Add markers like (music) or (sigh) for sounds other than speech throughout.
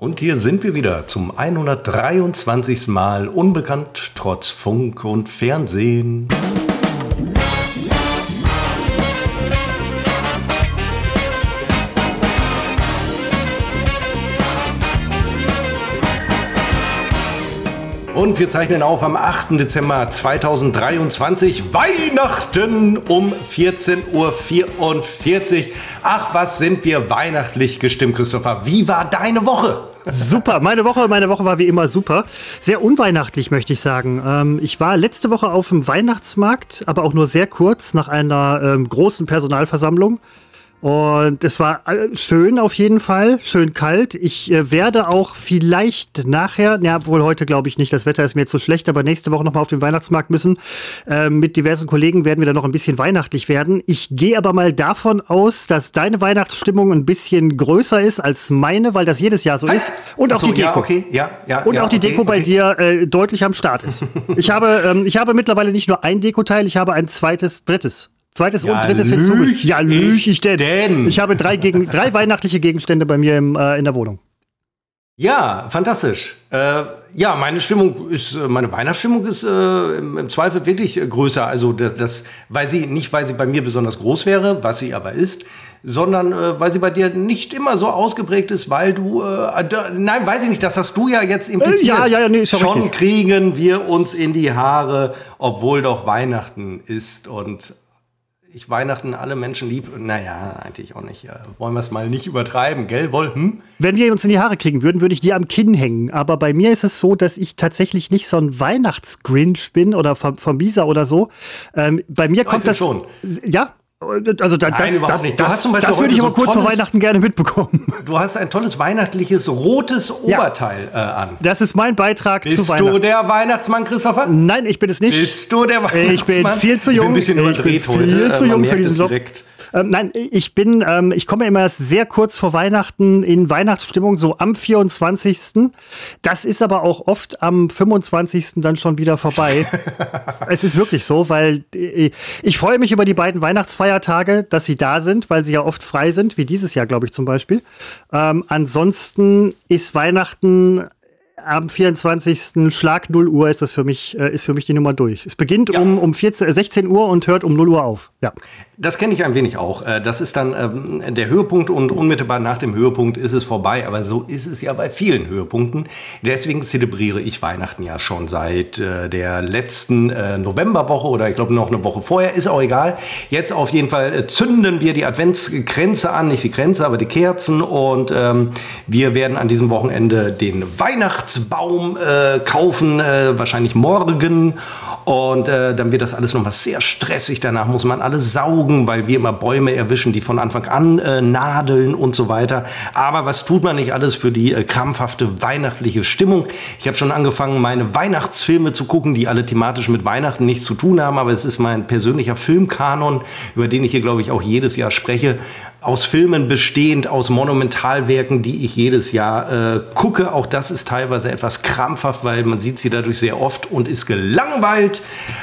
Und hier sind wir wieder zum 123. Mal unbekannt trotz Funk und Fernsehen. Und wir zeichnen auf am 8. Dezember 2023. Weihnachten um 14.44 Uhr. Ach, was sind wir weihnachtlich gestimmt, Christopher. Wie war deine Woche? Super, meine Woche, meine Woche war wie immer super. Sehr unweihnachtlich, möchte ich sagen. Ähm, ich war letzte Woche auf dem Weihnachtsmarkt, aber auch nur sehr kurz nach einer ähm, großen Personalversammlung. Und es war äh, schön auf jeden Fall, schön kalt. Ich äh, werde auch vielleicht nachher, ja, wohl heute glaube ich nicht, das Wetter ist mir zu schlecht, aber nächste Woche nochmal auf den Weihnachtsmarkt müssen. Äh, mit diversen Kollegen werden wir dann noch ein bisschen weihnachtlich werden. Ich gehe aber mal davon aus, dass deine Weihnachtsstimmung ein bisschen größer ist als meine, weil das jedes Jahr so ist. Und auch so, die Deko. Ja, okay, ja, ja, Und ja, auch die okay, Deko bei okay. dir äh, deutlich am Start ist. ich, habe, ähm, ich habe mittlerweile nicht nur ein Dekoteil, ich habe ein zweites, drittes. Zweites Ja, und drittes hinzugefügt. Ja, lüg ich denn. denn? Ich habe drei, gegen, (laughs) drei weihnachtliche Gegenstände bei mir im, äh, in der Wohnung. Ja, fantastisch. Äh, ja, meine Stimmung ist, äh, meine Weihnachtsstimmung ist äh, im, Zweifel wirklich äh, größer. Also das, das, weil sie nicht, weil sie bei mir besonders groß wäre, was sie aber ist, sondern äh, weil sie bei dir nicht immer so ausgeprägt ist, weil du, äh, da, nein, weiß ich nicht, das hast du ja jetzt impliziert. ja, ja, ja, nee, ist ja Schon richtig. kriegen wir uns in die Haare, obwohl doch Weihnachten ist und ich Weihnachten alle Menschen lieb. Naja, eigentlich auch nicht. Äh, wollen wir es mal nicht übertreiben, gell? Woll, hm? Wenn wir uns in die Haare kriegen würden, würde ich dir am Kinn hängen. Aber bei mir ist es so, dass ich tatsächlich nicht so ein Weihnachtsgrinch bin oder vom, Bisa oder so. Ähm, bei mir kommt das. schon. Ja. Also da, Nein, das, überhaupt das, nicht. Du das, hast zum Beispiel das würde ich so aber kurz vor Weihnachten gerne mitbekommen. (laughs) Du hast ein tolles weihnachtliches rotes Oberteil äh, an. Das ist mein Beitrag zu Bist Weihnachten. du der Weihnachtsmann, Christopher? Nein, ich bin es nicht. Bist du der Weihnachtsmann? Ich bin viel zu Ich bin jung. ein bisschen Ich bin viel heute. zu Äh, man jung für diesen es Job. direkt. Ähm, nein, ich bin, ähm, ich komme immer erst sehr kurz vor Weihnachten in Weihnachtsstimmung, so am 24. Das ist aber auch oft am 25. dann schon wieder vorbei. (laughs) es ist wirklich so, weil äh, ich freue mich über die beiden Weihnachtsfeiertage, dass sie da sind, weil sie ja oft frei sind, wie dieses Jahr, glaube ich, zum Beispiel. Ähm, ansonsten ist Weihnachten am 24. Schlag 0 Uhr ist das für mich, äh, ist für mich die Nummer durch. Es beginnt Ja. um, um 14, äh, 16 Uhr und hört um 0 Uhr auf. Ja. Das kenne ich ein wenig auch. Äh, Das ist dann ähm, der Höhepunkt und unmittelbar nach dem Höhepunkt ist es vorbei. Aber so ist es ja bei vielen Höhepunkten. Deswegen zelebriere ich Weihnachten ja schon seit äh, der letzten äh, Novemberwoche oder ich glaube noch eine Woche vorher. Ist auch egal. Jetzt auf jeden Fall äh, zünden wir die Adventskränze an. Nicht die Kränze, aber die Kerzen. Und ähm, wir werden an diesem Wochenende den Weihnachtsbaum äh, kaufen. Äh, wahrscheinlich morgen. Und äh, dann wird das alles nochmal sehr stressig. Danach muss man alles saugen, weil wir immer Bäume erwischen, die von Anfang an äh, nadeln und so weiter. Aber was tut man nicht alles für die äh, krampfhafte weihnachtliche Stimmung? Ich habe schon angefangen, meine Weihnachtsfilme zu gucken, die alle thematisch mit Weihnachten nichts zu tun haben. Aber es ist mein persönlicher Filmkanon, über den ich hier, glaube ich, auch jedes Jahr spreche. Aus Filmen bestehend, aus Monumentalwerken, die ich jedes Jahr äh, gucke. Auch das ist teilweise etwas krampfhaft, weil man sieht sie dadurch sehr oft und ist gelangweilt.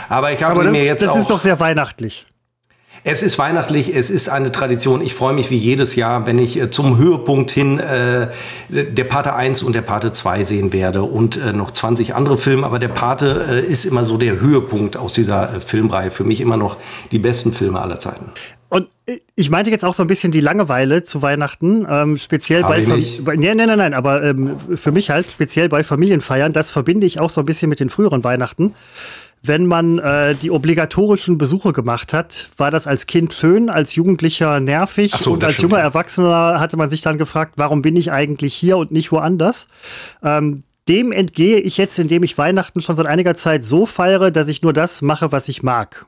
Aber ich habe sie das, mir jetzt das auch. ist doch sehr weihnachtlich. Es ist weihnachtlich, es ist eine Tradition. Ich freue mich wie jedes Jahr, wenn ich äh, zum Höhepunkt hin äh, der Pate 1 und der Pate 2 sehen werde und äh, noch 20 andere Filme. Aber der Pate äh, ist immer so der Höhepunkt aus dieser äh, Filmreihe. Für mich immer noch die besten Filme aller Zeiten. Und ich meinte jetzt auch so ein bisschen die Langeweile zu Weihnachten, ähm, speziell Hab bei, bei nee, nein, nein, nein, aber ähm, für mich halt speziell bei Familienfeiern, das verbinde ich auch so ein bisschen mit den früheren Weihnachten. Wenn man äh, die obligatorischen Besuche gemacht hat, war das als Kind schön, als Jugendlicher nervig so, und als junger. Erwachsener hatte man sich dann gefragt, warum bin ich eigentlich hier und nicht woanders? Ähm, dem entgehe ich jetzt, indem ich Weihnachten schon seit einiger Zeit so feiere, dass ich nur das mache, was ich mag.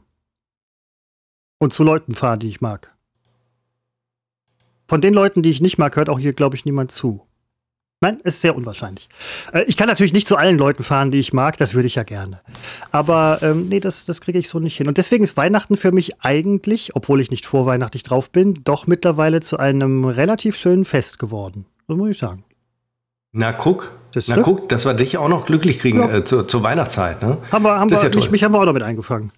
Und zu Leuten fahre, die ich mag. Von den Leuten, die ich nicht mag, hört auch hier, glaube ich, niemand zu. Nein, ist sehr unwahrscheinlich. Äh, ich kann natürlich nicht zu allen Leuten fahren, die ich mag, das würde ich ja gerne. Aber ähm, nee, das, das kriege ich so nicht hin. Und deswegen ist Weihnachten für mich eigentlich, obwohl ich nicht vorweihnachtlich drauf bin, doch mittlerweile zu einem relativ schönen Fest geworden. So muss ich sagen. Na guck, Das na guck, dass wir dich auch noch glücklich kriegen Ja. äh, zur, zur Weihnachtszeit. Ne? Haben wir, haben Das wir, ja mich, mich haben wir auch noch mit eingefangen.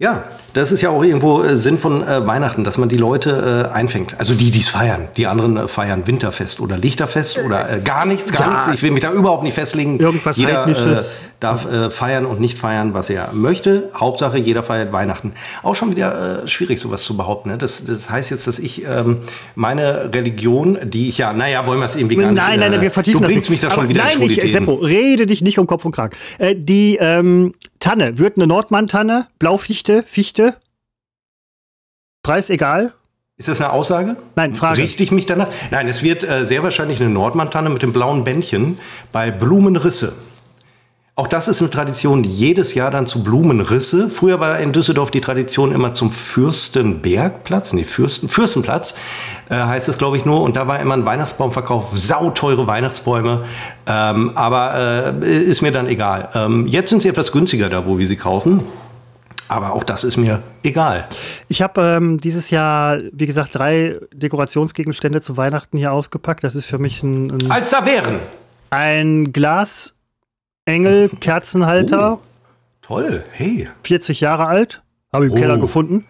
Ja, das ist ja auch irgendwo äh, Sinn von äh, Weihnachten, dass man die Leute äh, einfängt. Also die, die es feiern. Die anderen äh, feiern Winterfest oder Lichterfest oder äh, gar nichts, gar ja. nichts. Ich will mich da überhaupt nicht festlegen. Irgendwas Jeder äh, darf feiern und nicht feiern, was er möchte. Hauptsache, jeder feiert Weihnachten. Auch schon wieder schwierig, sowas zu behaupten. Ne? Das, das heißt jetzt, dass ich ähm, meine Religion, die ich ja, naja, wollen wir es irgendwie gar nicht. Nein, nein, nein, wir vertiefen du bringst mich da schon wieder nein, in ich, Seppo, rede dich nicht um Kopf und Kragen. die ähm, Tanne, wird eine Nordmann-Tanne, Blaufichte, Fichte, Preis egal. Ist das eine Aussage? Nein, Frage. Richte ich mich danach? Nein, es wird äh, sehr wahrscheinlich eine Nordmann-Tanne mit dem blauen Bändchen bei Blumenrisse. Auch das ist eine Tradition, jedes Jahr dann zu Blumenrisse. Früher war in Düsseldorf die Tradition immer zum Fürstenbergplatz, nee, Fürsten, Fürstenplatz äh, heißt es, glaube ich, nur. Und da war immer ein Weihnachtsbaumverkauf, sauteure Weihnachtsbäume. Ähm, aber äh, ist mir dann egal. Ähm, jetzt sind sie etwas günstiger da, wo wir sie kaufen. Aber auch das ist mir egal. Ich habe ähm, dieses Jahr, wie gesagt, drei Dekorationsgegenstände zu Weihnachten hier ausgepackt. Das ist für mich ein. ein Als da wären! Ein Glasengel, Kerzenhalter. Oh, toll, hey. 40 Jahre alt. Habe ich im oh. Keller gefunden.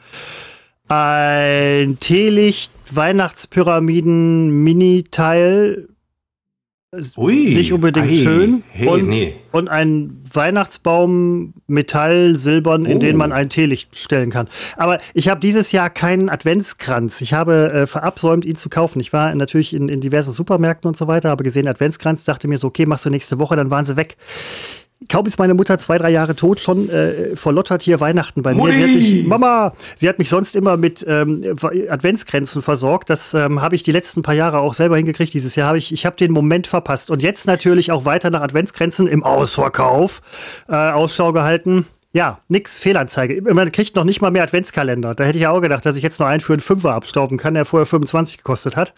Ein Teelicht, Weihnachtspyramiden, Mini-Teil Ui, nicht unbedingt ei, schön. Hey, und, nee. und ein Weihnachtsbaum Metall, Silbern, in den oh. man ein Teelicht stellen kann. Aber ich habe dieses Jahr keinen Adventskranz. Ich habe äh, verabsäumt, ihn zu kaufen. Ich war natürlich in, in diversen Supermärkten und so weiter, habe gesehen Adventskranz, dachte mir so, okay, machst du nächste Woche, dann waren sie weg. Kaum ist meine Mutter zwei, drei Jahre tot, schon äh, verlottert hier Weihnachten bei mir. Sie hat mich, Mama, sie hat mich sonst immer mit ähm, Adventsgrenzen versorgt. Das ähm, habe ich die letzten paar Jahre auch selber hingekriegt. Dieses Jahr habe ich, ich habe den Moment verpasst. Und jetzt natürlich auch weiter nach Adventsgrenzen im Ausverkauf äh, Ausschau gehalten. Ja, nix, Fehlanzeige. Man kriegt noch nicht mal mehr Adventskalender. Da hätte ich ja auch gedacht, dass ich jetzt noch einen für einen Fünfer abstauben kann, der vorher 25 gekostet hat.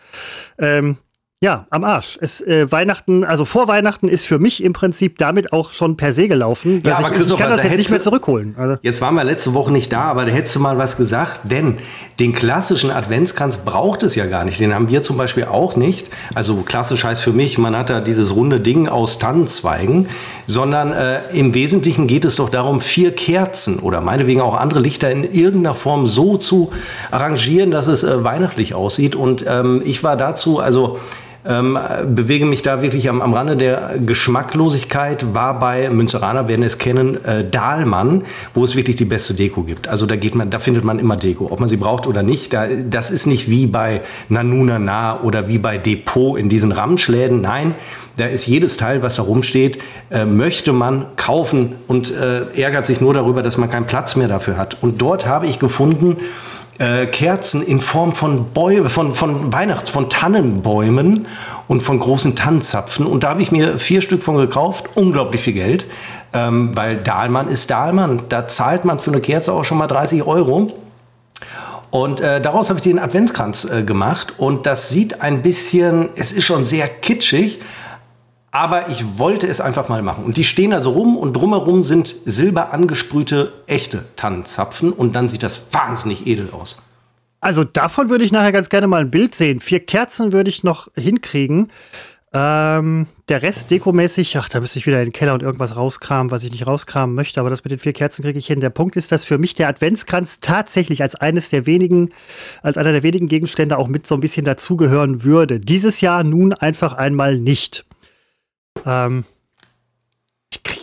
Ähm, ja, am Arsch. Es, äh, Weihnachten, also vor Weihnachten ist für mich im Prinzip damit auch schon per se gelaufen. Ja, aber ich, ich kann das da jetzt nicht mehr zurückholen. Also. Jetzt waren wir letzte Woche nicht da, aber da hättest du mal was gesagt, denn den klassischen Adventskranz braucht es ja gar nicht. Den haben wir zum Beispiel auch nicht. Also klassisch heißt für mich, man hat da dieses runde Ding aus Tannenzweigen, sondern äh, im Wesentlichen geht es doch darum, vier Kerzen oder meinetwegen auch andere Lichter in irgendeiner Form so zu arrangieren, dass es äh, weihnachtlich aussieht. Und ähm, ich war dazu, also ähm, bewege mich da wirklich am, am Rande der Geschmacklosigkeit, war bei Münzeraner, werden es kennen, äh, Dahlmann, wo es wirklich die beste Deko gibt. Also da geht man, da findet man immer Deko, ob man sie braucht oder nicht. Da, das ist nicht wie bei Nanuna Na oder wie bei Depot in diesen Ramschläden. Nein, da ist jedes Teil, was da rumsteht, äh, möchte man kaufen und äh, ärgert sich nur darüber, dass man keinen Platz mehr dafür hat. Und dort habe ich gefunden, äh, Kerzen in Form von Bäumen, von, von Weihnachts-, von Tannenbäumen und von großen Tannenzapfen. Und da habe ich mir vier Stück von gekauft. Unglaublich viel Geld. Ähm, weil Dahlmann ist Dahlmann. Da zahlt man für eine Kerze auch schon mal 30 Euro. Und äh, daraus habe ich den Adventskranz äh, gemacht. Und das sieht ein bisschen, es ist schon sehr kitschig, aber ich wollte es einfach mal machen. Und die stehen da so rum und drumherum sind silber angesprühte echte Tannenzapfen und dann sieht das wahnsinnig edel aus. Also davon würde ich nachher ganz gerne mal ein Bild sehen. Vier Kerzen würde ich noch hinkriegen. Ähm, der Rest dekomäßig, ach, da müsste ich wieder in den Keller und irgendwas rauskramen, was ich nicht rauskramen möchte, aber das mit den vier Kerzen kriege ich hin. Der Punkt ist, dass für mich der Adventskranz tatsächlich als eines der wenigen, als einer der wenigen Gegenstände auch mit so ein bisschen dazugehören würde. Dieses Jahr nun einfach einmal nicht. Ähm,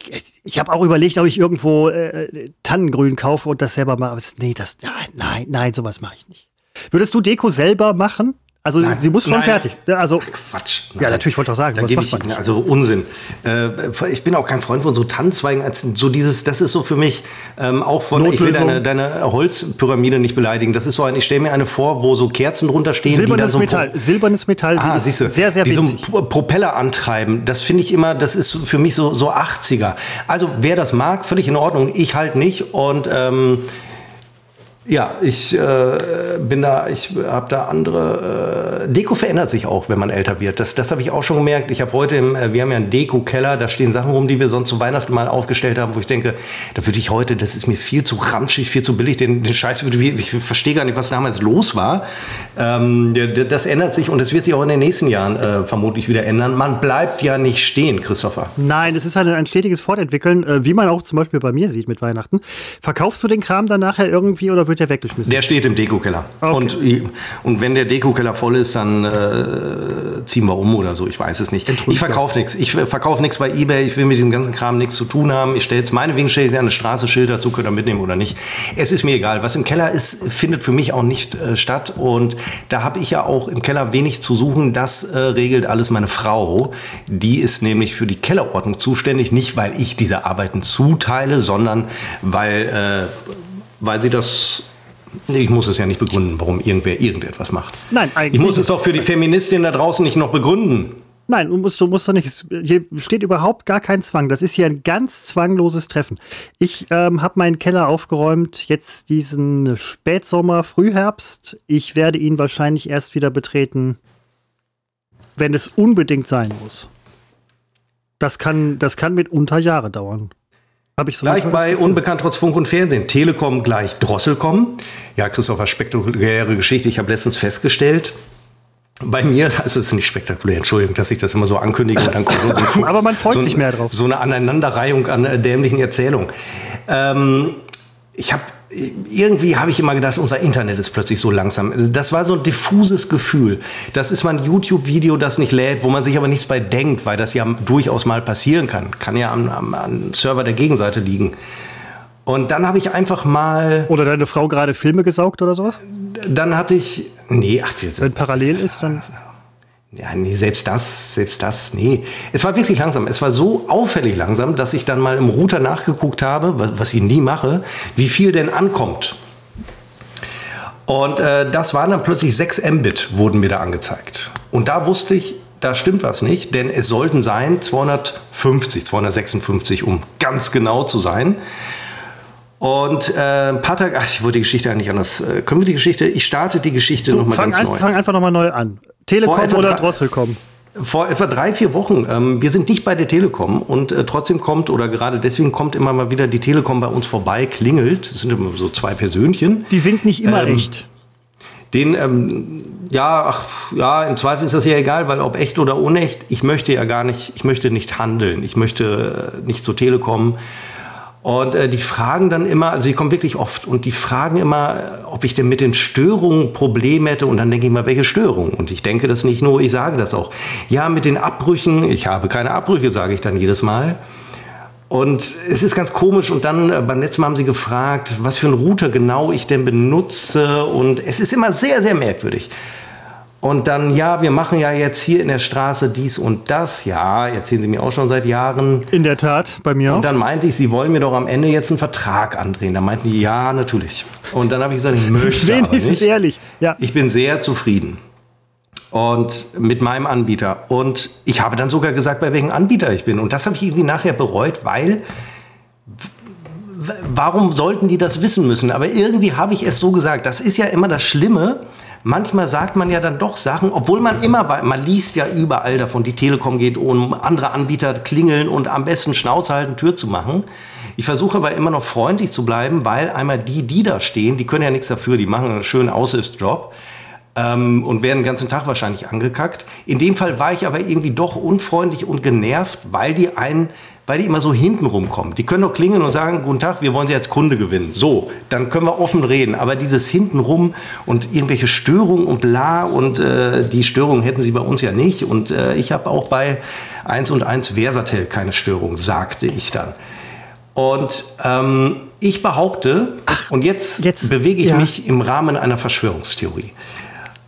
ich, ich habe auch überlegt, ob ich irgendwo äh, Tannengrün kaufe und das selber mache. Aber das, nee, das, nein, nein, nein, sowas mache ich nicht. Würdest du Deko selber machen? Also nein, sie muss schon nein. fertig. Also Ach, Quatsch. Nein. Ja, natürlich wollte ich auch sagen. Da gebe ich, also Unsinn. Äh, ich bin auch kein Freund von so Tannenzweigen. Als so dieses, das ist so für mich ähm, auch von. Notlösung. Ich will deine, deine Holzpyramide nicht beleidigen. Das ist so ein. Ich stelle mir eine vor, wo so Kerzen drunter stehen, Silbernes die so Metall. Silbernes Metall. Ah, siehst du, sehr, sehr die so Propeller antreiben. Das finde ich immer. Das ist für mich so so 80er. Also wer das mag, völlig in Ordnung. Ich halt nicht und ähm, Ja, ich äh, bin da, ich habe da andere. Äh, Deko verändert sich auch, wenn man älter wird. Das, das habe ich auch schon gemerkt. Ich habe heute, im, äh, wir haben ja einen Deko-Keller, da stehen Sachen rum, die wir sonst zu Weihnachten mal aufgestellt haben, wo ich denke, da würde ich heute, das ist mir viel zu ramschig, viel zu billig, den, den Scheiß würde ich, ich verstehe gar nicht, was damals los war. Ähm, das ändert sich und es wird sich auch in den nächsten Jahren äh, vermutlich wieder ändern. Man bleibt ja nicht stehen, Christopher. Nein, es ist halt ein stetiges Fortentwickeln, äh, wie man auch zum Beispiel bei mir sieht mit Weihnachten. Verkaufst du den Kram dann nachher irgendwie oder wird der weggeschmissen? Der steht im Dekokeller. Okay. Und, und wenn der Dekokeller voll ist, dann äh, ziehen wir um oder so. Ich weiß es nicht. Ich verkaufe nichts. Ich verkaufe nichts bei eBay. Ich will mit dem ganzen Kram nichts zu tun haben. Ich stelle jetzt meinetwegen stelle ich an eine Straße Schild dazu, könnt ihr mitnehmen oder nicht. Es ist mir egal. Was im Keller ist, findet für mich auch nicht äh, statt. Und da habe ich ja auch im Keller wenig zu suchen. Das äh, regelt alles meine Frau. Die ist nämlich für die Kellerordnung zuständig. Nicht, weil ich diese Arbeiten zuteile, sondern weil, äh, weil sie das ich muss es ja nicht begründen, warum irgendwer irgendetwas macht. Nein, eigentlich. Ich muss es doch für die Feministin da draußen nicht noch begründen. Nein, du musst, du musst doch nicht. Hier steht überhaupt gar kein Zwang. Das ist hier ein ganz zwangloses Treffen. Ich ähm, habe meinen Keller aufgeräumt, jetzt diesen Spätsommer, Frühherbst. Ich werde ihn wahrscheinlich erst wieder betreten, wenn es unbedingt sein muss. Das kann, das kann mitunter Jahre dauern. Habe ich so gleich bei Unbekannt trotz Funk und Fernsehen. Telekom gleich Drosselkom. Ja, Christopher, spektakuläre Geschichte. Ich habe letztens festgestellt, bei mir, also es ist nicht spektakulär, Entschuldigung, dass ich das immer so ankündige und dann kommt so, (laughs) Aber man freut so, sich mehr drauf. So eine Aneinanderreihung an äh, dämlichen Erzählungen. Ähm, ich habe irgendwie habe ich immer gedacht, unser Internet ist plötzlich so langsam. Das war so ein diffuses Gefühl. Das ist mal ein YouTube-Video, das nicht lädt, wo man sich aber nichts bei denkt, weil das ja durchaus mal passieren kann. Kann ja am, am, am Server der Gegenseite liegen. Und dann habe ich einfach mal. Oder deine Frau gerade Filme gesaugt oder sowas? Dann hatte ich. Nee, ach, wir Wenn parallel ist, dann. Ja, nee, selbst das, selbst das, nee. Es war wirklich langsam. Es war so auffällig langsam, dass ich dann mal im Router nachgeguckt habe, was ich nie mache, wie viel denn ankommt. Und äh, das waren dann plötzlich 6 Mbit, wurden mir da angezeigt. Und da wusste ich, da stimmt was nicht, denn es sollten sein 250, 256, um ganz genau zu sein. Und äh, ein paar Tage, ach, ich wollte die Geschichte eigentlich anders. Äh, können wir die Geschichte? Ich starte die Geschichte nochmal ganz ein, neu. Fang einfach nochmal neu an. Telekom oder Drosselkom? Vor etwa drei, vier Wochen. Ähm, wir sind nicht bei der Telekom und äh, trotzdem kommt oder gerade deswegen kommt immer mal wieder die Telekom bei uns vorbei, klingelt. Das sind immer so zwei Persönchen. Die sind nicht immer ähm, echt. Den, ähm, ja, ach, ja, im Zweifel ist das ja egal, weil ob echt oder unecht, ich möchte ja gar nicht, ich möchte nicht handeln. Ich möchte äh, nicht zur Telekom und äh, die fragen dann immer, also sie kommen wirklich oft und die fragen immer, ob ich denn mit den Störungen Probleme hätte. Und dann denke ich mal, welche Störungen? Und ich denke das nicht nur, ich sage das auch. Ja, mit den Abbrüchen, ich habe keine Abbrüche, sage ich dann jedes Mal. Und es ist ganz komisch. Und dann äh, beim letzten Mal haben sie gefragt, was für einen Router genau ich denn benutze. Und es ist immer sehr, sehr merkwürdig. Und dann, ja, wir machen ja jetzt hier in der Straße dies und das. Ja, erzählen Sie mir auch schon seit Jahren. In der Tat, bei mir auch. Und dann meinte ich, Sie wollen mir doch am Ende jetzt einen Vertrag andrehen. Da meinten die, ja, natürlich. Und dann habe ich gesagt, ich (laughs) möchte Wenigstens aber nicht. ehrlich, ja. Ich bin sehr zufrieden. Und mit meinem Anbieter. Und ich habe dann sogar gesagt, bei welchem Anbieter ich bin. Und das habe ich irgendwie nachher bereut, weil warum sollten die das wissen müssen? Aber irgendwie habe ich es so gesagt. Das ist ja immer das Schlimme manchmal sagt man ja dann doch Sachen, obwohl man immer, bei, man liest ja überall davon, die Telekom geht um andere Anbieter klingeln und am besten Schnauze halten, Tür zu machen. Ich versuche aber immer noch freundlich zu bleiben, weil einmal die, die da stehen, die können ja nichts dafür, die machen einen schönen Aushilfsjob ähm, und werden den ganzen Tag wahrscheinlich angekackt. In dem Fall war ich aber irgendwie doch unfreundlich und genervt, weil die einen weil die immer so hinten rumkommen. Die können doch klingeln und sagen, guten Tag, wir wollen Sie als Kunde gewinnen. So, dann können wir offen reden. Aber dieses hintenrum und irgendwelche Störungen und bla und äh, die Störungen hätten Sie bei uns ja nicht. Und äh, ich habe auch bei 1 und 1 Versatel keine Störung, sagte ich dann. Und ähm, ich behaupte, Ach, und jetzt, jetzt bewege ich ja. mich im Rahmen einer Verschwörungstheorie.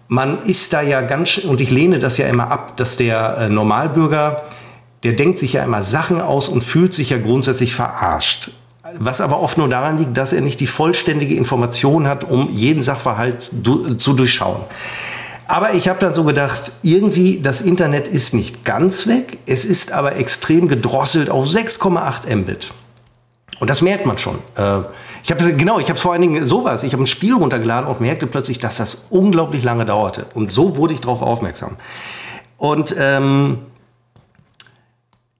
Man ist da ja ganz, und ich lehne das ja immer ab, dass der äh, Normalbürger der denkt sich ja immer Sachen aus und fühlt sich ja grundsätzlich verarscht. Was aber oft nur daran liegt, dass er nicht die vollständige Information hat, um jeden Sachverhalt zu durchschauen. Aber ich habe dann so gedacht, irgendwie das Internet ist nicht ganz weg, es ist aber extrem gedrosselt auf 6,8 Mbit. Und das merkt man schon. Äh, Ich habe genau, ich habe vor allen Dingen sowas. Ich habe ein Spiel runtergeladen und merkte plötzlich, dass das unglaublich lange dauerte. Und so wurde ich darauf aufmerksam. Und ähm,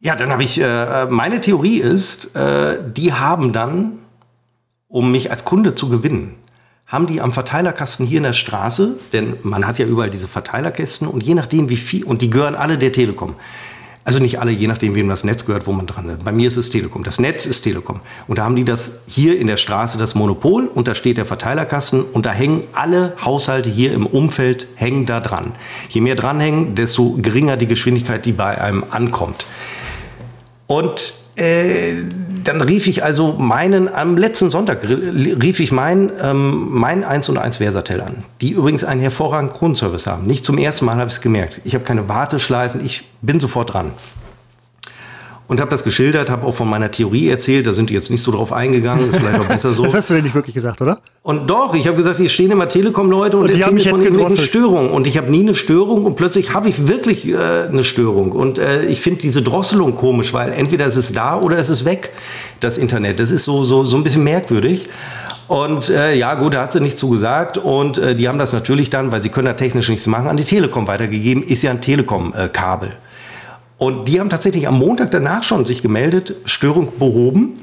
ja, dann habe ich, äh, meine Theorie ist, äh, die haben dann, um mich als Kunde zu gewinnen, haben die am Verteilerkasten hier in der Straße, denn man hat ja überall diese Verteilerkästen und je nachdem wie viel, und die gehören alle der Telekom. Also nicht alle, je nachdem, wem das Netz gehört, wo man dran ist. Bei mir ist es Telekom. Das Netz ist Telekom. Und da haben die das hier in der Straße das Monopol und da steht der Verteilerkasten und da hängen alle Haushalte hier im Umfeld hängen da dran. Je mehr dranhängen, desto geringer die Geschwindigkeit, die bei einem ankommt. Und äh, dann rief ich also meinen, am letzten Sonntag rief ich meinen ähm, mein 1 und 1 Versatel an, die übrigens einen hervorragenden Kundenservice haben. Nicht zum ersten Mal habe ich es gemerkt. Ich habe keine Warteschleifen, ich bin sofort dran und habe das geschildert, habe auch von meiner Theorie erzählt. Da sind die jetzt nicht so drauf eingegangen. Ist vielleicht auch besser so. (laughs) das hast du denn nicht wirklich gesagt, oder? Und doch, ich habe gesagt, hier stehen immer Telekom-Leute und, und erzählen mir von irgendwelchen Störungen. Und ich habe nie eine Störung und plötzlich habe ich wirklich äh, eine Störung. Und äh, ich finde diese Drosselung komisch, weil entweder ist es da oder ist es weg, das Internet. Das ist so, so, so ein bisschen merkwürdig. Und äh, ja, gut, da hat sie nicht zugesagt. Und äh, die haben das natürlich dann, weil sie können da technisch nichts machen, an die Telekom weitergegeben. Ist ja ein Telekom-Kabel. Äh, und die haben tatsächlich am Montag danach schon sich gemeldet, Störung behoben.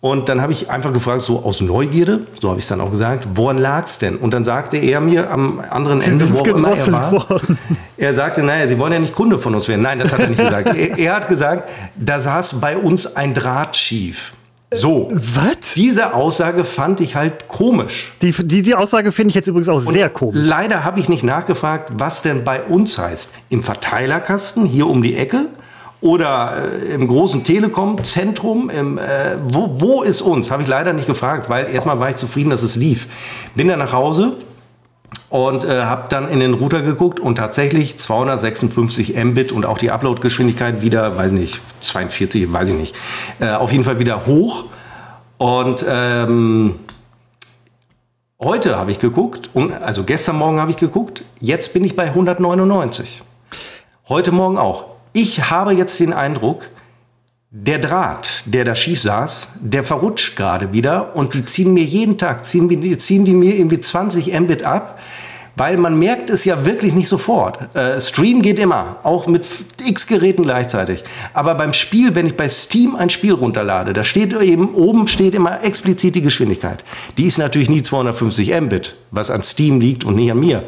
Und dann habe ich einfach gefragt, so aus Neugierde, so habe ich es dann auch gesagt, woran lag es denn? Und dann sagte er mir am anderen Sie Ende, wo immer er war, worden. (laughs) er sagte, naja, Sie wollen ja nicht Kunde von uns werden. Nein, das hat er nicht gesagt. (laughs) Er, er hat gesagt, da saß bei uns ein Draht schief. So. Was? Diese Aussage fand ich halt komisch. Die, die, die Aussage finde ich jetzt übrigens auch Und sehr komisch. Leider habe ich nicht nachgefragt, was denn bei uns heißt. Im Verteilerkasten, hier um die Ecke, oder äh, im großen Telekom-Zentrum, äh, wo, wo ist uns? Habe ich leider nicht gefragt, weil erstmal war ich zufrieden, dass es lief. Bin dann nach Hause und äh, habe dann in den Router geguckt und tatsächlich 256 Mbit und auch die Upload-Geschwindigkeit wieder, weiß nicht, 42, weiß ich nicht, äh, auf jeden Fall wieder hoch. Und ähm, heute habe ich geguckt, also gestern Morgen habe ich geguckt, jetzt bin ich bei 199. Heute Morgen auch. Ich habe jetzt den Eindruck, der Draht, der da schief saß, der verrutscht gerade wieder und die ziehen mir jeden Tag, ziehen, ziehen die mir irgendwie 20 Mbit ab, weil man merkt es ja wirklich nicht sofort. Äh, Stream geht immer, auch mit x Geräten gleichzeitig. Aber beim Spiel, wenn ich bei Steam ein Spiel runterlade, da steht eben, oben steht immer explizit die Geschwindigkeit. Die ist natürlich nie 250 Mbit, was an Steam liegt und nicht an mir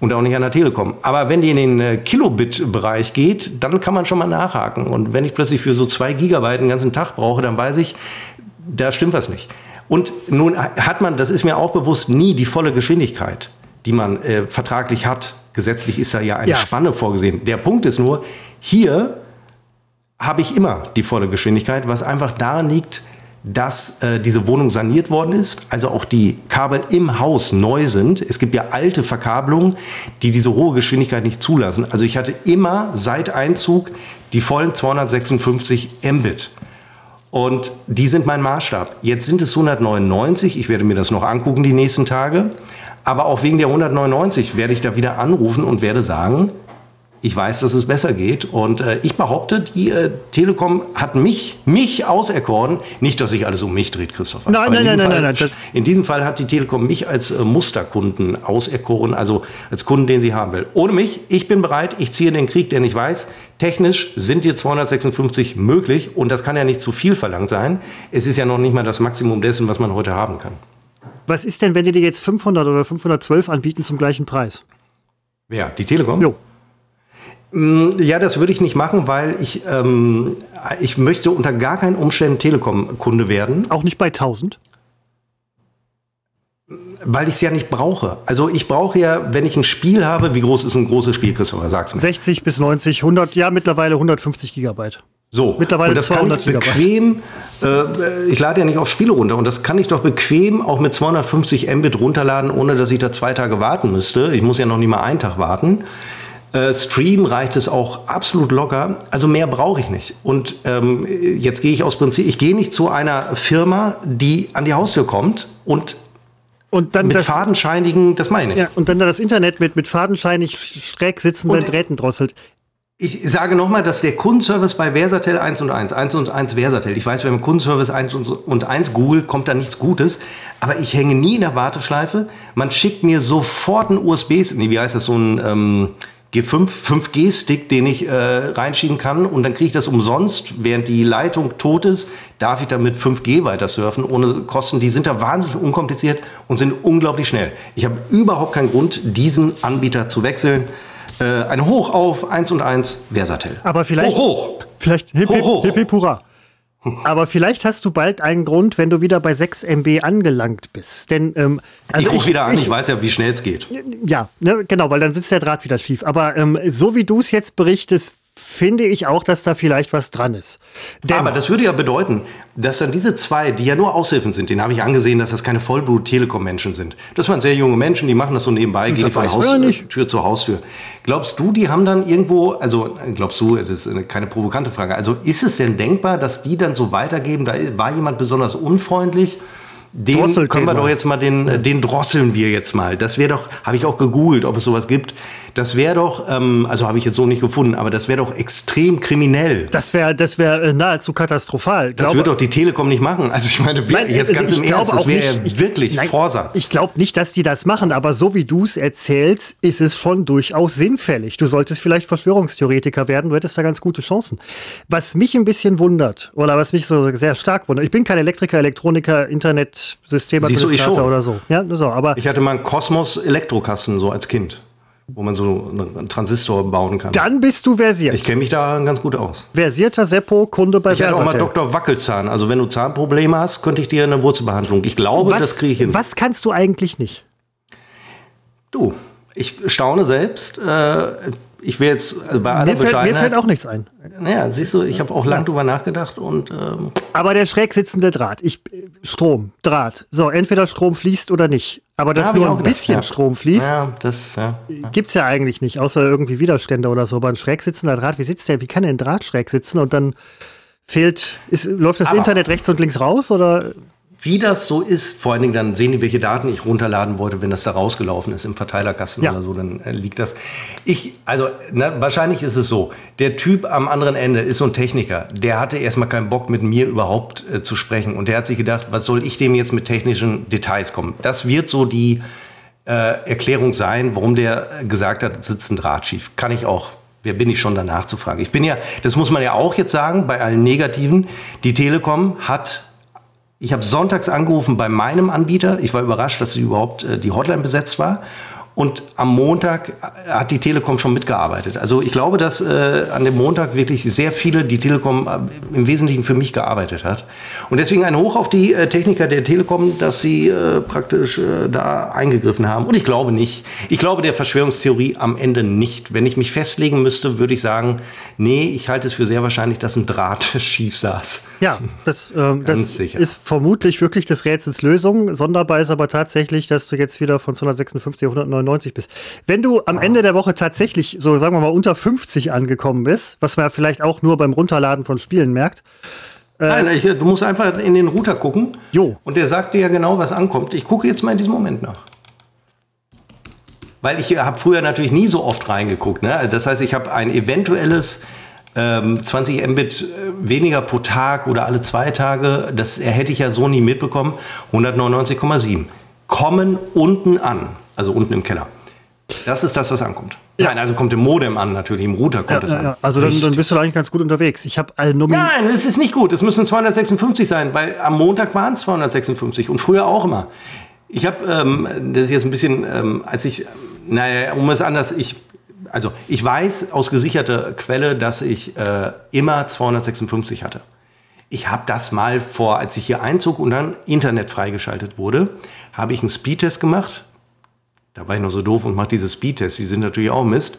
und auch nicht an der Telekom. Aber wenn die in den äh, Kilobit-Bereich geht, dann kann man schon mal nachhaken. Und wenn ich plötzlich für so zwei Gigabyte einen ganzen Tag brauche, dann weiß ich, da stimmt was nicht. Und nun hat man, das ist mir auch bewusst, nie die volle Geschwindigkeit, die man äh, vertraglich hat. Gesetzlich ist da ja eine ja. Spanne vorgesehen. Der Punkt ist nur, hier habe ich immer die volle Geschwindigkeit, was einfach daran liegt, dass äh, diese Wohnung saniert worden ist, also auch die Kabel im Haus neu sind. Es gibt ja alte Verkabelungen, die diese hohe Geschwindigkeit nicht zulassen. Also ich hatte immer seit Einzug die vollen 256 Mbit. Und die sind mein Maßstab. Jetzt sind es 199. Ich werde mir das noch angucken die nächsten Tage. Aber auch wegen der 199 werde ich da wieder anrufen und werde sagen, ich weiß, dass es besser geht. Und äh, ich behaupte, die äh, Telekom hat mich, mich auserkoren. Nicht, dass sich alles um mich dreht, Christopher. Nein, nein, nein, Fall, nein, nein, nein. In diesem Fall hat die Telekom mich als äh, Musterkunden auserkoren, also als Kunden, den sie haben will. Ohne mich, ich bin bereit, ich ziehe den Krieg, denn ich weiß, technisch sind dir 256 möglich und das kann ja nicht zu viel verlangt sein. Es ist ja noch nicht mal das Maximum dessen, was man heute haben kann. Was ist denn, wenn die dir jetzt 500 oder 512 anbieten zum gleichen Preis? Wer? Die Telekom? Jo. Mm, ja, das würde ich nicht machen, weil ich, ähm, ich möchte unter gar keinen Umständen Telekom-Kunde werden. Auch nicht bei 1000? Weil ich es ja nicht brauche. Also ich brauche ja, wenn ich ein Spiel habe, wie groß ist ein großes Spiel, Christopher, sag's mir. 60 bis 90, 100, ja mittlerweile 150 Gigabyte. So, mittlerweile und das kann ich bequem, äh, ich lade ja nicht auf Spiele runter und das kann ich doch bequem auch mit 250 Mbit runterladen, ohne dass ich da zwei Tage warten müsste. Ich muss ja noch nie mal einen Tag warten. Äh, Stream reicht es auch absolut locker. Also mehr brauche ich nicht. Und ähm, jetzt gehe ich aus Prinzip, ich gehe nicht zu einer Firma, die an die Haustür kommt und und dann mit das, fadenscheinigen, das meine ich. Ja, und dann das Internet mit, mit fadenscheinig schräg sitzenden und, Drähten drosselt. Ich sage nochmal, dass der Kundenservice bei Versatel 1 und 1, 1 und 1 Versatel, ich weiß, wenn man Kundenservice 1 und 1 googelt, kommt da nichts Gutes, aber ich hänge nie in der Warteschleife. Man schickt mir sofort ein USB, nee, wie heißt das, so ein ähm, G5, 5G-Stick, den ich äh, reinschieben kann und dann kriege ich das umsonst, während die Leitung tot ist, darf ich damit 5G weiter surfen, ohne Kosten. Die sind da wahnsinnig unkompliziert und sind unglaublich schnell. Ich habe überhaupt keinen Grund, diesen Anbieter zu wechseln. Äh, ein Hoch auf 1 und 1 Versatel. Aber vielleicht. Hoch, hoch. Vielleicht hip, hip, hoch, hoch. hip, hip, hurra. Aber vielleicht hast du bald einen Grund, wenn du wieder bei 6 MB angelangt bist. Denn, ähm, also ich rufe wieder an, ich, ich, weiß ja, wie schnell es geht. Ja, ne, genau, weil dann sitzt der Draht wieder schief. Aber ähm, so wie du es jetzt berichtest, finde ich auch, dass da vielleicht was dran ist. Denn Aber das würde ja bedeuten, dass dann diese zwei, die ja nur Aushilfen sind, denen habe ich angesehen, dass das keine Vollblut-Telekom-Menschen sind. Das waren sehr junge Menschen, die machen das so nebenbei, gehen von Haustür zu Haustür. Glaubst du, die haben dann irgendwo, also glaubst du, das ist keine provokante Frage, also ist es denn denkbar, dass die dann so weitergeben, da war jemand besonders unfreundlich? Den können wir doch jetzt mal den, den drosseln wir jetzt mal. Das wäre doch, habe ich auch gegoogelt, ob es sowas gibt. Das wäre doch, ähm, also habe ich jetzt so nicht gefunden, aber das wäre doch extrem kriminell. Das wäre das wär äh, nahezu katastrophal. Das würde doch die Telekom nicht machen. Also ich meine, nein, jetzt also ganz im Ernst, das wäre ja wirklich nein, Vorsatz. Ich glaube nicht, dass die das machen, aber so wie du es erzählst, ist es schon durchaus sinnfällig. Du solltest vielleicht Verschwörungstheoretiker werden, du hättest da ganz gute Chancen. Was mich ein bisschen wundert, oder was mich so sehr stark wundert, ich bin kein Elektriker, Elektroniker, Internetsystemadministrator oder so. Ja, so aber ich hatte mal einen Kosmos Elektrokasten so als Kind wo man so einen Transistor bauen kann. Dann bist du versiert. Ich kenne mich da ganz gut aus. Versierter Seppo, Kunde bei Ich hatte auch mal Dr. Wackelzahn. Also wenn du Zahnprobleme hast, könnte ich dir eine Wurzelbehandlung. Ich glaube, was, das kriege ich hin. Was kannst du eigentlich nicht? Du, ich staune selbst. Äh, ich will jetzt also bei aller mir fällt, mir fällt auch nichts ein. Naja, siehst du, ich habe auch lang drüber nachgedacht und. Ähm Aber der schräg sitzende Draht, ich, Strom, Draht. So, entweder Strom fließt oder nicht. Aber dass nur ein gedacht, bisschen ja. Strom fließt, ja, das, ja, ja. gibt es ja eigentlich nicht, außer irgendwie Widerstände oder so. Aber ein schräg sitzender Draht, wie sitzt der? Wie kann der ein Draht schräg sitzen und dann fehlt, ist, läuft das Aber Internet rechts und links raus oder? Wie das so ist, vor allen Dingen dann sehen die, welche Daten ich runterladen wollte, wenn das da rausgelaufen ist im Verteilerkasten ja. oder so, dann äh, liegt das. Ich, also na, wahrscheinlich ist es so, der Typ am anderen Ende ist so ein Techniker, der hatte erstmal keinen Bock mit mir überhaupt äh, zu sprechen und der hat sich gedacht, was soll ich dem jetzt mit technischen Details kommen? Das wird so die äh, Erklärung sein, warum der gesagt hat, sitzt ein Draht schief. Kann ich auch Wer bin ich schon danach zu fragen? Ich bin ja, das muss man ja auch jetzt sagen, bei allen Negativen, die Telekom hat ich habe sonntags angerufen bei meinem Anbieter. Ich war überrascht, dass überhaupt äh, die Hotline besetzt war. Und am Montag hat die Telekom schon mitgearbeitet. Also ich glaube, dass äh, an dem Montag wirklich sehr viele die Telekom äh, im Wesentlichen für mich gearbeitet hat. Und deswegen ein Hoch auf die äh, Techniker der Telekom, dass sie äh, praktisch äh, da eingegriffen haben. Und ich glaube nicht. Ich glaube der Verschwörungstheorie am Ende nicht. Wenn ich mich festlegen müsste, würde ich sagen, nee, ich halte es für sehr wahrscheinlich, dass ein Draht (laughs) schief saß. Ja, das, (laughs) ähm, das ist vermutlich wirklich des Rätsels Lösung. Sonderbar ist aber tatsächlich, dass du jetzt wieder von 256 auf 199 99 bist. Wenn du am Ende der Woche tatsächlich, so sagen wir mal, unter 50 angekommen bist, was man vielleicht auch nur beim Runterladen von Spielen merkt. Äh, Nein, ich, du musst einfach in den Router gucken. Jo. Und der sagt dir ja genau, was ankommt. Ich gucke jetzt mal in diesem Moment nach. Weil ich habe früher natürlich nie so oft reingeguckt. Ne? Das heißt, ich habe ein eventuelles ähm, 20 Mbit äh, weniger pro Tag oder alle zwei Tage. Das hätte ich ja so nie mitbekommen. 199,7 kommen unten an also unten im Keller. Das ist das, was ankommt. Ja. Nein, also kommt im Modem an, natürlich, im Router kommt es ja, an. Ja. Also dann, dann, bist du da eigentlich ganz gut unterwegs. Ich habe Nein, es ist nicht gut. Es müssen 256 sein, weil am Montag waren es 256 und früher auch immer. Ich habe, ähm, das ist jetzt ein bisschen, ähm, als ich, naja, um es anders, ich, also ich weiß aus gesicherter Quelle, dass ich äh, immer 256 hatte. Ich habe das mal vor, als ich hier einzog und dann Internet freigeschaltet wurde, habe ich einen Speedtest gemacht da war ich noch so doof und mache diese Speedtests, die sind natürlich auch Mist.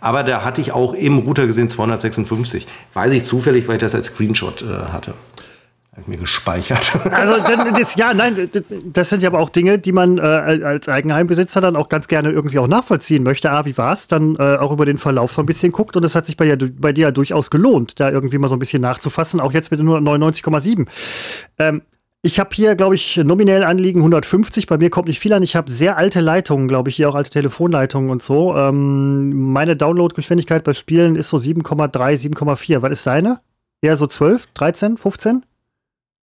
Aber da hatte ich auch im Router gesehen 256. Weiß ich zufällig, weil ich das als Screenshot äh, hatte. Habe ich mir gespeichert. (laughs) Also das, ja, nein, das sind ja aber auch Dinge, die man äh, als Eigenheimbesitzer dann auch ganz gerne irgendwie auch nachvollziehen möchte. Ah, wie war es? Dann äh, auch über den Verlauf so ein bisschen guckt und es hat sich bei, bei dir ja durchaus gelohnt, da irgendwie mal so ein bisschen nachzufassen, auch jetzt mit nur 99,7. Ähm, Ich habe hier, glaube ich, nominell Anliegen 150. Bei mir kommt nicht viel an. Ich habe sehr alte Leitungen, glaube ich, hier auch alte Telefonleitungen und so. Ähm, meine Downloadgeschwindigkeit bei Spielen ist so 7,3, 7,4. Was ist deine? Eher so 12, 13, 15?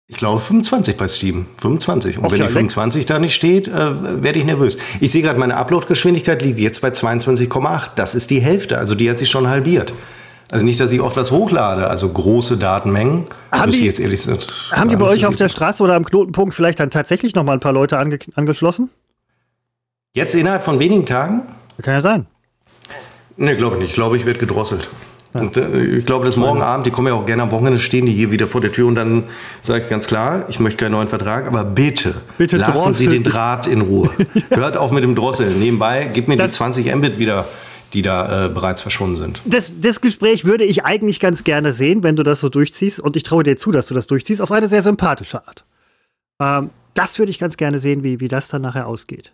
Ich glaube 25 bei Steam. 25. Und Och, wenn die 25 da nicht steht, äh, werde ich nervös. Ich sehe gerade, meine Upload-Geschwindigkeit liegt jetzt bei 22,8. Das ist die Hälfte. Also die hat sich schon halbiert. Also nicht, dass ich oft was hochlade, also große Datenmengen. Haben die, jetzt ehrlich sind, haben die bei euch auf der Straße oder am Knotenpunkt vielleicht dann tatsächlich noch mal ein paar Leute ange angeschlossen? Jetzt innerhalb von wenigen Tagen? Kann ja sein. Nee, glaube ich nicht. Ich glaube, ich werde gedrosselt. Ja. Und äh, ich glaube, dass morgen Abend, die kommen ja auch gerne am Wochenende, stehen die hier wieder vor der Tür und dann sage ich ganz klar, ich möchte keinen neuen Vertrag, aber bitte, bitte lassen Drossel. Sie den Draht in Ruhe. (laughs) ja. Hört auf mit dem Drossel. Nebenbei, gib mir das die 20 Mbit wieder die da äh, bereits verschwunden sind. Das, das Gespräch würde ich eigentlich ganz gerne sehen, wenn du das so durchziehst. Und ich traue dir zu, dass du das durchziehst, auf eine sehr sympathische Art. Ähm, das würde ich ganz gerne sehen, wie, wie das dann nachher ausgeht.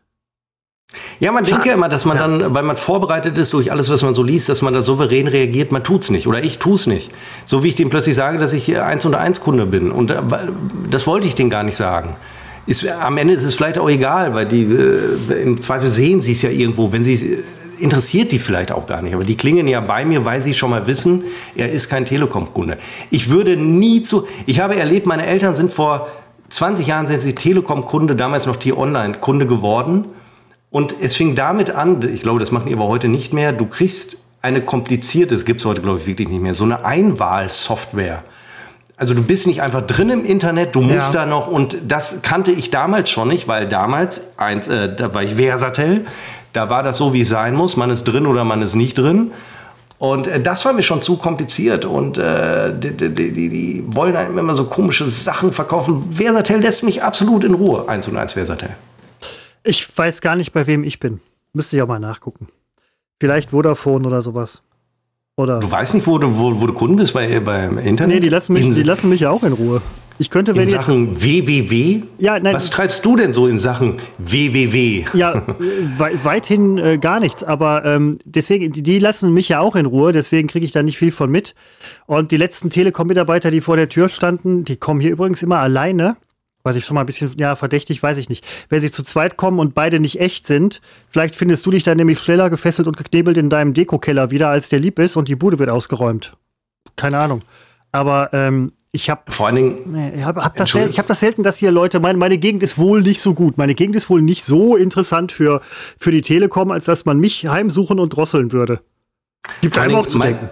Ja, man denkt ja immer, dass man ja. dann, weil man vorbereitet ist durch alles, was man so liest, dass man da souverän reagiert. Man tut's nicht oder ich tu's nicht. So wie ich dem plötzlich sage, dass ich eins und eins Kunde bin und äh, das wollte ich denen gar nicht sagen. Ist, am Ende ist es vielleicht auch egal, weil die äh, im Zweifel sehen sie es ja irgendwo, wenn sie interessiert die vielleicht auch gar nicht. Aber die klingen ja bei mir, weil sie schon mal wissen, er ist kein Telekom-Kunde. Ich würde nie zu, ich habe erlebt, meine Eltern sind vor 20 Jahren sind sie Telekom-Kunde, damals noch T-Online-Kunde geworden. Und es fing damit an, ich glaube, das machen die aber heute nicht mehr, du kriegst eine komplizierte, das gibt es heute, glaube ich, wirklich nicht mehr, so eine Einwahlsoftware. Also du bist nicht einfach drin im Internet, du musst ja. da noch, und das kannte ich damals schon nicht, weil damals, eins, äh, da war ich Versatel, da war das so, wie es sein muss. Man ist drin oder man ist nicht drin. Und äh, das war mir schon zu kompliziert. Und äh, die, die, die, die, wollen einem immer so komische Sachen verkaufen. Versatel lässt mich absolut in Ruhe. Eins und eins Versatel. Ich weiß gar nicht, bei wem ich bin. Müsste ich auch mal nachgucken. Vielleicht Vodafone oder sowas. Oder du weißt nicht, wo du, wo, wo du Kunden bist bei, beim Internet? Nee, die lassen, mich, die lassen mich ja auch in Ruhe. Ich könnte, wenn in Sachen www? Ja, nein. Was treibst du denn so in Sachen www? Ja, we weithin äh, gar nichts. Aber ähm, deswegen, die, die, lassen mich ja auch in Ruhe. Deswegen kriege ich da nicht viel von mit. Und die letzten Telekom-Mitarbeiter, die vor der Tür standen, die kommen hier übrigens immer alleine. Was ich schon mal ein bisschen, ja, verdächtig, weiß ich nicht. Wenn sie zu zweit kommen und beide nicht echt sind, vielleicht findest du dich dann nämlich schneller gefesselt und geknebelt in deinem Dekokeller wieder, als der lieb ist und die Bude wird ausgeräumt. Keine Ahnung. Aber ähm, ich habe vor allen Dingen. ich habe hab das, sel hab das selten, dass hier Leute meinen, meine Gegend ist wohl nicht so gut. Meine Gegend ist wohl nicht so interessant für, für die Telekom, als dass man mich heimsuchen und drosseln würde. Gibt einem auch zu mein, denken.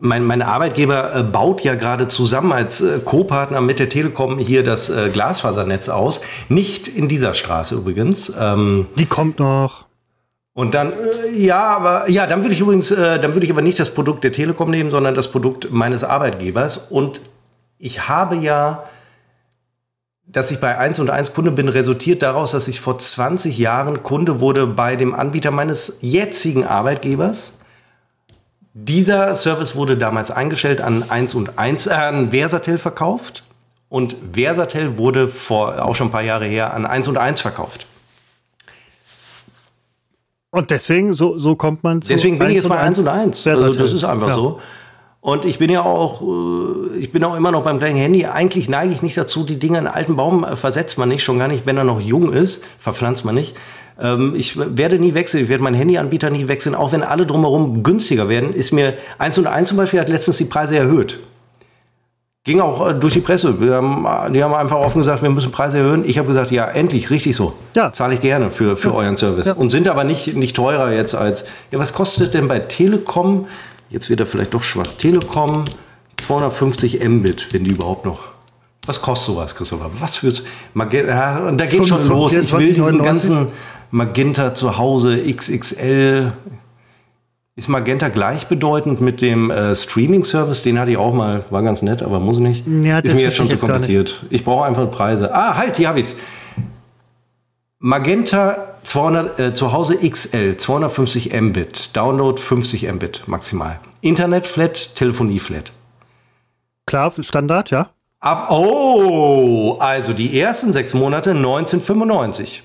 Mein, mein Arbeitgeber äh, baut ja gerade zusammen als äh, Co-Partner mit der Telekom hier das äh, Glasfasernetz aus. Nicht in dieser Straße übrigens. Ähm, die kommt noch. Und dann, ja, aber ja, dann würde ich übrigens, äh, dann würde ich aber nicht das Produkt der Telekom nehmen, sondern das Produkt meines Arbeitgebers. Und ich habe ja, dass ich bei 1 und 1 Kunde bin, resultiert daraus, dass ich vor 20 Jahren Kunde wurde bei dem Anbieter meines jetzigen Arbeitgebers. Dieser Service wurde damals eingestellt an 1 und 1, äh, an Versatel verkauft. Und Versatel wurde vor, auch schon ein paar Jahre her an 1 und 1 verkauft. Und deswegen, so, so kommt man zu Deswegen bin ich jetzt bei 1 und 1. Also das ist einfach ja. so. Und ich bin ja auch, äh, ich bin auch immer noch beim gleichen Handy. Eigentlich neige ich nicht dazu, die Dinge in einen alten Baum äh, versetzt man nicht, schon gar nicht, wenn er noch jung ist, verpflanzt man nicht. Ähm, ich werde nie wechseln, ich werde meinen Handyanbieter nie wechseln, auch wenn alle drumherum günstiger werden. Ist mir 1 und 1 zum Beispiel hat letztens die Preise erhöht. Ging auch äh, durch die Presse. Haben, die haben einfach offen gesagt, wir müssen Preise erhöhen. Ich habe gesagt, ja, endlich, richtig so. Ja. Zahle ich gerne für, für ja. euren Service. Ja. Und sind aber nicht, nicht teurer jetzt als, ja, was kostet denn bei Telekom Jetzt wird er vielleicht doch schwach. Telekom 250 Mbit, wenn die überhaupt noch. Was kostet sowas, Christopher? Was fürs Magenta? Und da geht schon los. Ich will diesen ganzen Magenta zu Hause XXL. Ist Magenta gleichbedeutend mit dem äh, Streaming-Service? Den hatte ich auch mal, war ganz nett, aber muss nicht. Ja, ist mir jetzt schon zu kompliziert. Ich brauche einfach Preise. Ah, halt, hier habe ich es. Magenta 200, äh, zu Hause XL, 250 Mbit, Download 50 Mbit maximal. Internet Flat, Telefonie Flat. Klar, Standard, ja. Ab, oh, also die ersten sechs Monate 1995.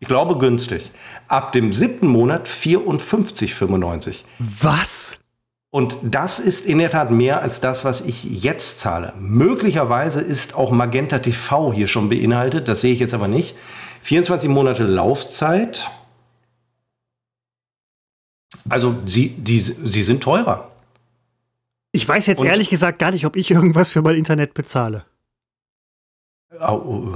Ich glaube günstig. Ab dem siebten Monat 54,95. Was? Und das ist in der Tat mehr als das, was ich jetzt zahle. Möglicherweise ist auch Magenta TV hier schon beinhaltet, das sehe ich jetzt aber nicht. 24 Monate Laufzeit. Also sie, die, sie sind teurer. Ich weiß jetzt Und ehrlich gesagt gar nicht, ob ich irgendwas für mein Internet bezahle. Oh,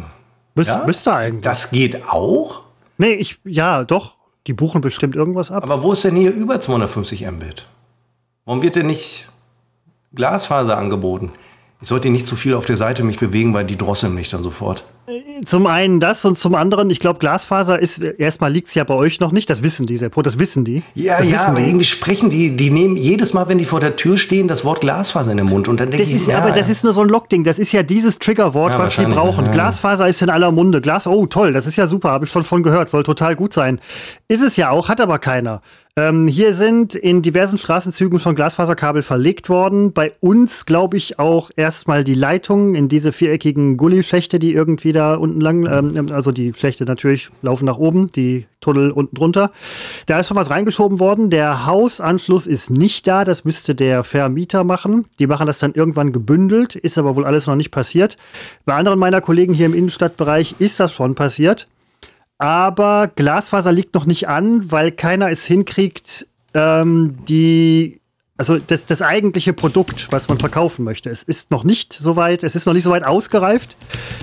Müs ja? Müsste eigentlich. Das geht auch? Nee, ich, ja, doch. Die buchen bestimmt irgendwas ab. Aber wo ist denn hier über 250 Mbit? Warum wird denn nicht Glasfaser angeboten? Ich sollte nicht zu viel auf der Seite mich bewegen, weil die drosseln mich dann sofort. Zum einen das und zum anderen, ich glaube, Glasfaser ist, erstmal liegt es ja bei euch noch nicht, das wissen die, Seppo, das wissen die. Ja, das ja, aber die. irgendwie sprechen die, die nehmen jedes Mal, wenn die vor der Tür stehen, das Wort Glasfaser in den Mund und dann denke ich, ist, ja, aber das ist nur so ein Lockding, das ist ja dieses Triggerwort, ja, was die brauchen. Ja. Glasfaser ist in aller Munde. Glas, oh toll, das ist ja super, habe ich schon von gehört, soll total gut sein. Ist es ja auch, hat aber keiner. Ähm, hier sind in diversen Straßenzügen schon Glasfaserkabel verlegt worden. Bei uns, glaube ich, auch erstmal die Leitungen in diese viereckigen Gullischächte, die irgendwie da unten lang, ähm, also die Schächte natürlich laufen nach oben, die Tunnel unten drunter. Da ist schon was reingeschoben worden. Der Hausanschluss ist nicht da, das müsste der Vermieter machen. Die machen das dann irgendwann gebündelt, ist aber wohl alles noch nicht passiert. Bei anderen meiner Kollegen hier im Innenstadtbereich ist das schon passiert. Aber Glasfaser liegt noch nicht an, weil keiner es hinkriegt, ähm, die, also das, das eigentliche Produkt, was man verkaufen möchte. Es ist noch nicht so weit, es ist noch nicht so weit ausgereift,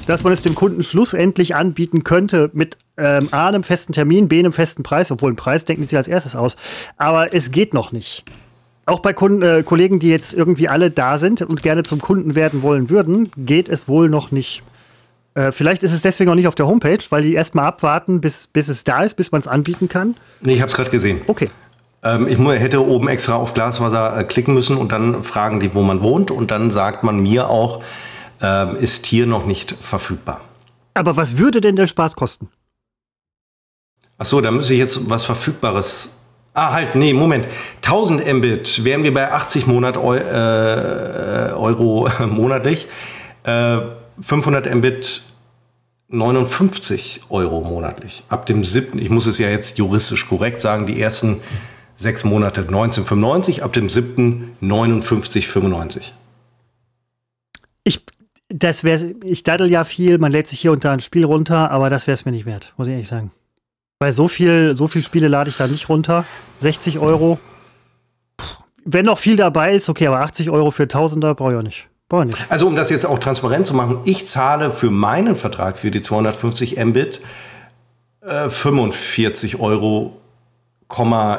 dass man es dem Kunden schlussendlich anbieten könnte mit ähm, A, einem festen Termin, B, einem festen Preis, obwohl ein Preis denken sie als erstes aus. Aber es geht noch nicht. Auch bei Kunden, äh, Kollegen, die jetzt irgendwie alle da sind und gerne zum Kunden werden wollen würden, geht es wohl noch nicht. Äh, vielleicht ist es deswegen auch nicht auf der Homepage, weil die erstmal abwarten, bis, bis es da ist, bis man es anbieten kann. Nee, ich habe es gerade gesehen. Okay. Ähm, ich hätte oben extra auf Glasfaser äh, klicken müssen und dann fragen die, wo man wohnt. Und dann sagt man mir auch, äh, ist hier noch nicht verfügbar. Aber was würde denn der Spaß kosten? Ach so, da müsste ich jetzt was Verfügbares. Ah, halt, nee, Moment. 1000 Mbit wären wir bei 80 Monat äh, Euro (laughs) monatlich. Äh, 500 Mbit 59 Euro monatlich. Ab dem 7., ich muss es ja jetzt juristisch korrekt sagen, die ersten sechs Monate 1995, ab dem 7. 59,95. Ich, das wäre, ich daddel ja viel, man lädt sich hier unter ein Spiel runter, aber das wäre es mir nicht wert, muss ich ehrlich sagen. Weil so viel, so viel Spiele lade ich da nicht runter. 60 Euro. Wenn noch viel dabei ist, okay, aber 80 Euro für Tausender brauche ich auch nicht. Also um das jetzt auch transparent zu machen, ich zahle für meinen Vertrag für die 250 Mbit äh, 45 Euro,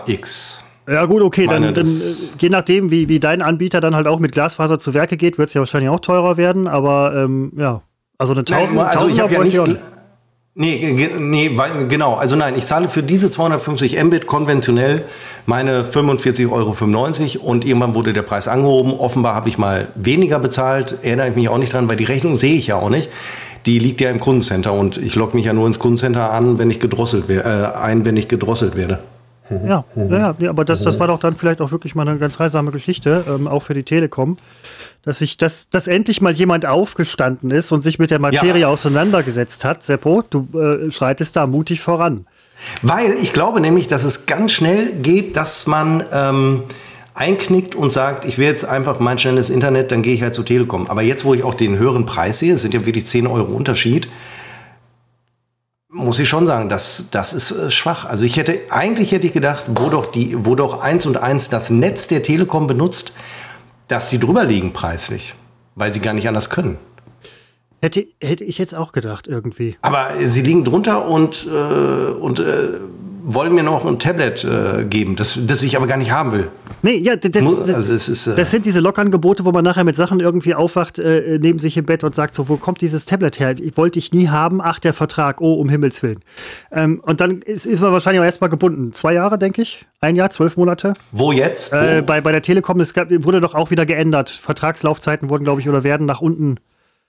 x. Ja gut, okay, dann, dann äh, je nachdem, wie, wie dein Anbieter dann halt auch mit Glasfaser zu Werke geht, wird es ja wahrscheinlich auch teurer werden, aber ähm, ja, also eine 1000 Nein, also ich habe ja nicht, Nee, nee, genau. Also nein, ich zahle für diese 250 Mbit konventionell meine 45,95 Euro und irgendwann wurde der Preis angehoben. Offenbar habe ich mal weniger bezahlt, erinnere ich mich auch nicht dran, weil die Rechnung sehe ich ja auch nicht. Die liegt ja im Kundencenter und ich logge mich ja nur ins Kundencenter an, wenn ich gedrosselt werde, äh, ein, wenn ich gedrosselt werde. Ja, ja, ja, aber das, das war doch dann vielleicht auch wirklich mal eine ganz heilsame Geschichte, ähm, auch für die Telekom, dass sich dass, dass endlich mal jemand aufgestanden ist und sich mit der Materie ja. auseinandergesetzt hat. Seppo, du äh, schreitest da mutig voran. Weil ich glaube nämlich, dass es ganz schnell geht, dass man ähm, einknickt und sagt, ich will jetzt einfach mein schnelles Internet, dann gehe ich halt zur Telekom. Aber jetzt, wo ich auch den höheren Preis sehe, es sind ja wirklich 10 Euro Unterschied, muss ich schon sagen, das, das ist äh, schwach. Also ich hätte, eigentlich hätte ich gedacht, wo doch die, wo doch eins und eins das Netz der Telekom benutzt, dass die drüber liegen preislich, weil sie gar nicht anders können. Hätte, hätte ich jetzt auch gedacht, irgendwie. Aber sie liegen drunter und, äh, und äh, wollen mir noch ein Tablet äh, geben, das, das ich aber gar nicht haben will. Nee, ja, das, also ist, äh das sind diese Lockangebote, wo man nachher mit Sachen irgendwie aufwacht, äh, neben sich im Bett und sagt so, wo kommt dieses Tablet her? Ich wollte ich nie haben, ach, der Vertrag, oh, um Himmels Willen. Ähm, und dann ist, ist man wahrscheinlich auch erstmal gebunden. Zwei Jahre, denke ich. Ein Jahr, zwölf Monate. Wo jetzt? Wo? Äh, bei, bei der Telekom, es gab, wurde doch auch wieder geändert. Vertragslaufzeiten wurden, glaube ich, oder werden nach unten.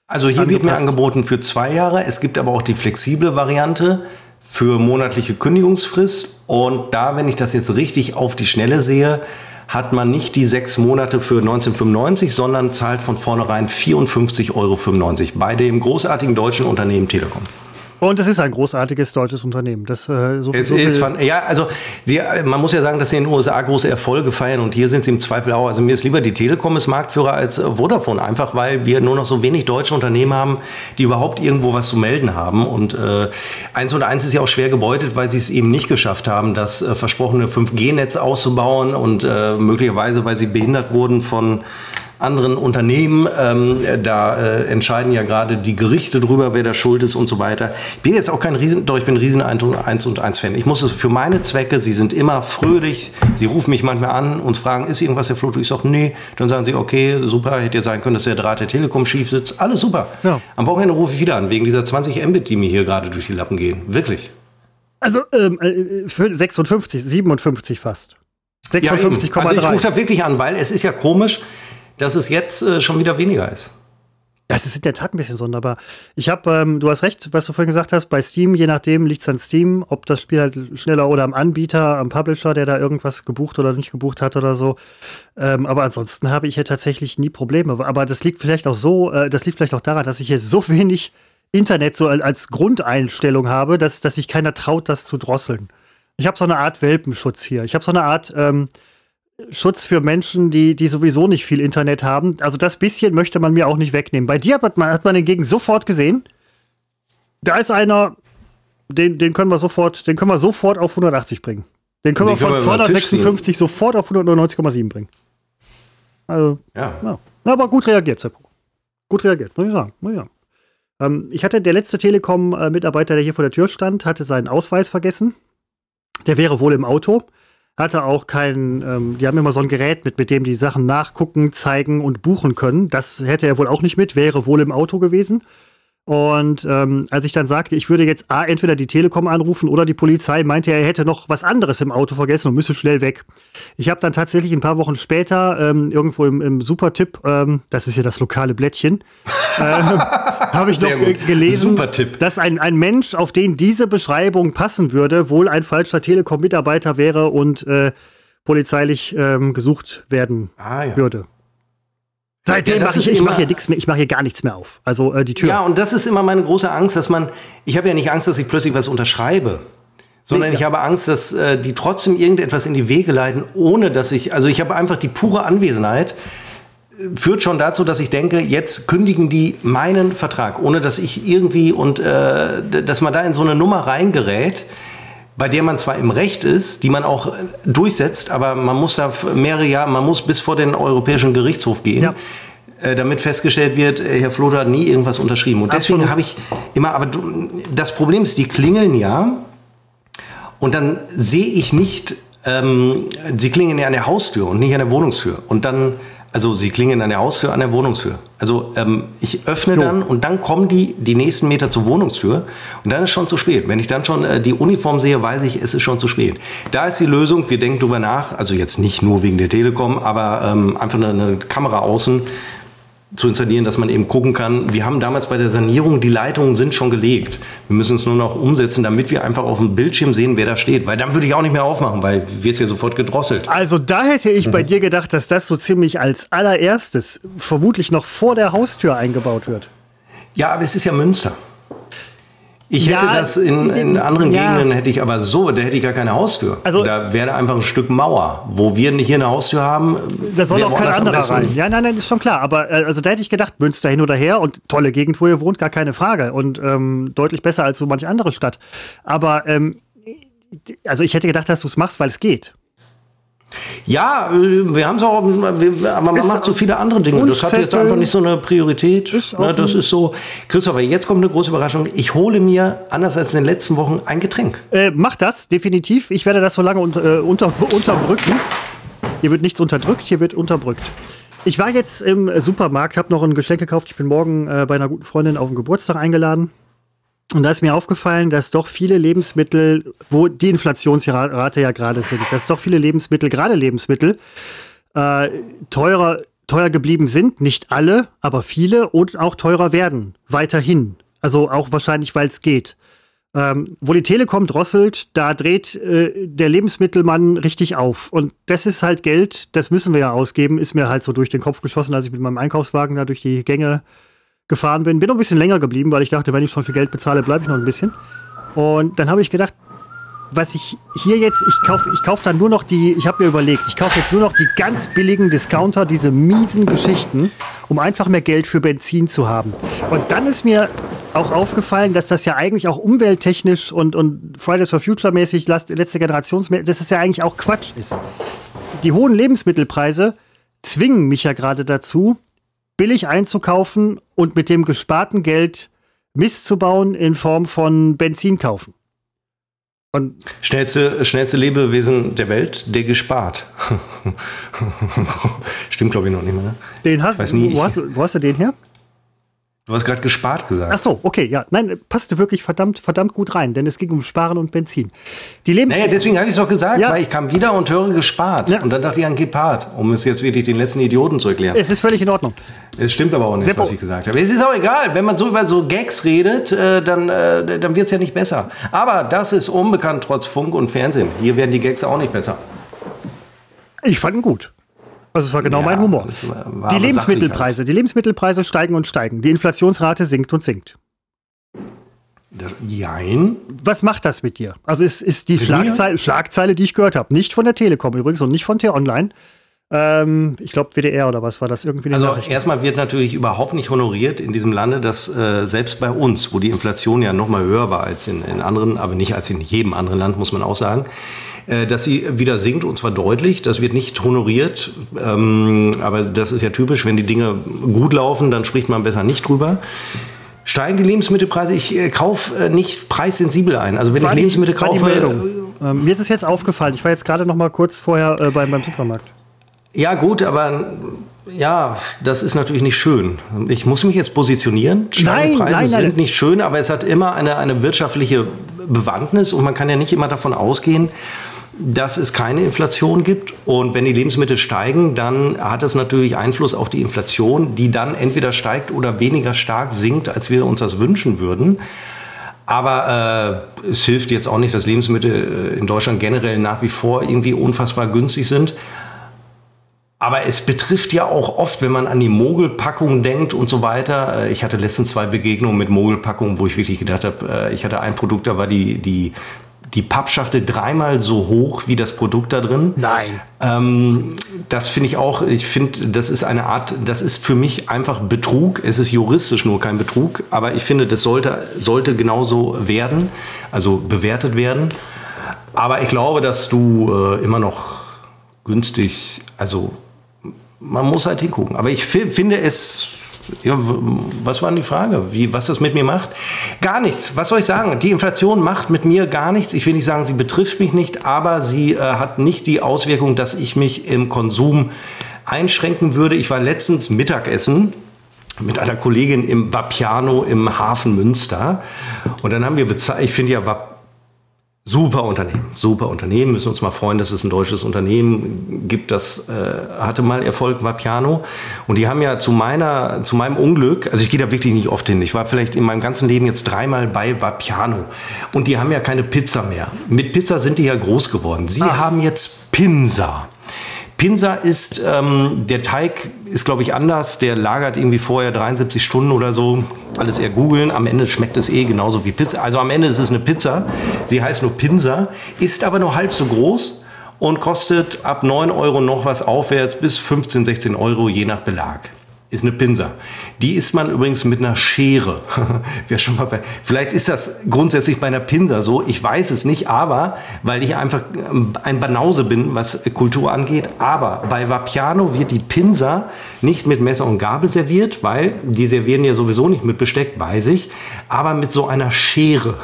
Also hier angepasst. wird mir angeboten für zwei Jahre. Es gibt aber auch die flexible Variante für monatliche Kündigungsfrist. Und da, wenn ich das jetzt richtig auf die Schnelle sehe, hat man nicht die sechs Monate für 1995, sondern zahlt von vornherein 54,95 Euro bei dem großartigen deutschen Unternehmen Telekom. Und es ist ein großartiges deutsches Unternehmen. Das, äh, so, es so ist, von, ja, also sie, man muss ja sagen, dass sie in den USA große Erfolge feiern und hier sind sie im Zweifel auch. Also mir ist lieber die Telekom ist Marktführer als äh, Vodafone, einfach weil wir nur noch so wenig deutsche Unternehmen haben, die überhaupt irgendwo was zu melden haben. Und äh, eins und eins ist ja auch schwer gebeutet, weil sie es eben nicht geschafft haben, das äh, versprochene 5G-Netz auszubauen und äh, möglicherweise, weil sie behindert wurden von anderen Unternehmen. Ähm, da äh, entscheiden ja gerade die Gerichte drüber, wer da schuld ist und so weiter. Ich bin jetzt auch kein Riesen, doch ich bin ein Riesen 1 und 1 Fan. Ich muss es für meine Zwecke, sie sind immer fröhlich, sie rufen mich manchmal an und fragen, ist irgendwas, Herr Floto? Ich sage, nee. Dann sagen sie, okay, super, hätte ja sein können, dass der Draht der Telekom schief sitzt. Alles super. Ja. Am Wochenende rufe ich wieder an, wegen dieser 20 Mbit, die mir hier gerade durch die Lappen gehen. Wirklich. Also ähm, 56, äh, 57 fast. 56,3. Ja, also ich rufe da wirklich an, weil es ist ja komisch, dass es jetzt äh, schon wieder weniger ist. Das ist in der Tat ein bisschen sonderbar. Ich habe, ähm, du hast recht, was du vorhin gesagt hast, bei Steam, je nachdem liegt es an Steam, ob das Spiel halt schneller oder am Anbieter, am Publisher, der da irgendwas gebucht oder nicht gebucht hat oder so. Ähm, aber ansonsten habe ich ja tatsächlich nie Probleme. Aber das liegt vielleicht auch so, äh, das liegt vielleicht auch daran, dass ich hier so wenig Internet so als Grundeinstellung habe, dass, dass sich keiner traut, das zu drosseln. Ich habe so eine Art Welpenschutz hier. Ich habe so eine Art, ähm, Schutz für Menschen, die, die sowieso nicht viel Internet haben. Also das bisschen möchte man mir auch nicht wegnehmen. Bei dir hat man, hat man hingegen sofort gesehen, da ist einer, den, den können wir sofort, den können wir sofort auf 180 bringen. Den können den wir von 256 sofort auf 199,7 bringen. Also, ja. ja. Aber gut reagiert, Seppo. Gut reagiert, muss ich sagen. Muss ich, sagen. Ähm, ich hatte der letzte Telekom-Mitarbeiter, der hier vor der Tür stand, hatte seinen Ausweis vergessen. Der wäre wohl im Auto hatte auch kein, ähm, die haben immer so ein Gerät mit, mit dem die Sachen nachgucken, zeigen und buchen können. Das hätte er wohl auch nicht mit, wäre wohl im Auto gewesen. Und ähm, als ich dann sagte, ich würde jetzt A, entweder die Telekom anrufen oder die Polizei, meinte er, er hätte noch was anderes im Auto vergessen und müsse schnell weg. Ich habe dann tatsächlich ein paar Wochen später ähm, irgendwo im, im Supertipp, ähm, das ist ja das lokale Blättchen, (laughs) äh, habe ich noch gelesen, dass ein, ein Mensch, auf den diese Beschreibung passen würde, wohl ein falscher Telekom-Mitarbeiter wäre und äh, polizeilich ähm, gesucht werden ah, ja. würde. Seitdem ja, mache ich, ich mache hier nichts mehr, ich mache hier gar nichts mehr auf. Also äh, die Tür. Ja, und das ist immer meine große Angst, dass man, ich habe ja nicht Angst, dass ich plötzlich was unterschreibe, sondern nee, ich habe Angst, dass äh, die trotzdem irgendetwas in die Wege leiten, ohne dass ich, also ich habe einfach die pure Anwesenheit, äh, führt schon dazu, dass ich denke, jetzt kündigen die meinen Vertrag, ohne dass ich irgendwie und äh, dass man da in so eine Nummer reingerät, bei der man zwar im Recht ist, die man auch durchsetzt, aber man muss da mehrere Jahre, man muss bis vor den Europäischen Gerichtshof gehen. Ja äh, damit festgestellt wird, äh, Herr Floder hat nie irgendwas unterschrieben. Und deswegen habe ich immer, aber das Problem ist, die klingeln ja und dann sehe ich nicht, ähm, sie klingeln ja an der Haustür und nicht an der Wohnungstür. Und dann also sie klingen an der Haustür, an der Wohnungstür. Also ähm, ich öffne jo. dann und dann kommen die die nächsten Meter zur Wohnungstür und dann ist schon zu spät. Wenn ich dann schon äh, die Uniform sehe, weiß ich, es ist schon zu spät. Da ist die Lösung, wir denken drüber nach, also jetzt nicht nur wegen der Telekom, aber ähm, einfach eine, eine Kamera außen zu installieren, dass man eben gucken kann. Wir haben damals bei der Sanierung, die Leitungen sind schon gelegt. Wir müssen es nur noch umsetzen, damit wir einfach auf dem Bildschirm sehen, wer da steht. Weil dann würde ich auch nicht mehr aufmachen, weil wir es ja sofort gedrosselt. Also da hätte ich mhm. bei dir gedacht, dass das so ziemlich als allererstes vermutlich noch vor der Haustür eingebaut wird. Ja, aber es ist ja Münster. Ich ja, hätte das in, in anderen ja. Gegenden, hätte ich aber so, da hätte ich gar keine Haustür. Also, da wäre einfach ein Stück Mauer. Wo wir hier eine Haustür haben, da soll auch kein anderer rein. Ja, nein, nein, ist schon klar. Aber äh, also da hätte ich gedacht, Münster hin oder her und tolle Gegend, wo ihr wohnt, gar keine Frage. Und ähm, deutlich besser als so manche andere Stadt. Aber ähm, also ich hätte gedacht, dass du es machst, weil es geht. Ja, äh, wir haben es auch, aber man ist macht so viele andere Dinge. Das hat jetzt einfach nicht so eine Priorität. Ist ne, das ist so. Christopher, jetzt kommt eine große Überraschung. Ich hole mir, anders als in den letzten Wochen, ein Getränk. Äh, mach das, definitiv. Ich werde das so lange unter, äh, unter, unterbrücken. Hier wird nichts unterdrückt, hier wird unterbrückt. Ich war jetzt im Supermarkt, habe noch ein Geschenk gekauft. Ich bin morgen äh, bei einer guten Freundin auf den Geburtstag eingeladen. Und da ist mir aufgefallen, dass doch viele Lebensmittel, wo die Inflationsrate ja gerade sind, dass doch viele Lebensmittel, gerade Lebensmittel, äh, teurer, teuer geblieben sind. Nicht alle, aber viele und auch teurer werden. Weiterhin. Also auch wahrscheinlich, weil es geht. Ähm, wo die Telekom drosselt, da dreht äh, der Lebensmittelmann richtig auf. Und das ist halt Geld, das müssen wir ja ausgeben, ist mir halt so durch den Kopf geschossen, als ich mit meinem Einkaufswagen da durch die Gänge gefahren bin. Bin noch ein bisschen länger geblieben, weil ich dachte, wenn ich schon viel Geld bezahle, bleibe ich noch ein bisschen. Und dann habe ich gedacht, was ich hier jetzt, ich kaufe ich kauf dann nur noch die, ich habe mir überlegt, ich kaufe jetzt nur noch die ganz billigen Discounter, diese miesen Geschichten, um einfach mehr Geld für Benzin zu haben. Und dann ist mir auch aufgefallen, dass das ja eigentlich auch umwelttechnisch und, und Fridays for Future mäßig, letzte Generations, dass es ja eigentlich auch Quatsch ist. Die hohen Lebensmittelpreise zwingen mich ja gerade dazu, billig einzukaufen und mit dem gesparten Geld Mist zu bauen in Form von Benzin kaufen. Und schnellste, schnellste Lebewesen der Welt, der gespart. (laughs) Stimmt, glaube ich, noch nicht mehr. Ne? Den hast, Weiß nie, wo, hast, wo hast du den her? Du hast gerade gespart gesagt. Ach so, okay, ja. Nein, passte wirklich verdammt, verdammt gut rein, denn es ging um Sparen und Benzin. Die Lebens naja, deswegen habe ich es doch gesagt, ja. weil ich kam wieder und höre gespart. Ja. Und dann dachte ich an Gepard, um es jetzt wirklich den letzten Idioten zu erklären. Es ist völlig in Ordnung. Es stimmt aber auch nicht, Seppo. was ich gesagt habe. Es ist auch egal, wenn man so über so Gags redet, äh, dann, äh, dann wird es ja nicht besser. Aber das ist unbekannt trotz Funk und Fernsehen. Hier werden die Gags auch nicht besser. Ich fand ihn gut. Also es war genau ja, mein Humor. Die Lebensmittelpreise, halt. die Lebensmittelpreise steigen und steigen. Die Inflationsrate sinkt und sinkt. Jein. Was macht das mit dir? Also ist, ist die Schlagzeile, Schlagzeile, die ich gehört habe, nicht von der Telekom übrigens und nicht von T-Online. Ähm, ich glaube WDR oder was war das irgendwie? Also erstmal wird natürlich überhaupt nicht honoriert in diesem Lande, dass äh, selbst bei uns, wo die Inflation ja noch mal höher war als in, in anderen, aber nicht als in jedem anderen Land, muss man auch sagen, dass sie wieder sinkt und zwar deutlich. Das wird nicht honoriert, ähm, aber das ist ja typisch, wenn die Dinge gut laufen, dann spricht man besser nicht drüber. Steigen die Lebensmittelpreise? Ich äh, kaufe äh, nicht preissensibel ein. Also wenn war ich Lebensmittel die, kaufe. Ähm, mir ist es jetzt aufgefallen. Ich war jetzt gerade noch mal kurz vorher äh, beim, beim Supermarkt. Ja gut, aber ja, das ist natürlich nicht schön. Ich muss mich jetzt positionieren. Steigende Preise nein, nein, sind nicht schön, aber es hat immer eine, eine wirtschaftliche Bewandtnis und man kann ja nicht immer davon ausgehen, dass es keine Inflation gibt. Und wenn die Lebensmittel steigen, dann hat das natürlich Einfluss auf die Inflation, die dann entweder steigt oder weniger stark sinkt, als wir uns das wünschen würden. Aber äh, es hilft jetzt auch nicht, dass Lebensmittel äh, in Deutschland generell nach wie vor irgendwie unfassbar günstig sind. Aber es betrifft ja auch oft, wenn man an die Mogelpackung denkt und so weiter. Äh, ich hatte letztens zwei Begegnungen mit Mogelpackungen, wo ich wirklich gedacht habe, äh, ich hatte ein Produkt, da war die, die die Pappschachtel dreimal so hoch wie das Produkt da drin. Nein. Ähm, das finde ich auch, ich finde, das ist eine Art, das ist für mich einfach Betrug. Es ist juristisch nur kein Betrug, aber ich finde, das sollte, sollte genauso werden, also bewertet werden. Aber ich glaube, dass du äh, immer noch günstig, also man muss halt hingucken. Aber ich finde es ja, was war denn die Frage? Wie, was das mit mir macht? Gar nichts. Was soll ich sagen? Die Inflation macht mit mir gar nichts. Ich will nicht sagen, sie betrifft mich nicht, aber sie äh, hat nicht die Auswirkung, dass ich mich im Konsum einschränken würde. Ich war letztens Mittagessen mit einer Kollegin im Vapiano im Hafen Münster. Und dann haben wir bezahlt, ich finde ja Super Unternehmen, super Unternehmen. Müssen uns mal freuen, dass es ein deutsches Unternehmen gibt, das äh, hatte mal Erfolg, war Piano. Und die haben ja zu meiner, zu meinem Unglück, also ich gehe da wirklich nicht oft hin. Ich war vielleicht in meinem ganzen Leben jetzt dreimal bei Vapiano. Und die haben ja keine Pizza mehr. Mit Pizza sind die ja groß geworden. Sie ah. haben jetzt Pinsa. Pinsa ist, ähm, der Teig ist, glaube ich, anders. Der lagert irgendwie vorher 73 Stunden oder so. Alles eher googeln. Am Ende schmeckt es eh genauso wie Pizza. Also am Ende ist es eine Pizza. Sie heißt nur Pinsa, ist aber nur halb so groß und kostet ab 9 Euro noch was aufwärts bis 15, 16 Euro je nach Belag ist eine Pinsa. Die isst man übrigens mit einer Schere. (laughs) Schon mal bei, vielleicht ist das grundsätzlich bei einer Pinsa so, ich weiß es nicht, aber weil ich einfach ähm, ein Banause bin, was Kultur angeht, aber bei Vapiano wird die Pinsa nicht mit Messer und Gabel serviert, weil die servieren ja sowieso nicht mit Besteck bei sich, aber mit so einer Schere.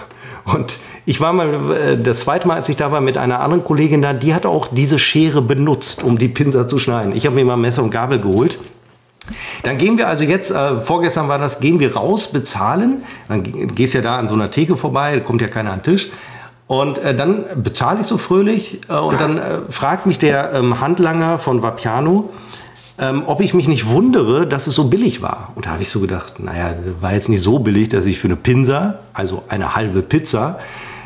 Und ich war mal äh, das zweite Mal, als ich da war, mit einer anderen Kollegin da, die hat auch diese Schere benutzt, um die Pinsa zu schneiden. Ich habe mir mal Messer und Gabel geholt dann gehen wir also jetzt, äh, vorgestern war das, gehen wir raus, bezahlen. Dann gehst ja da an so einer Theke vorbei, kommt ja keiner an den Tisch. Und äh, dann bezahle ich so fröhlich äh, und dann äh, fragt mich der ähm, Handlanger von Vapiano, ähm, ob ich mich nicht wundere, dass es so billig war. Und da habe ich so gedacht, naja, war jetzt nicht so billig, dass ich für eine Pinsa, also eine halbe Pizza,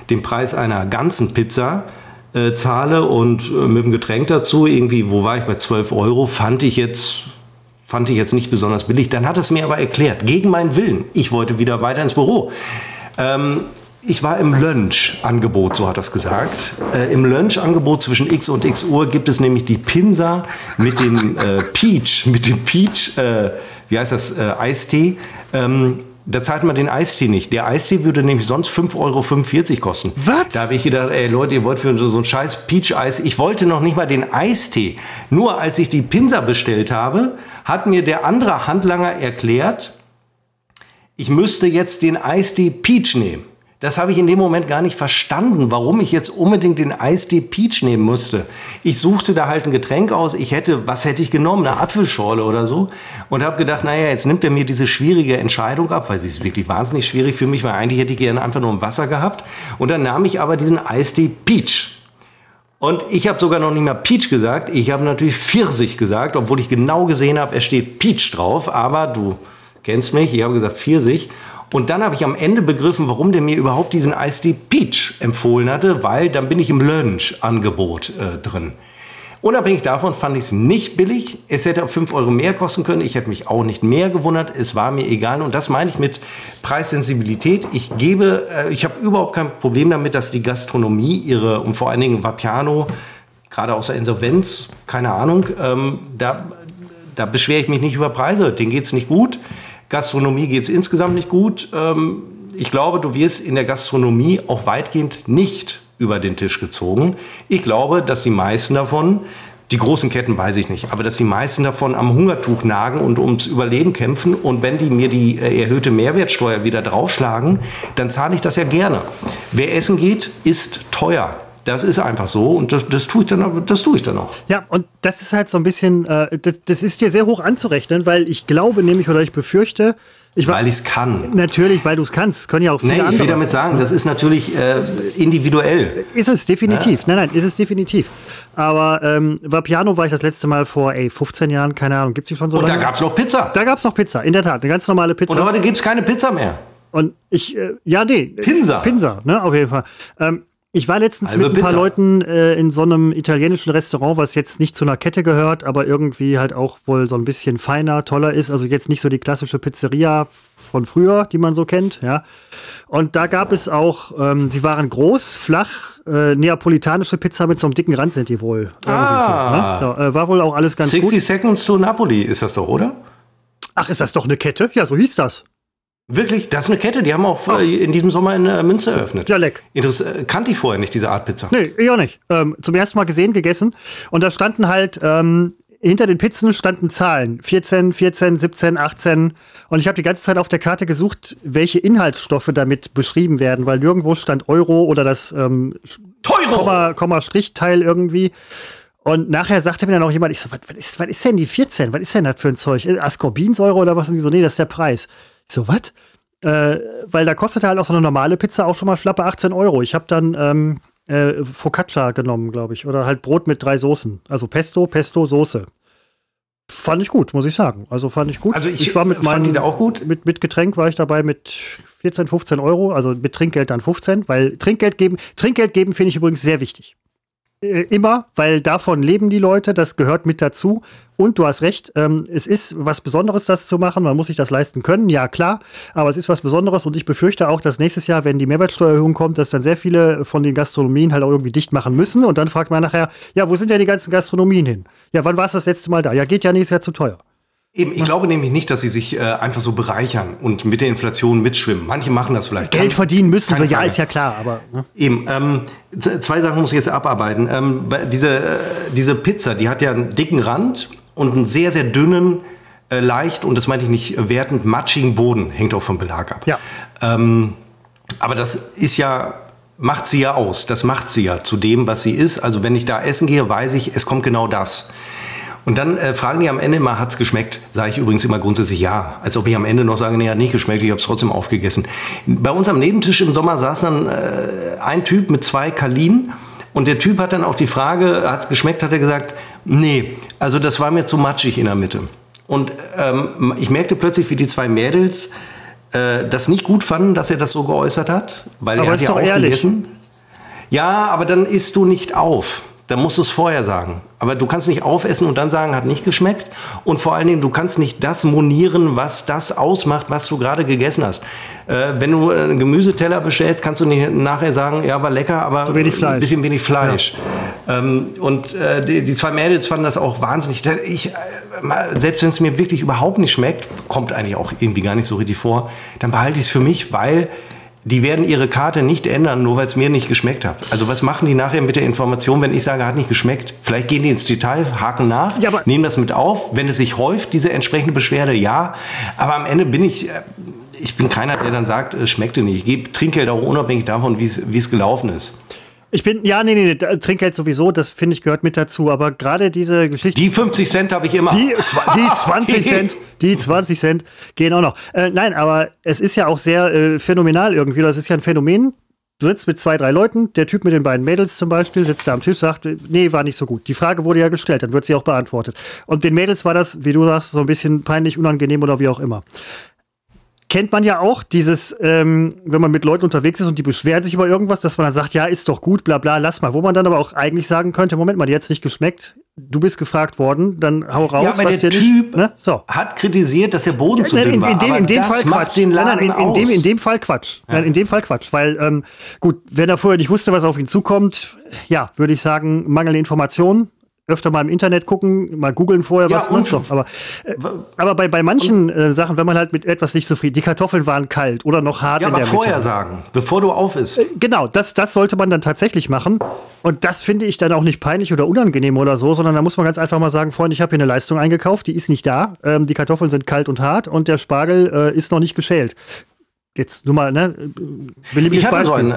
den Preis einer ganzen Pizza äh, zahle und äh, mit dem Getränk dazu, irgendwie, wo war ich bei 12 Euro, fand ich jetzt fand ich jetzt nicht besonders billig. Dann hat es mir aber erklärt, gegen meinen Willen. Ich wollte wieder weiter ins Büro. Ähm, ich war im Lunch-Angebot, so hat er es gesagt. Äh, Im Lunch-Angebot zwischen X und X Uhr gibt es nämlich die Pinsa mit dem äh, Peach, mit dem Peach, äh, wie heißt das, äh, Eistee. Ähm, da zahlt man den Eistee nicht. Der Eistee würde nämlich sonst 5,45 Euro kosten. Was? Da habe ich gedacht, ey Leute, ihr wollt für so ein scheiß Peach-Eis. Ich wollte noch nicht mal den Eistee. Nur als ich die Pinsa bestellt habe, hat mir der andere Handlanger erklärt, ich müsste jetzt den Eistee Peach nehmen. Das habe ich in dem Moment gar nicht verstanden, warum ich jetzt unbedingt den Eistee Peach nehmen musste. Ich suchte da halt ein Getränk aus. Ich hätte, was hätte ich genommen? Eine Apfelschorle oder so. Und habe gedacht, naja, jetzt nimmt er mir diese schwierige Entscheidung ab, weil sie ist wirklich wahnsinnig schwierig für mich, weil eigentlich hätte ich gerne einfach nur ein Wasser gehabt. Und dann nahm ich aber diesen Eistee Peach. Und ich habe sogar noch nicht mal Peach gesagt. Ich habe natürlich Pfirsich gesagt, obwohl ich genau gesehen habe, es steht Peach drauf. Aber du kennst mich, ich habe gesagt Pfirsich. Und dann habe ich am Ende begriffen, warum der mir überhaupt diesen Eistee Peach empfohlen hatte, weil dann bin ich im Lunch-Angebot äh, drin. Unabhängig davon fand ich es nicht billig. Es hätte auch 5 Euro mehr kosten können. Ich hätte mich auch nicht mehr gewundert. Es war mir egal. Und das meine ich mit Preissensibilität. Ich gebe, äh, ich habe überhaupt kein Problem damit, dass die Gastronomie ihre, und vor allen Dingen Vapiano, gerade aus der Insolvenz, keine Ahnung, ähm, da, da beschwere ich mich nicht über Preise. Denen geht es nicht gut. Gastronomie geht es insgesamt nicht gut. Ähm, ich glaube, du wirst in der Gastronomie auch weitgehend nicht über den Tisch gezogen. Ich glaube, dass die meisten davon, die großen Ketten weiß ich nicht, aber dass die meisten davon am Hungertuch nagen und ums Überleben kämpfen. Und wenn die mir die äh, erhöhte Mehrwertsteuer wieder draufschlagen, dann zahle ich das ja gerne. Wer essen geht, ist teuer. Das ist einfach so und das, das, tue ich dann, das tue ich dann auch. Ja, und das ist halt so ein bisschen, äh, das, das ist dir sehr hoch anzurechnen, weil ich glaube nämlich oder ich befürchte, ich weil ich es kann. Natürlich, weil du es kannst. Das können ja auch viele nee, andere. Ich will damit sagen, das ist natürlich äh, individuell. Ist es definitiv. Ja. Nein, nein, ist es definitiv. Aber ähm, Vapiano war ich das letzte Mal vor ey, 15 Jahren, keine Ahnung, gibt es die schon so Und lange? da gab es noch Pizza. Da gab es noch Pizza, in der Tat, eine ganz normale Pizza. Und heute gibt es keine Pizza mehr. Und ich, äh, ja, nee. Pinsa. Pinsa, ne, auf jeden Fall. Ähm, ich war letztens Halbe mit ein paar Pizza. Leuten äh, in so einem italienischen Restaurant, was jetzt nicht zu einer Kette gehört, aber irgendwie halt auch wohl so ein bisschen feiner, toller ist. Also jetzt nicht so die klassische Pizzeria von früher, die man so kennt, ja. Und da gab es auch, ähm, sie waren groß, flach, äh, neapolitanische Pizza mit so einem dicken Rand sind die wohl. Ah. So, ne? so, äh, war wohl auch alles ganz 60 gut. 60 Seconds to Napoli ist das doch, oder? Ach, ist das doch eine Kette? Ja, so hieß das. Wirklich, das ist eine Kette. Die haben auch Ach. in diesem Sommer in äh, Münze eröffnet. Ja, leck. Interess äh, kannte ich vorher nicht, diese Art Pizza. Nee, ich auch nicht. Ähm, zum ersten Mal gesehen, gegessen. Und da standen halt, ähm, hinter den Pizzen standen Zahlen. 14, 14, 17, 18. Und ich habe die ganze Zeit auf der Karte gesucht, welche Inhaltsstoffe damit beschrieben werden, weil nirgendwo stand Euro oder das ähm, Teuro! Komma, Komma Strichteil irgendwie. Und nachher sagte mir dann auch jemand, ich so, was, was, ist, was ist denn die 14? Was ist denn das für ein Zeug? Ascorbinsäure oder was? Und die so, nee, das ist der Preis. So, was? Äh, weil da kostet halt auch so eine normale Pizza auch schon mal schlappe 18 Euro. Ich habe dann ähm, äh, Focaccia genommen, glaube ich. Oder halt Brot mit drei Soßen. Also Pesto, Pesto, Soße. Fand ich gut, muss ich sagen. Also fand ich gut. Also ich, ich war mit fand meinem, die auch gut. Mit, mit Getränk war ich dabei mit 14, 15 Euro, also mit Trinkgeld dann 15, weil Trinkgeld geben, Trinkgeld geben finde ich übrigens sehr wichtig. Äh, immer, weil davon leben die Leute, das gehört mit dazu. Und du hast recht, ähm, es ist was Besonderes, das zu machen. Man muss sich das leisten können, ja klar. Aber es ist was Besonderes und ich befürchte auch, dass nächstes Jahr, wenn die Mehrwertsteuererhöhung kommt, dass dann sehr viele von den Gastronomien halt auch irgendwie dicht machen müssen. Und dann fragt man nachher, ja, wo sind denn die ganzen Gastronomien hin? Ja, wann war es das letzte Mal da? Ja, geht ja nächstes Jahr zu teuer. Eben, ich glaube nämlich nicht, dass sie sich äh, einfach so bereichern und mit der Inflation mitschwimmen. Manche machen das vielleicht. Geld Kann, verdienen müssen sie, ja, ist ja klar, aber. Ne? Eben, ähm, zwei Sachen muss ich jetzt abarbeiten. Ähm, diese, äh, diese Pizza, die hat ja einen dicken Rand und einen sehr, sehr dünnen, äh, leicht, und das meine ich nicht wertend, matschigen Boden. Hängt auch vom Belag ab. Ja. Ähm, aber das ist ja macht sie ja aus. Das macht sie ja zu dem, was sie ist. Also wenn ich da essen gehe, weiß ich, es kommt genau das. Und dann äh, fragen die am Ende immer, hat's geschmeckt? Sage ich übrigens immer grundsätzlich ja. Als ob ich am Ende noch sage, nee, hat nicht geschmeckt, ich habe es trotzdem aufgegessen. Bei uns am Nebentisch im Sommer saß dann äh, ein Typ mit zwei Kalinen. Und der Typ hat dann auch die Frage, hat's geschmeckt, hat er gesagt, nee, also das war mir zu matschig in der Mitte. Und ähm, ich merkte plötzlich, wie die zwei Mädels äh, das nicht gut fanden, dass er das so geäußert hat, weil aber er hat ja aufgegessen. Ehrlich. Ja, aber dann isst du nicht auf. Dann musst du es vorher sagen. Aber du kannst nicht aufessen und dann sagen, hat nicht geschmeckt. Und vor allen Dingen, du kannst nicht das monieren, was das ausmacht, was du gerade gegessen hast. Äh, wenn du einen Gemüseteller bestellst, kannst du nicht nachher sagen, ja, war lecker, aber so ein bisschen wenig Fleisch. Ja. Ähm, und äh, die, die, zwei Mädels fanden das auch wahnsinnig. Ich, äh, selbst wenn es mir wirklich überhaupt nicht schmeckt, kommt eigentlich auch irgendwie gar nicht so richtig vor, dann behalte ich es für mich, weil die werden ihre Karte nicht ändern, nur weil es mir nicht geschmeckt hat. Also was machen die nachher mit der Information, wenn ich sage, hat nicht geschmeckt? Vielleicht gehen die ins Detail, haken nach, ja, nehmen das mit auf. Wenn es sich häuft, diese entsprechende Beschwerde, ja. Aber am Ende bin ich, äh, ich bin keiner, der dann sagt, es schmeckte nicht. Ich gebe Trinkgeld auch unabhängig davon, wie es gelaufen ist. Ich bin, ja, nee, nee, Trinkgeld sowieso, das finde ich gehört mit dazu, aber gerade diese Geschichte. Die 50 Cent habe ich immer. Die, die 20 (laughs) Cent, die 20 Cent gehen auch noch. Äh, nein, aber es ist ja auch sehr äh, phänomenal irgendwie, das ist ja ein Phänomen. Du sitzt mit zwei, drei Leuten, der Typ mit den beiden Mädels zum Beispiel sitzt da am Tisch, sagt, nee, war nicht so gut. Die Frage wurde ja gestellt, dann wird sie auch beantwortet. Und den Mädels war das, wie du sagst, so ein bisschen peinlich, unangenehm oder wie auch immer kennt man ja auch, dieses, ähm, wenn man mit Leuten unterwegs ist und die beschweren sich über irgendwas, dass man dann sagt, ja, ist doch gut, bla bla, lass mal. Wo man dann aber auch eigentlich sagen könnte, Moment mal, die hat nicht geschmeckt, du bist gefragt worden, dann hau raus, ja, aber was der Typ ne? so. hat kritisiert, dass der Boden zu dünn war. In, dem, in dem Fall Quatsch. Nein, nein, in, in, dem, in dem Fall Quatsch. Ja. Nein, in dem Fall Quatsch, weil ähm, gut, wenn er vorher nicht wusste, was auf ihn zukommt, ja, würde ich sagen, mangelnde Informationen öfter mal im Internet gucken, mal googeln vorher, was ja, und doch. Aber, äh, aber bei, bei manchen äh, Sachen, wenn man halt mit etwas nicht zufrieden, die Kartoffeln waren kalt oder noch hart ja, aber vorher Mitte. sagen, bevor du auf isst. Äh, genau, das, das sollte man dann tatsächlich machen. Und das finde ich dann auch nicht peinlich oder unangenehm oder so, sondern da muss man ganz einfach mal sagen, Freunde, ich habe hier eine Leistung eingekauft, die ist nicht da. Ähm, die Kartoffeln sind kalt und hart und der Spargel äh, ist noch nicht geschält. Jetzt nur mal, ne? Ich hatte Beispiel. so ein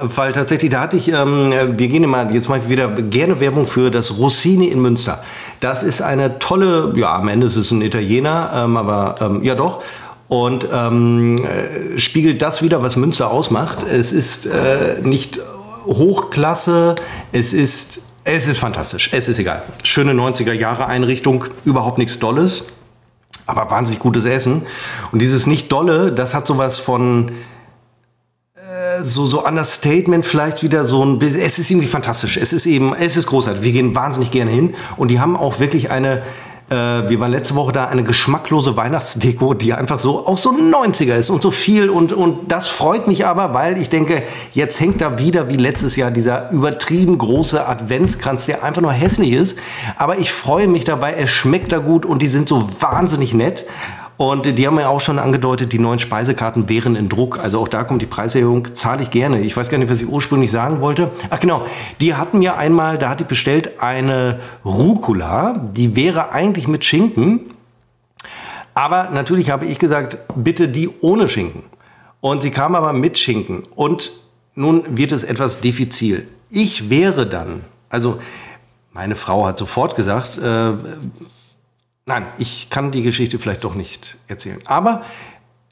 weil tatsächlich, da hatte ich, ähm, wir gehen immer, jetzt mache ich wieder gerne Werbung für das Rossini in Münster. Das ist eine tolle, ja, am Ende ist es ein Italiener, ähm, aber ähm, ja doch. Und ähm, äh, spiegelt das wieder, was Münster ausmacht. Es ist äh, nicht Hochklasse, es ist, es ist fantastisch, es ist egal. Schöne 90er Jahre Einrichtung, überhaupt nichts Dolles, aber wahnsinnig gutes Essen. Und dieses nicht Dolle, das hat sowas von so, so Understatement vielleicht wieder so ein. Es ist irgendwie fantastisch. Es ist eben, es ist großartig. Wir gehen wahnsinnig gerne hin und die haben auch wirklich eine, äh, wir waren letzte Woche da, eine geschmacklose Weihnachtsdeko, die einfach so auch so 90er ist und so viel und, und das freut mich aber, weil ich denke, jetzt hängt da wieder wie letztes Jahr dieser übertrieben große Adventskranz, der einfach nur hässlich ist. Aber ich freue mich dabei, es schmeckt da gut und die sind so wahnsinnig nett. Und die haben ja auch schon angedeutet, die neuen Speisekarten wären in Druck. Also auch da kommt die Preiserhöhung, zahle ich gerne. Ich weiß gar nicht, was ich ursprünglich sagen wollte. Ach genau, die hatten ja einmal, da hatte ich bestellt, eine Rucola. Die wäre eigentlich mit Schinken. Aber natürlich habe ich gesagt, bitte die ohne Schinken. Und sie kam aber mit Schinken. Und nun wird es etwas diffizil. Ich wäre dann, also meine Frau hat sofort gesagt, äh, Nein, ich kann die Geschichte vielleicht doch nicht erzählen. Aber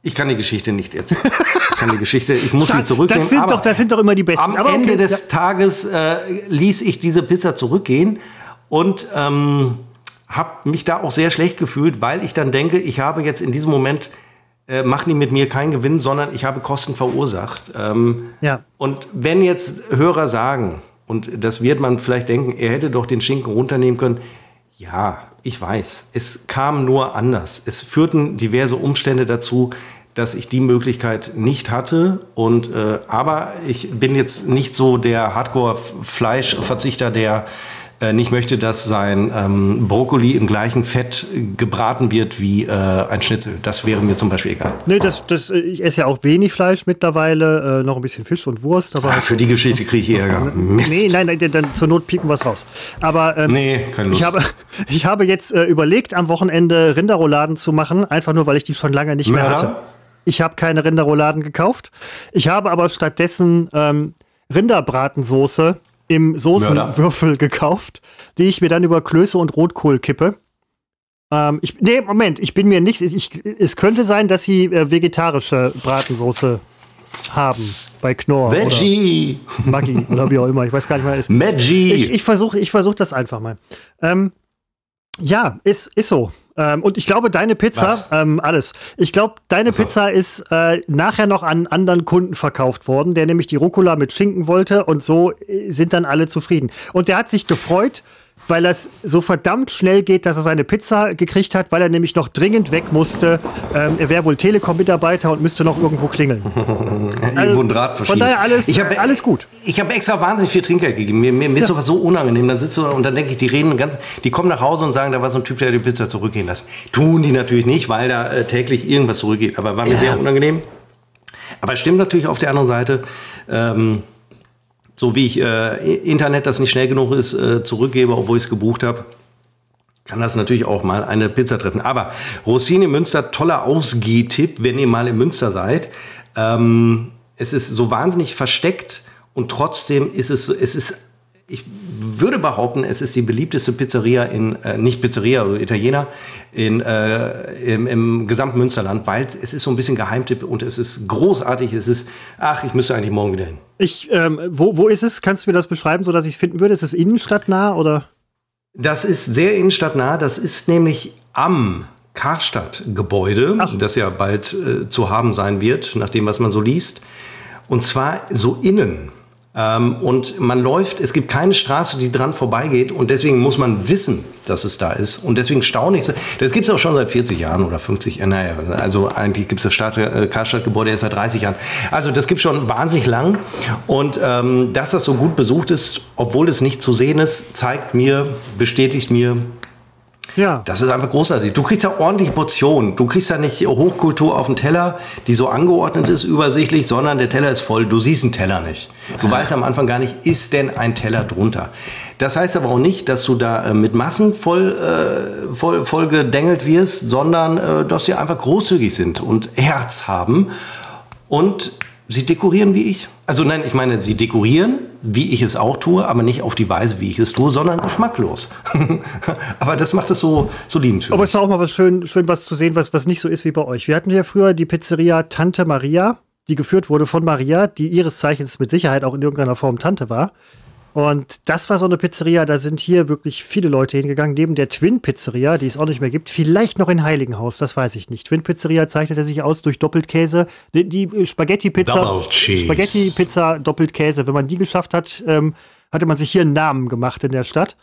ich kann die Geschichte nicht erzählen. Ich kann die Geschichte, ich muss sie zurückgehen. Das sind, doch, das sind doch immer die besten. Am aber Ende okay, des ja. Tages äh, ließ ich diese Pizza zurückgehen und ähm, habe mich da auch sehr schlecht gefühlt, weil ich dann denke, ich habe jetzt in diesem Moment äh, machen die mit mir keinen Gewinn, sondern ich habe Kosten verursacht. Ähm, ja. Und wenn jetzt Hörer sagen, und das wird man vielleicht denken, er hätte doch den Schinken runternehmen können, ja, ich weiß, es kam nur anders. Es führten diverse Umstände dazu, dass ich die Möglichkeit nicht hatte. Und äh, aber ich bin jetzt nicht so der Hardcore-Fleischverzichter, der äh, nicht möchte, dass sein ähm, Brokkoli im gleichen Fett gebraten wird wie äh, ein Schnitzel. Das wäre mir zum Beispiel egal. Nee, das, das, ich esse ja auch wenig Fleisch mittlerweile, äh, noch ein bisschen Fisch und Wurst. Aber ah, für die Geschichte kriege ich Ärger. (laughs) Mist. Nee, nein, nein, dann zur Not pieken wir es raus. Aber ähm, nee, keine Lust. Ich habe, (laughs) ich habe jetzt äh, überlegt, am Wochenende Rinderrouladen zu machen, einfach nur, weil ich die schon lange nicht mehr hatte. Ich habe keine Rinderrouladen gekauft. Ich habe aber stattdessen ähm, Rinderbratensoße im Soßenwürfel gekauft, die ich mir dann über Klöße und Rotkohl kippe. Ähm, ich, nee, Moment, ich bin mir nicht. Ich, es könnte sein, dass sie äh, vegetarische Bratensoße haben bei Knorr. Veggie! Oder Maggi oder wie auch immer. Ich weiß gar nicht mehr. Maggi! Ich, ich versuche ich versuch das einfach mal. Ähm, Ja, ist, ist so. Ähm, und ich glaube, deine Pizza, ähm, alles. Ich glaube, deine so. Pizza ist äh, nachher noch an anderen Kunden verkauft worden, der nämlich die Rucola mit Schinken wollte und so äh, sind dann alle zufrieden. Und der hat sich gefreut, weil das so verdammt schnell geht, dass er seine Pizza gekriegt hat, weil er nämlich noch dringend weg musste. Ähm, er wäre wohl Telekom-Mitarbeiter und müsste noch irgendwo klingeln. (laughs) irgendwo ein Draht verschieben. Von daher alles, ich hab, alles gut. Ich habe extra wahnsinnig viel Trinkgeld gegeben. Mir, mir, mir ja. ist sowas so unangenehm. Dann sitzt du und dann denke ich, die reden ganz, die kommen nach Hause und sagen, da war so ein Typ, der die Pizza zurückgehen lässt. Tun die natürlich nicht, weil da äh, täglich irgendwas zurückgeht. Aber war mir ja. sehr unangenehm. Aber es stimmt natürlich auf der anderen Seite. Ähm, so wie ich äh, Internet, das nicht schnell genug ist, äh, zurückgebe, obwohl ich es gebucht habe, kann das natürlich auch mal eine Pizza treffen. Aber Rossini Münster, toller Ausgehtipp, wenn ihr mal in Münster seid. Ähm, es ist so wahnsinnig versteckt und trotzdem ist es, es ist ich würde behaupten, es ist die beliebteste Pizzeria in, äh, nicht Pizzeria, oder Italiener, in, äh, im, im gesamten Münsterland, weil es ist so ein bisschen Geheimtipp und es ist großartig. Es ist, ach, ich müsste eigentlich morgen wieder hin. Ich, ähm, wo, wo ist es? Kannst du mir das beschreiben, sodass ich es finden würde? Ist es innenstadtnah oder? Das ist sehr innenstadtnah. Das ist nämlich am Karstadt-Gebäude, das ja bald äh, zu haben sein wird, nach dem, was man so liest. Und zwar so innen. Ähm, und man läuft, es gibt keine Straße, die dran vorbeigeht und deswegen muss man wissen, dass es da ist. Und deswegen staune ich so. Das gibt es auch schon seit 40 Jahren oder 50 Jahren. Naja, also eigentlich gibt es das äh, Karstadtgebäude erst seit 30 Jahren. Also das gibt schon wahnsinnig lang. Und ähm, dass das so gut besucht ist, obwohl es nicht zu sehen ist, zeigt mir, bestätigt mir, ja. Das ist einfach großartig. Du kriegst ja ordentlich Portionen. Du kriegst ja nicht Hochkultur auf dem Teller, die so angeordnet ist, übersichtlich, sondern der Teller ist voll. Du siehst einen Teller nicht. Du weißt am Anfang gar nicht, ist denn ein Teller drunter? Das heißt aber auch nicht, dass du da äh, mit Massen voll, äh, voll, voll gedengelt wirst, sondern äh, dass sie einfach großzügig sind und Herz haben. Und sie dekorieren wie ich. Also nein, ich meine, sie dekorieren, wie ich es auch tue, aber nicht auf die Weise, wie ich es tue, sondern geschmacklos. (laughs) aber das macht es so, so liebend. Aber es ist auch mal was schön, schön was zu sehen, was, was nicht so ist wie bei euch. Wir hatten ja früher die Pizzeria Tante Maria, die geführt wurde von Maria, die ihres Zeichens mit Sicherheit auch in irgendeiner Form Tante war. Und das war so eine Pizzeria, da sind hier wirklich viele Leute hingegangen, neben der Twin Pizzeria, die es auch nicht mehr gibt. Vielleicht noch in Heiligenhaus, das weiß ich nicht. Twin Pizzeria zeichnete sich aus durch Doppelkäse. Die, die Spaghetti Pizza, Spaghetti Pizza Doppelkäse. Wenn man die geschafft hat, ähm, hatte man sich hier einen Namen gemacht in der Stadt.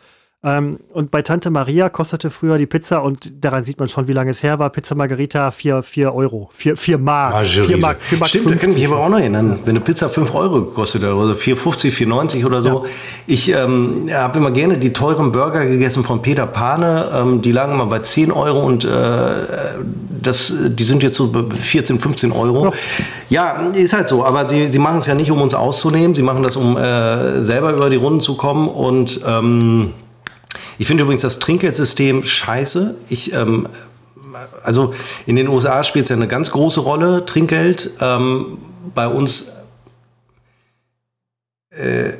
Ähm, und bei Tante Maria kostete früher die Pizza, und daran sieht man schon, wie lange es her war, Pizza Margarita 4, 4 Euro. 4, 4 Mark. 4 Mark, 4 Mark Stimmt, 50. da kann ich mich aber auch noch erinnern. Wenn eine Pizza 5 Euro gekostet hat, oder 4,50, 4,90 oder so. Ja. Ich ähm, habe immer gerne die teuren Burger gegessen von Peter Pane. Ähm, die lagen immer bei 10 Euro und äh, das, die sind jetzt so 14, 15 Euro. Ja. ja, ist halt so. Aber sie, sie machen es ja nicht, um uns auszunehmen. Sie machen das, um äh, selber über die Runden zu kommen und ähm, ich finde übrigens das Trinkgeldsystem scheiße. Ich, ähm, also in den USA spielt es ja eine ganz große Rolle, Trinkgeld. Ähm, bei uns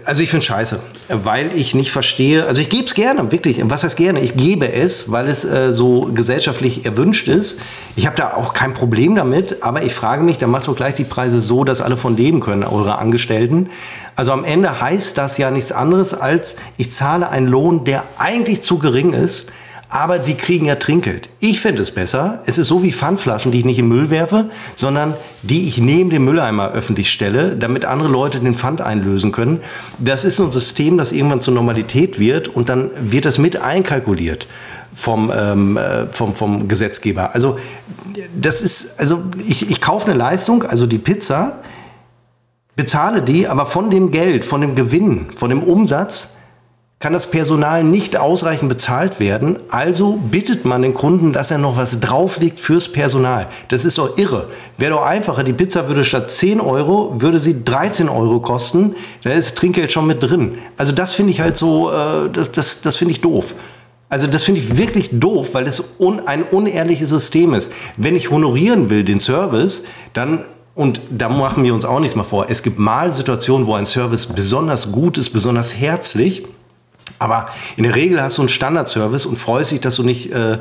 also ich finde scheiße, weil ich nicht verstehe, also ich gebe es gerne, wirklich, was heißt gerne? Ich gebe es, weil es äh, so gesellschaftlich erwünscht ist. Ich habe da auch kein Problem damit, aber ich frage mich, dann macht doch gleich die Preise so, dass alle von leben können, eure Angestellten. Also am Ende heißt das ja nichts anderes als, ich zahle einen Lohn, der eigentlich zu gering ist, aber sie kriegen ja Trinkgeld. Ich finde es besser. Es ist so wie Pfandflaschen, die ich nicht im Müll werfe, sondern die ich neben dem Mülleimer öffentlich stelle, damit andere Leute den Pfand einlösen können. Das ist so ein System, das irgendwann zur Normalität wird und dann wird das mit einkalkuliert vom, ähm, äh, vom, vom Gesetzgeber. Also das ist, also ich, ich kaufe eine Leistung, also die Pizza, bezahle die, aber von dem Geld, von dem Gewinn, von dem Umsatz kann das Personal nicht ausreichend bezahlt werden. Also bittet man den Kunden, dass er noch was drauflegt fürs Personal. Das ist doch irre. Wäre doch einfacher, die Pizza würde statt 10 Euro, würde sie 13 Euro kosten. Da ist Trinkgeld schon mit drin. Also das finde ich halt so, äh, das, das, das finde ich doof. Also das finde ich wirklich doof, weil es un, ein unehrliches System ist. Wenn ich honorieren will den Service, dann und da machen wir uns auch nichts mal vor. Es gibt mal Situationen, wo ein Service besonders gut ist, besonders herzlich. Aber in der Regel hast du einen Standardservice und freust dich, dass du nicht. Äh,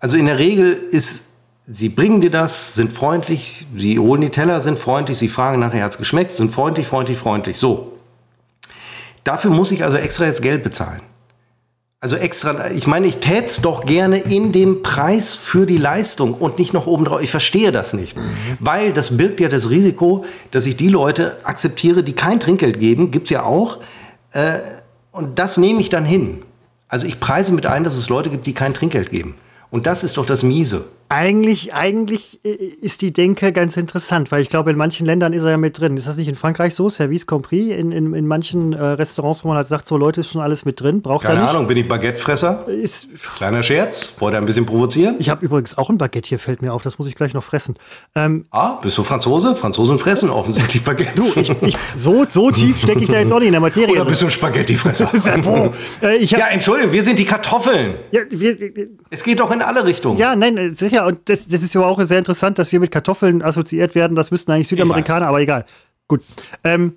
also in der Regel ist, sie bringen dir das, sind freundlich, sie holen die Teller, sind freundlich, sie fragen nachher, hat es geschmeckt, sind freundlich, freundlich, freundlich. So. Dafür muss ich also extra jetzt Geld bezahlen. Also extra, ich meine, ich täte es doch gerne in dem Preis für die Leistung und nicht noch obendrauf. Ich verstehe das nicht. Mhm. Weil das birgt ja das Risiko, dass ich die Leute akzeptiere, die kein Trinkgeld geben, gibt es ja auch. Äh, und das nehme ich dann hin. Also ich preise mit ein, dass es Leute gibt, die kein Trinkgeld geben. Und das ist doch das Miese. Eigentlich, eigentlich äh, ist die Denke ganz interessant, weil ich glaube, in manchen Ländern ist er ja mit drin. Ist das nicht in Frankreich so? Service compris? In, in, in manchen äh, Restaurants, wo man halt sagt, so Leute, ist schon alles mit drin. Braucht Keine. Ahnung, bin ich Baguettefresser? Ist, Kleiner Scherz. Wollte ein bisschen provozieren? Ich habe übrigens auch ein Baguette hier, fällt mir auf. Das muss ich gleich noch fressen. Ähm, ah, bist du Franzose? Franzosen fressen offensichtlich (laughs) Baguettes. Du, ich, ich, so, so tief stecke ich da jetzt auch nicht in der Materie. Oder bist du ein Spaghettifresser? (laughs) äh, ja, Entschuldigung, wir sind die Kartoffeln. Ja, wir, es geht doch in alle Richtungen. Ja, nein, äh, Und das, das ist ja auch sehr interessant, dass wir mit Kartoffeln assoziiert werden. Das müssten eigentlich Südamerikaner, aber egal. Gut. Ähm,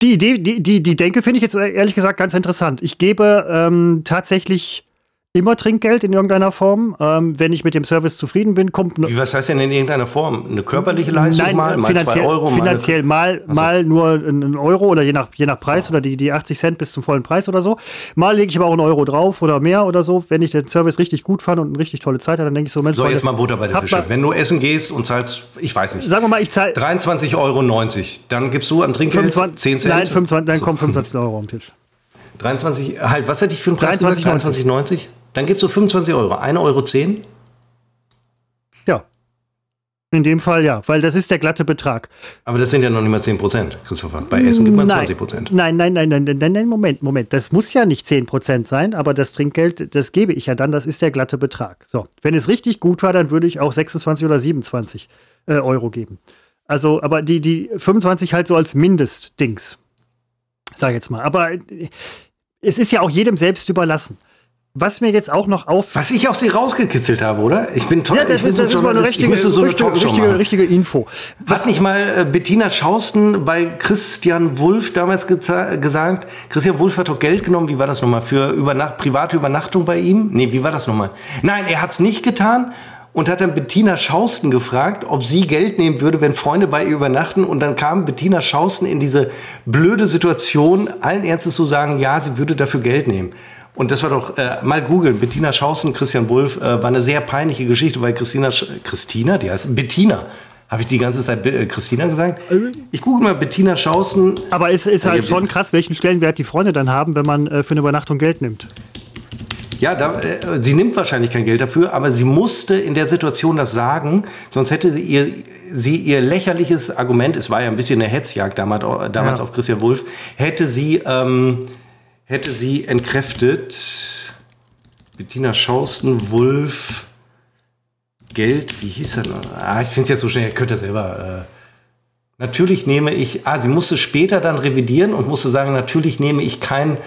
die Idee, die, die, die Denke finde ich jetzt ehrlich gesagt ganz interessant. Ich gebe ähm, tatsächlich immer Trinkgeld in irgendeiner Form. Ähm, wenn ich mit dem Service zufrieden bin, kommt. Wie, was heißt denn in irgendeiner Form? Eine körperliche Leistung Nein, mal, mal zwei Euro? Finanziell mal, mal, mal nur einen Euro oder je nach, je nach Preis oh. oder die, die 80 Cent bis zum vollen Preis oder so. Mal lege ich aber auch einen Euro drauf oder mehr oder so. Wenn ich den Service richtig gut fand und eine richtig tolle Zeit hatte, dann denke ich so, Mensch. So, jetzt mal Butter bei der Fische. Wenn du essen gehst und zahlst, ich weiß nicht. Sagen wir mal, ich zahle. 23,90 Euro. Dann gibst du an Trinkgeld 25, 10 Cent? Nein, 25, dann kommen 25 (laughs) Euro am Tisch. 23, halt, was hätte ich für einen Preis 23,90. 23,90? Dann gibst du 25 Euro. 1,10 Euro? 10? Ja. In dem Fall ja, weil das ist der glatte Betrag. Aber das sind ja noch nicht mal 10 Prozent, Christopher. Bei Essen gibt man nein, 20 Prozent. Nein, nein, nein, nein, nein, nein, Moment, Moment. Das muss ja nicht 10 Prozent sein, aber das Trinkgeld, das gebe ich ja dann, das ist der glatte Betrag. So, wenn es richtig gut war, dann würde ich auch 26 oder 27 äh, Euro geben. Also, aber die, die 25 halt so als Mindestdings. Sag ich jetzt mal. Aber äh, es ist ja auch jedem selbst überlassen. Was mir jetzt auch noch auf. Was ich aus dir rausgekitzelt habe, oder? Ich bin toll. Ja, das, ich ist, das ist mal eine richtige, so eine richtige, richtige, richtige, Info. Was Hat nicht mal äh, Bettina Schausten bei Christian Wulff damals gesagt? Christian Wulff hat doch Geld genommen. Wie war das nochmal? Für Übernacht private Übernachtung bei ihm? Nee, wie war das nochmal? Nein, er hat es nicht getan und hat dann Bettina Schausten gefragt, ob sie Geld nehmen würde, wenn Freunde bei ihr übernachten. Und dann kam Bettina Schausten in diese blöde Situation, allen Ernstes zu sagen, ja, sie würde dafür Geld nehmen. Und das war doch, äh, mal googeln, Bettina Schausen, Christian Wulff, äh, war eine sehr peinliche Geschichte, weil Christina, Sch Christina, die heißt Bettina. Habe ich die ganze Zeit äh, Christina gesagt? Ich google mal Bettina Schausen. Aber es ist halt schon krass, welchen Stellenwert die Freunde dann haben, wenn man äh, für eine Übernachtung Geld nimmt. Ja, da, äh, sie nimmt wahrscheinlich kein Geld dafür, aber sie musste in der Situation das sagen, sonst hätte sie ihr, sie ihr lächerliches Argument, es war ja ein bisschen eine Hetzjagd damals, damals ja. auf Christian Wulff, hätte sie ähm, hätte sie entkräftet. Bettina Schausten, Wulf, Geld, wie hieß er noch? Ah, ich finde es jetzt so schnell, ihr könnt das selber. Äh, natürlich nehme ich, ah, sie musste später dann revidieren und musste sagen, natürlich nehme ich kein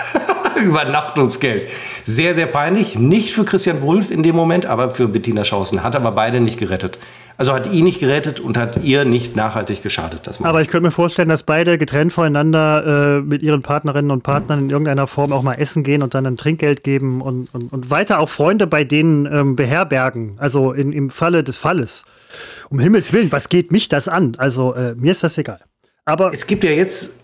(laughs) Übernachtungsgeld. Sehr, sehr peinlich. Nicht für Christian Wulff in dem Moment, aber für Bettina Schausen. Hat aber beide nicht gerettet. Also hat ihn nicht gerettet und hat ihr nicht nachhaltig geschadet. Aber ich könnte mir vorstellen, dass beide getrennt voneinander äh, mit ihren Partnerinnen und Partnern in irgendeiner Form auch mal essen gehen und dann ein Trinkgeld geben und, und, und weiter auch Freunde bei denen ähm, beherbergen. Also in, im Falle des Falles. Um Himmels Willen, was geht mich das an? Also äh, mir ist das egal. Aber es gibt ja jetzt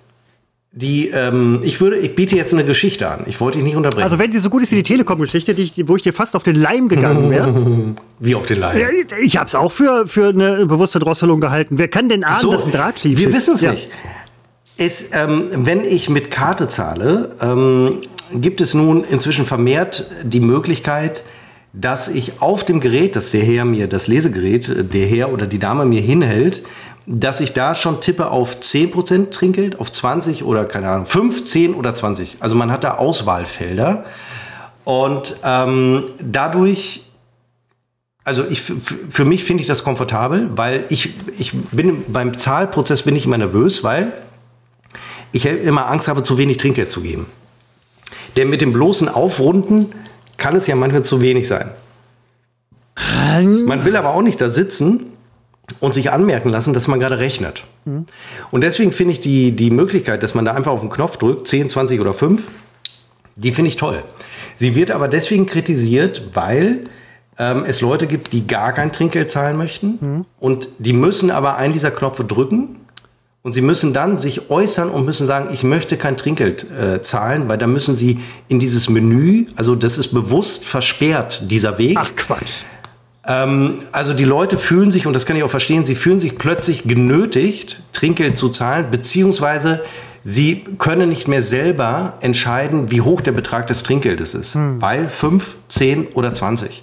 die, ähm, ich würde, ich biete jetzt eine Geschichte an. Ich wollte dich nicht unterbrechen. Also wenn sie so gut ist wie die Telekom-Geschichte, wo ich dir fast auf den Leim gegangen wäre. (laughs) wie auf den Leim? Ich habe es auch für, für eine bewusste Drosselung gehalten. Wer kann denn ahnen, so, dass ein Draht schief Wir wissen es ja. nicht. Es, ähm, wenn ich mit Karte zahle, ähm, gibt es nun inzwischen vermehrt die Möglichkeit, dass ich auf dem Gerät, das der Herr mir, das Lesegerät, der Herr oder die Dame mir hinhält, dass ich da schon tippe auf 10% Trinkgeld, auf 20 oder keine Ahnung, 5, 10 oder 20. Also man hat da Auswahlfelder. Und ähm, dadurch, also ich, für mich finde ich das komfortabel, weil ich, ich bin beim Zahlprozess bin ich immer nervös, weil ich immer Angst habe, zu wenig Trinkgeld zu geben. Denn mit dem bloßen Aufrunden kann es ja manchmal zu wenig sein. Man will aber auch nicht da sitzen und sich anmerken lassen, dass man gerade rechnet. Mhm. Und deswegen finde ich die, die Möglichkeit, dass man da einfach auf den Knopf drückt, 10, 20 oder 5, die finde ich toll. Sie wird aber deswegen kritisiert, weil ähm, es Leute gibt, die gar kein Trinkgeld zahlen möchten mhm. und die müssen aber einen dieser Knöpfe drücken Und sie müssen dann sich äußern und müssen sagen, ich möchte kein Trinkgeld äh, zahlen, weil dann müssen sie in dieses Menü, also das ist bewusst versperrt, dieser Weg. Ach Quatsch. Ähm, also die Leute fühlen sich, und das kann ich auch verstehen, sie fühlen sich plötzlich genötigt, Trinkgeld zu zahlen, beziehungsweise sie können nicht mehr selber entscheiden, wie hoch der Betrag des Trinkgeldes ist. Hm. Weil 5, 10 oder 20.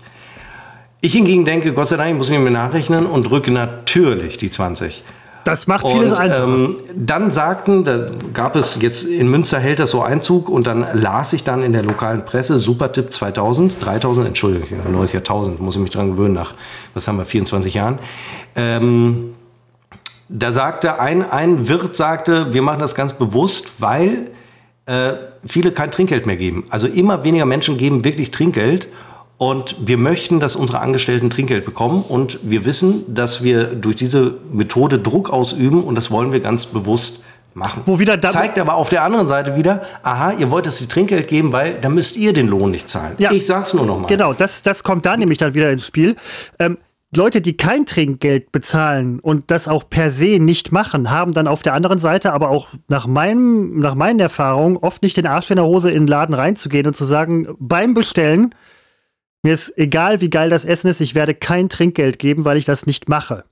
Ich hingegen denke, Gott sei Dank, ich muss nicht mehr nachrechnen und drücke natürlich die 20. Das macht vieles und, einfacher. Ähm, dann sagten, da gab es jetzt in Münster hält das so Einzug und dann las ich dann in der lokalen Presse Supertipp 2000, 3000, Entschuldigung, neues Jahr 1000, muss ich mich dran gewöhnen nach, was haben wir, 24 Jahren. Ähm, da sagte ein, ein Wirt sagte, wir machen das ganz bewusst, weil äh, viele kein Trinkgeld mehr geben. Also immer weniger Menschen geben wirklich Trinkgeld und wir möchten, dass unsere Angestellten Trinkgeld bekommen. Und wir wissen, dass wir durch diese Methode Druck ausüben. Und das wollen wir ganz bewusst machen. Wo wieder da Zeigt aber auf der anderen Seite wieder, aha, ihr wollt, dass sie Trinkgeld geben, weil dann müsst ihr den Lohn nicht zahlen. Ja, ich sag's nur noch mal. Genau, das, das kommt da nämlich dann wieder ins Spiel. Ähm, Leute, die kein Trinkgeld bezahlen und das auch per se nicht machen, haben dann auf der anderen Seite aber auch nach, meinem, nach meinen Erfahrungen oft nicht den Arsch in der Hose in den Laden reinzugehen und zu sagen, beim Bestellen mir ist egal, wie geil das Essen ist, ich werde kein Trinkgeld geben, weil ich das nicht mache.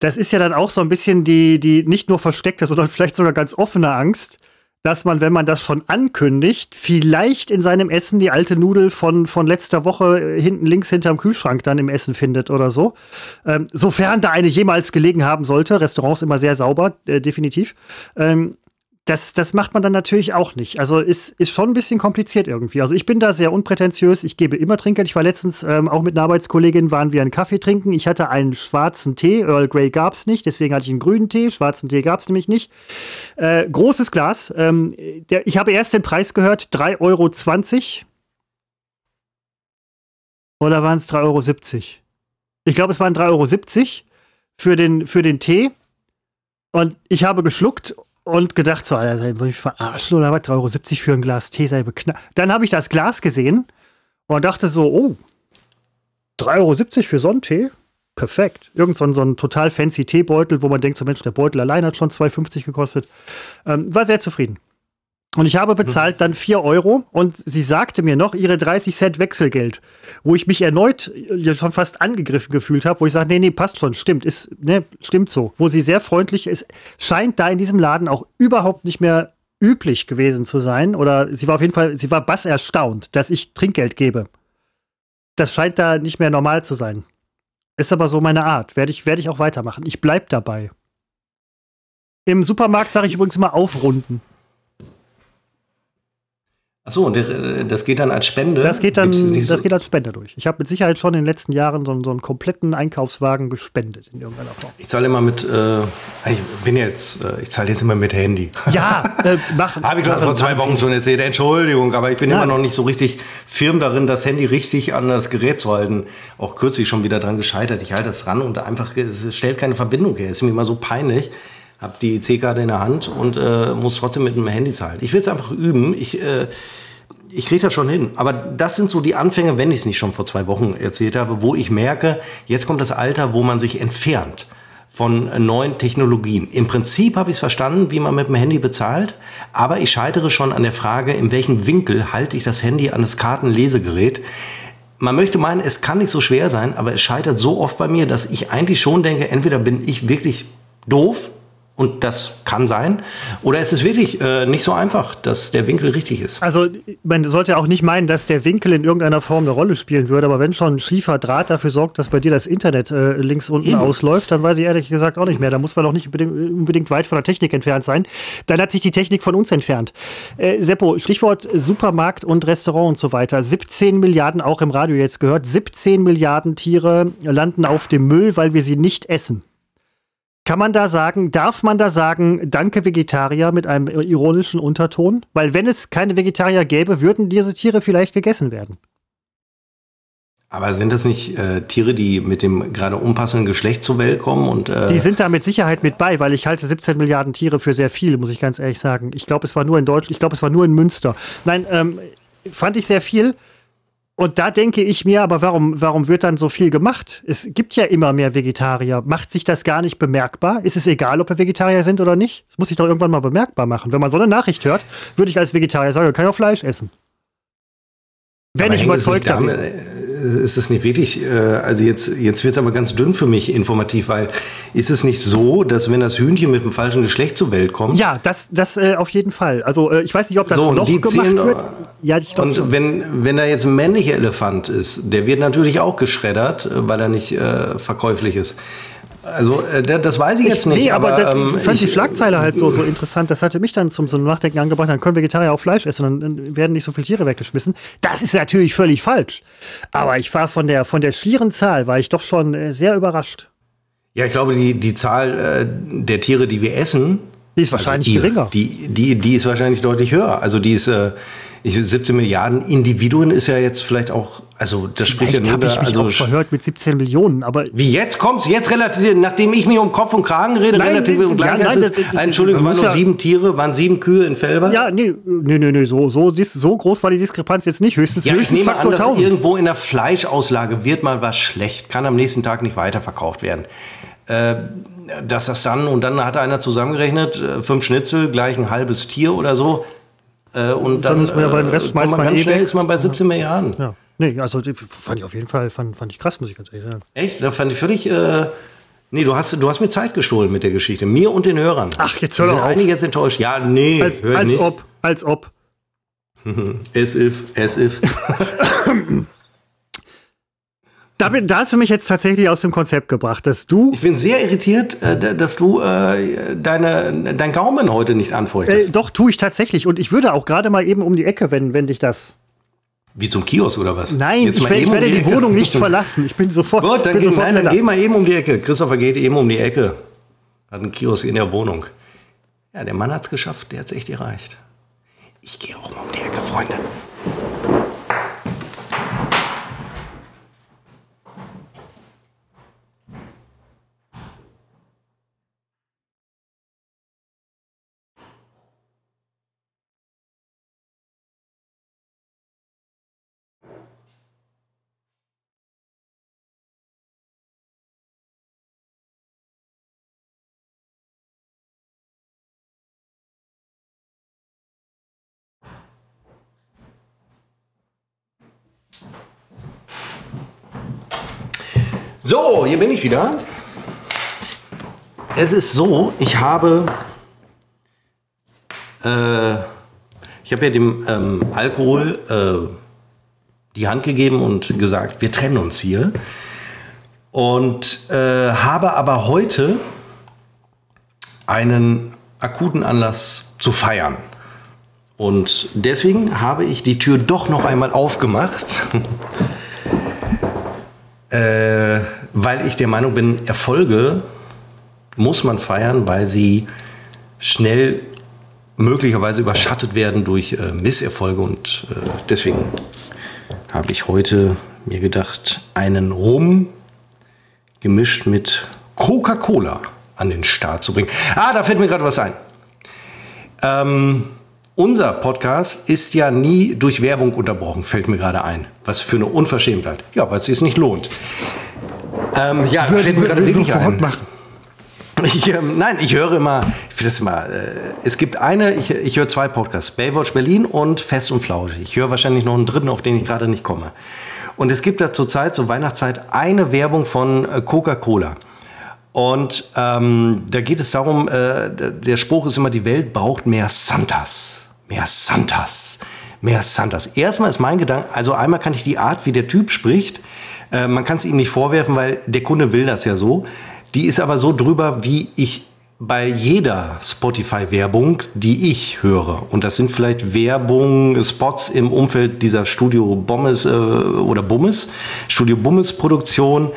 Das ist ja dann auch so ein bisschen die, die nicht nur versteckte, sondern (laughs) vielleicht sogar ganz offene Angst, dass man, wenn man das schon ankündigt, vielleicht in seinem Essen die alte Nudel von, von letzter Woche hinten links hinterm Kühlschrank dann im Essen findet oder so. Ähm, sofern da eine jemals gelegen haben sollte. Restaurants immer sehr sauber, äh, definitiv. Ähm, das, das macht man dann natürlich auch nicht. Also ist, ist schon ein bisschen kompliziert irgendwie. Also ich bin da sehr unprätentiös. Ich gebe immer Trinkgeld. Ich war letztens ähm, auch mit einer Arbeitskollegin, waren wir einen Kaffee trinken. Ich hatte einen schwarzen Tee. Earl Grey gab es nicht. Deswegen hatte ich einen grünen Tee. Schwarzen Tee gab es nämlich nicht. Äh, großes Glas. Ähm, der, ich habe erst den Preis gehört. 3,20 Euro. Oder waren es 3,70 Euro? Ich glaube, es waren 3,70 Euro für den, für den Tee. Und ich habe geschluckt und gedacht, so, Alter, wollte ich verarschen oder was? 3,70 Euro für ein Glas Tee sei beknallt. Dann habe ich das Glas gesehen und dachte so, oh, 3,70 Euro für Sonntee? Perfekt. Irgend so ein, so ein total fancy Teebeutel, wo man denkt, so Mensch, der Beutel allein hat schon 2,50 gekostet. Ähm, war sehr zufrieden. Und ich habe bezahlt dann 4 Euro und sie sagte mir noch ihre 30 Cent Wechselgeld, wo ich mich erneut schon fast angegriffen gefühlt habe, wo ich sage, nee, nee, passt schon, stimmt, ist, ne, stimmt so. Wo sie sehr freundlich ist, scheint da in diesem Laden auch überhaupt nicht mehr üblich gewesen zu sein. Oder sie war auf jeden Fall, sie war bass erstaunt, dass ich Trinkgeld gebe. Das scheint da nicht mehr normal zu sein. Ist aber so meine Art. Werde ich, werde ich auch weitermachen. Ich bleib dabei. Im Supermarkt sage ich übrigens immer aufrunden. Achso, und äh, das geht dann als Spende? Das geht dann das geht als Spende durch. Ich habe mit Sicherheit schon in den letzten Jahren so, so, einen kompletten Einkaufswagen gespendet in irgendeiner Form. Ich zahle immer mit, äh, ich bin jetzt, äh, ich zahle jetzt immer mit Handy. Ja, äh, mach. (laughs) habe ich glaube vor zwei Wochen schon erzählt, Entschuldigung, aber ich bin ja. immer noch nicht so richtig firm darin, das Handy richtig an das Gerät zu halten. Auch kürzlich schon wieder dran gescheitert. Ich halte das ran und einfach, es stellt keine Verbindung her. Es ist mir immer so peinlich habe die C-Karte in der Hand und äh, muss trotzdem mit dem Handy zahlen. Ich will es einfach üben. Ich, äh, ich kriege das schon hin. Aber das sind so die Anfänge, wenn ich es nicht schon vor zwei Wochen erzählt habe, wo ich merke, jetzt kommt das Alter, wo man sich entfernt von neuen Technologien. Im Prinzip habe ich es verstanden, wie man mit dem Handy bezahlt, aber ich scheitere schon an der Frage, in welchem Winkel halte ich das Handy an das Kartenlesegerät. Man möchte meinen, es kann nicht so schwer sein, aber es scheitert so oft bei mir, dass ich eigentlich schon denke, entweder bin ich wirklich doof und das kann sein. Oder ist es wirklich äh, nicht so einfach, dass der Winkel richtig ist? Also, man sollte auch nicht meinen, dass der Winkel in irgendeiner Form eine Rolle spielen würde. Aber wenn schon ein schiefer Draht dafür sorgt, dass bei dir das Internet äh, links unten Eben. ausläuft, dann weiß ich ehrlich gesagt auch nicht mehr. Da muss man auch nicht unbedingt, weit von der Technik entfernt sein. Dann hat sich die Technik von uns entfernt. Äh, Seppo, Stichwort Supermarkt und Restaurant und so weiter. 17 Milliarden, auch im Radio jetzt gehört, 17 Milliarden Tiere landen auf dem Müll, weil wir sie nicht essen. Kann man da sagen, darf man da sagen, danke Vegetarier mit einem ironischen Unterton? Weil wenn es keine Vegetarier gäbe, würden diese Tiere vielleicht gegessen werden. Aber sind das nicht äh, Tiere, die mit dem gerade unpassenden Geschlecht zur Welt kommen? Und, äh die sind da mit Sicherheit mit bei, weil ich halte 17 Milliarden Tiere für sehr viel, muss ich ganz ehrlich sagen. Ich glaube, es war nur in Deutschland, ich glaube, es war nur in Münster. Nein, ähm, fand ich sehr viel. Und da denke ich mir, aber warum, warum wird dann so viel gemacht? Es gibt ja immer mehr Vegetarier. Macht sich das gar nicht bemerkbar? Ist es egal, ob wir Vegetarier sind oder nicht? Das muss sich doch irgendwann mal bemerkbar machen. Wenn man so eine Nachricht hört, würde ich als Vegetarier sagen, ich kann ja auch Fleisch essen. Wenn aber ich überzeugt bin ist es nicht wirklich, äh, also jetzt, jetzt wird es aber ganz dünn für mich informativ, weil ist es nicht so, dass wenn das Hühnchen mit dem falschen Geschlecht zur Welt kommt? Ja, das, das äh, auf jeden Fall. Also äh, ich weiß nicht, ob das so, noch gemacht zählen, wird. Ja, ich und schon. wenn, wenn da jetzt ein männlicher Elefant ist, der wird natürlich auch geschreddert, äh, weil er nicht äh, verkäuflich ist. Also, äh, das weiß ich jetzt ich, nicht. Nee, aber, aber ähm, ich fand die Schlagzeile halt so, so interessant. Das hatte mich dann zum so Nachdenken angebracht. Dann können Vegetarier auch Fleisch essen, dann werden nicht so viele Tiere weggeschmissen. Das ist natürlich völlig falsch. Aber ich war von der, von der schieren Zahl, war ich doch schon äh, sehr überrascht. Ja, ich glaube, die, die Zahl äh, der Tiere, die wir essen, die ist wahrscheinlich also die, geringer. Die, die, die ist wahrscheinlich deutlich höher. Also die ist äh, 17 Milliarden Individuen ist ja jetzt vielleicht auch, also das spricht ja nur ich mich also auch verhört mit 17 Millionen, aber wie jetzt kommt's jetzt relativ, nachdem ich mich um Kopf und Kragen rede, nein, relativ und gleich ja, nein, ist es, Entschuldigung, waren nur ja, sieben Tiere, waren sieben Kühe in Felber? Ja, nee, nee, nee, nee so, so, so groß war die Diskrepanz jetzt nicht, höchstens, ja, höchstens ich nehme Faktor an, dass 1000. irgendwo in der Fleischauslage wird mal was schlecht, kann am nächsten Tag nicht weiterverkauft werden. Äh, dass das dann, und dann hat einer zusammengerechnet, äh, fünf Schnitzel gleich ein halbes Tier oder so. Äh, und dann, dann äh, Rest schmeißt man, man ganz eh schnell ist man bei 17 ja. Milliarden. Ja. Nee, also fand ich auf jeden Fall fand, fand ich krass, muss ich ganz ehrlich sagen. Echt? Da fand ich völlig. Äh, nee, du hast, du hast mir Zeit gestohlen mit der Geschichte. Mir und den Hörern. Ach, jetzt hör doch auf. einige jetzt enttäuscht. Ja, nee. Als, als ob. Als ob. (laughs) as if, as if. (laughs) Da, da, hast du mich jetzt tatsächlich aus dem Konzept gebracht, dass du. Ich bin sehr irritiert, äh, dass du äh, deine, dein Gaumen heute nicht anfeuchtest. Äh, doch, tue ich tatsächlich. Und ich würde auch gerade mal eben um die Ecke, wenn, wenn dich das. Wie zum Kiosk oder was? Nein, ich, ich, werde um die, die Wohnung nicht (laughs) verlassen. Ich bin sofort. Gut, dann, geh, sofort nein, dann geh mal eben um die Ecke. Christopher geht eben um die Ecke. Hat einen Kiosk in der Wohnung. Ja, der Mann hat es geschafft. Der hat es echt erreicht. Ich gehe auch mal um die Ecke, Freunde. So, hier bin ich wieder. Es ist so, ich habe, äh, ich habe ja dem ähm, Alkohol äh, die Hand gegeben und gesagt, wir trennen uns hier. Und äh, habe aber heute einen akuten Anlass zu feiern. Und deswegen habe ich die Tür doch noch einmal aufgemacht. (laughs) äh, weil ich der Meinung bin, Erfolge muss man feiern, weil sie schnell möglicherweise überschattet werden durch äh, Misserfolge. Und äh, deswegen habe ich heute mir gedacht, einen Rum gemischt mit Coca-Cola an den Start zu bringen. Ah, da fällt mir gerade was ein. Ähm, unser Podcast ist ja nie durch Werbung unterbrochen, fällt mir gerade ein. Was für eine Unverschämtheit. Ja, weil es sich nicht lohnt. Ähm, ja, würde, fällt mir gerade wirklich ein. Machen. Ich, ähm, nein, ich höre immer, ich finde das immer, äh, es gibt eine, ich, ich höre zwei Podcasts, Baywatch Berlin und Fest und Flauschig. Ich höre wahrscheinlich noch einen dritten, auf den ich gerade nicht komme. Und es gibt da zurzeit, zur Weihnachtszeit, eine Werbung von äh, Coca-Cola. Und ähm, da geht es darum, äh, der Spruch ist immer, die Welt braucht mehr Santas. Mehr Santas. Mehr Santas. Erstmal ist mein Gedanke, also einmal kann ich die Art, wie der Typ spricht, äh, man kann es ihm nicht vorwerfen, weil der Kunde will das ja so. Die ist aber so drüber, wie ich bei jeder Spotify-Werbung, die ich höre, und das sind vielleicht Werbung, Spots im Umfeld dieser Studio Bommes äh, oder Bummes, Studio Bummes Produktion,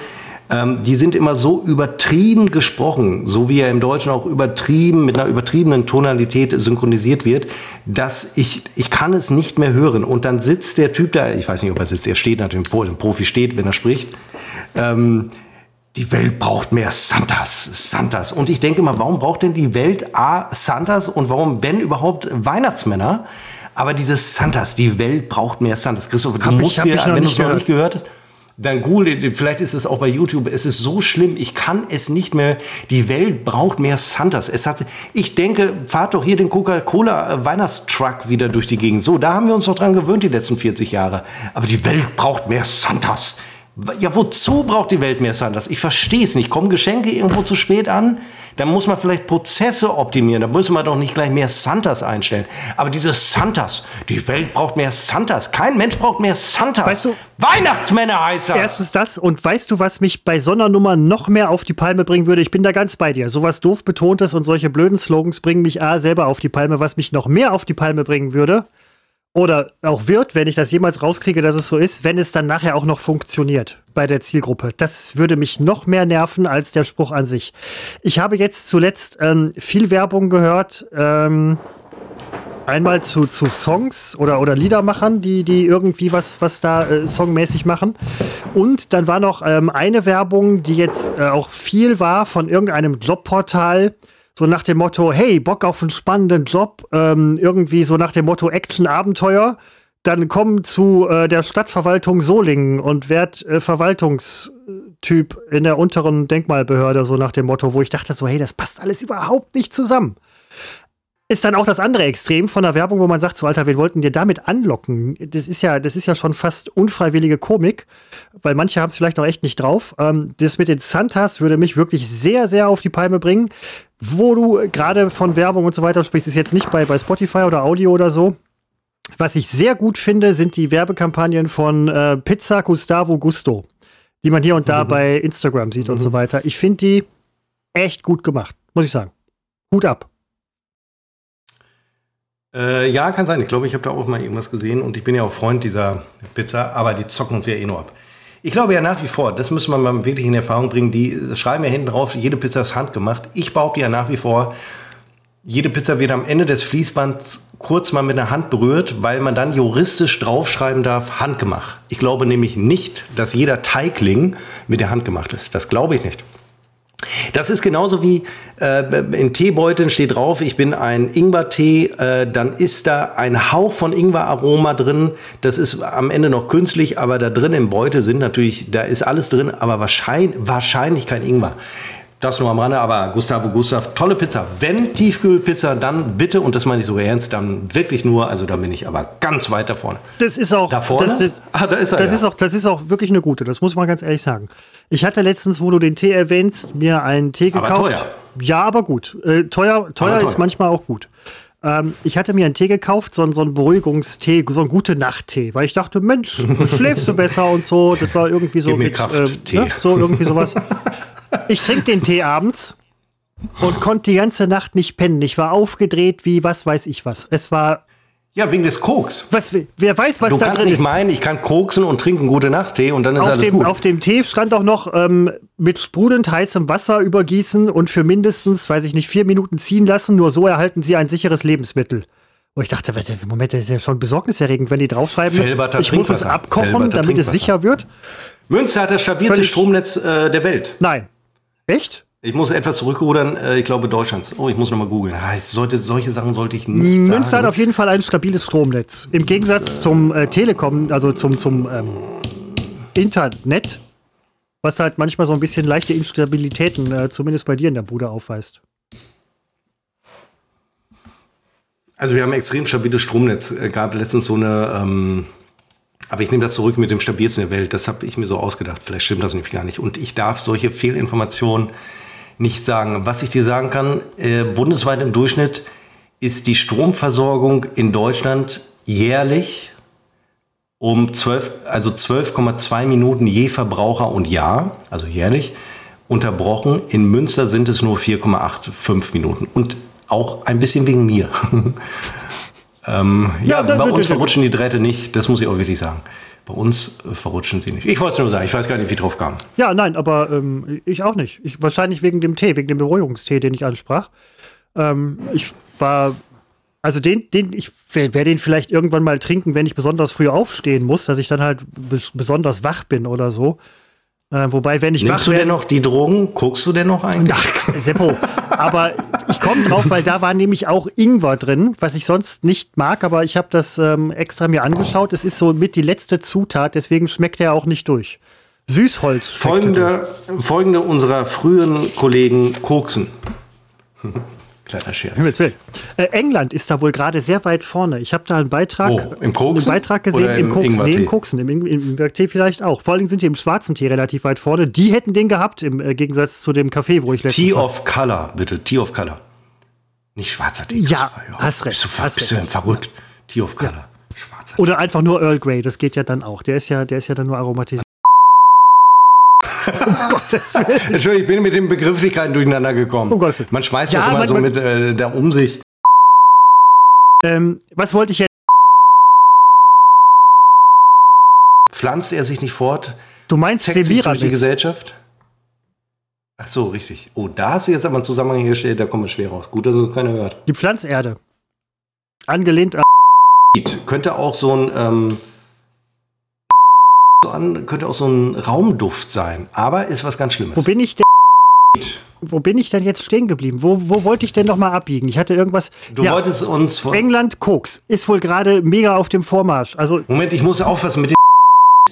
ähm, die sind immer so übertrieben gesprochen, so wie er im Deutschen auch übertrieben, mit einer übertriebenen Tonalität synchronisiert wird, dass ich, ich kann es nicht mehr hören. Und dann sitzt der Typ da, ich weiß nicht, ob er sitzt, er steht natürlich, ein Profi steht, wenn er spricht, ähm, die Welt braucht mehr Santas, Santas. Und ich denke mal, warum braucht denn die Welt A Santas und warum, wenn überhaupt, Weihnachtsmänner? Aber dieses Santas, die Welt braucht mehr Santas. Christoph, du Hab musst dir, ich noch wenn du es noch nicht gehört hast, dann google, vielleicht ist es auch bei YouTube, es ist so schlimm, ich kann es nicht mehr, die Welt braucht mehr Santas. Es hat, ich denke, fahrt doch hier den Coca-Cola äh, wieder durch die Gegend. So, da haben wir uns doch dran gewöhnt die letzten 40 Jahre. Aber die Welt braucht mehr Santas. Ja, wozu braucht die Welt mehr Santas? Ich verstehe es nicht. Kommen Geschenke irgendwo zu spät an? Dann muss man vielleicht Prozesse optimieren. Da müssen wir doch nicht gleich mehr Santas einstellen. Aber diese Santas, die Welt braucht mehr Santas. Kein Mensch braucht mehr Santas. Weißt du- Weihnachtsmänner heißt das. Erstens das und weißt du, was mich bei Sonnernummer noch mehr auf die Palme bringen würde? Ich bin da ganz bei dir. Sowas doof betontes und solche blöden Slogans bringen mich A selber auf die Palme. Was mich noch mehr auf die Palme bringen würde oder auch wird, wenn ich das jemals rauskriege, dass es so ist, wenn es dann nachher auch noch funktioniert bei der Zielgruppe. Das würde mich noch mehr nerven als der Spruch an sich. Ich habe jetzt zuletzt ähm, viel Werbung gehört. Ähm, Einmal zu, zu Songs oder, oder Liedermachern, die, die irgendwie was, was da äh, songmäßig machen. Und dann war noch ähm, eine Werbung, die jetzt äh, auch viel war von irgendeinem Jobportal. So nach dem Motto, hey, Bock auf einen spannenden Job. Ähm, irgendwie so nach dem Motto Action, Abenteuer. Dann komm zu äh, der Stadtverwaltung Solingen und werd äh, Verwaltungstyp in der unteren Denkmalbehörde, so nach dem Motto, wo ich dachte so, hey, das passt alles überhaupt nicht zusammen ist dann auch das andere Extrem von der Werbung, wo man sagt, so Alter, wir wollten dir damit anlocken. Das ist ja, das ist ja schon fast unfreiwillige Komik, weil manche haben es vielleicht auch echt nicht drauf. Ähm, das mit den Santas würde mich wirklich sehr, sehr auf die Palme bringen. Wo du gerade von Werbung und so weiter sprichst, ist jetzt nicht bei, bei Spotify oder Audio oder so. Was ich sehr gut finde, sind die Werbekampagnen von äh, Pizza Gustavo Gusto, die man hier und da bei Instagram sieht und so weiter. Ich finde die echt gut gemacht, muss ich sagen. Hut ab. Äh, ja, kann sein. Ich glaube, ich habe da auch mal irgendwas gesehen und ich bin ja auch Freund dieser Pizza, aber die zocken uns ja eh nur ab. Ich glaube ja nach wie vor, das müssen wir mal wirklich in Erfahrung bringen, die schreiben ja hinten drauf, jede Pizza ist handgemacht. Ich behaupte ja nach wie vor, jede Pizza wird am Ende des Fließbands kurz mal mit der Hand berührt, weil man dann juristisch draufschreiben darf, handgemacht. Ich glaube nämlich nicht, dass jeder Teigling mit der Hand gemacht ist. Das glaube ich nicht. Das ist genauso wie äh, in Teebeuteln steht drauf, ich bin ein Ingwer-Tee, äh, dann ist da ein Hauch von Ingwer-Aroma drin. Das ist am Ende noch künstlich, aber da drin im Beutel sind natürlich, da ist alles drin, aber wahrscheinlich, wahrscheinlich kein Ingwer. Das nur am Rande, aber Gustavo Gustav, tolle Pizza. Wenn Tiefkühlpizza, dann bitte, und das meine ich so ernst, dann wirklich nur, also da bin ich aber ganz weit da vorne. Das ist auch. Da vorne? Das, das, Ah, da ist er, Das, ja. ist auch, das ist auch wirklich eine gute, das muss man ganz ehrlich sagen. Ich hatte letztens, wo du den Tee erwähnst, mir einen Tee Aber gekauft. teuer. Ja, aber gut. Äh, teuer teuer Aber ist teuer. manchmal auch gut. Ähm, ich hatte mir einen Tee gekauft, so, einen- so einen Beruhigungstee, so einen gute Nacht-Tee, weil ich dachte, Mensch, (laughs) schläfst du besser und so. Das war irgendwie so. Gib mir mit, Krafttee. ne, so irgendwie sowas. (laughs) Ich trinke den Tee abends und konnte die ganze Nacht nicht pennen. Ich war aufgedreht wie was weiß ich was. Es war. Ja, wegen des Koks. Was, wer weiß, was Du da kannst drin nicht ist. meinen, ich kann koksen und trinken gute Nacht-Tee und dann ist auf alles dem, gut. auf dem Tee stand auch noch ähm, mit sprudelnd heißem Wasser übergießen und für mindestens, weiß ich nicht, vier Minuten ziehen lassen. Nur so erhalten sie ein sicheres Lebensmittel. Und ich dachte, Moment, das ist ja schon besorgniserregend, wenn die draufschreiben, Felberter ich muss es abkochen, Felberter damit es sicher wird. Münster hat das stabilste Stromnetz äh, der Welt. Nein. Echt? Ich muss etwas zurückrudern, äh, ich glaube Deutschlands. Oh, ich muss nochmal googeln. Ah, sollte, solche Sachen sollte ich nicht Münster hat sagen. auf jeden Fall ein stabiles Stromnetz. Im Gegensatz zum äh, Telekom, also zum, zum ähm, Internet, was halt manchmal so ein bisschen leichte Instabilitäten, äh, zumindest bei dir in der Bude aufweist. Also wir haben ein extrem stabiles Stromnetz. Es gab letztens so eine, ähm, aber ich nehme das zurück mit dem stabilsten der Welt. Das habe ich mir so ausgedacht. Vielleicht stimmt das nämlich gar nicht. Und ich darf solche Fehlinformationen nicht sagen. Was ich dir sagen kann, äh, bundesweit im Durchschnitt ist die Stromversorgung in Deutschland jährlich um 12, also 12,2 Minuten je Verbraucher und Jahr, also jährlich, unterbrochen. In Münster sind es nur 4,85 Minuten. Und auch ein bisschen wegen mir. (laughs) ähm, ja, Ja, bei uns verrutschen die Drähte nicht, das muss ich auch wirklich sagen. Bei uns äh, verrutschen sie nicht. Ich wollte es nur sagen, ich weiß gar nicht, wie drauf kam. Ja, nein, aber ähm, ich auch nicht. Ich, wahrscheinlich wegen dem Tee, wegen dem Beruhigungstee, den ich ansprach. Ähm, ich war, also den, den ich werde den vielleicht irgendwann mal trinken, wenn ich besonders früh aufstehen muss, dass ich dann halt bes besonders wach bin oder so. Äh, wobei, wenn ich Nimmst wach du denn noch die Drogen? Guckst du denn noch eigentlich? Ach, Seppo, aber ich komme drauf, weil da war nämlich auch Ingwer drin, was ich sonst nicht mag, aber ich habe das ähm, extra mir angeschaut. Es ist so mit die letzte Zutat, deswegen schmeckt er auch nicht durch. Süßholz. Folgende, folgende unserer frühen Kollegen koksen. Kleiner Scherz. Äh, England ist da wohl gerade sehr weit vorne. Ich habe da einen Beitrag, oh, im Koksen? einen Beitrag gesehen Oder im, im Koksen. Nee, im? Koksen, im, im, im Ingwertee vielleicht auch. Vor allen Dingen sind die im schwarzen Tee relativ weit vorne. Die hätten den gehabt, im äh, Gegensatz zu dem Kaffee, wo ich letztens Tea war. of Color, bitte. Tea of Color. Nicht schwarzer Tee. Ja, das- hast recht, Bist du, hast bist du recht. denn verrückt? Tea of Color. Schwarzer Oder einfach nur Earl Grey, das geht ja dann auch. Der ist ja, der ist ja dann nur aromatisiert. Um. Entschuldigung, ich bin mit den Begrifflichkeiten durcheinander gekommen. Gottes Willen. Man schmeißt Ja, doch immer so mit äh, da um sich. Ähm, was wollte ich jetzt? Pflanzt er sich nicht fort? Du meinst Zeckt sich durch die. Gesellschaft? Ach so, richtig. Oh, da hast du jetzt aber einen Zusammenhang hergestellt, da kommen wir schwer raus. Gut, dass es keiner hört. Die Pflanzerde. Angelehnt an. Könnte auch so ein ähm, so an, könnte auch so ein Raumduft sein, aber ist was ganz Schlimmes. Wo bin ich denn? Wo bin ich denn jetzt stehen geblieben? Wo, wo wollte ich denn noch mal abbiegen? Ich hatte irgendwas. Du ja, wolltest uns von, England Koks ist wohl gerade mega auf dem Vormarsch. Also Moment, ich muss aufpassen mit den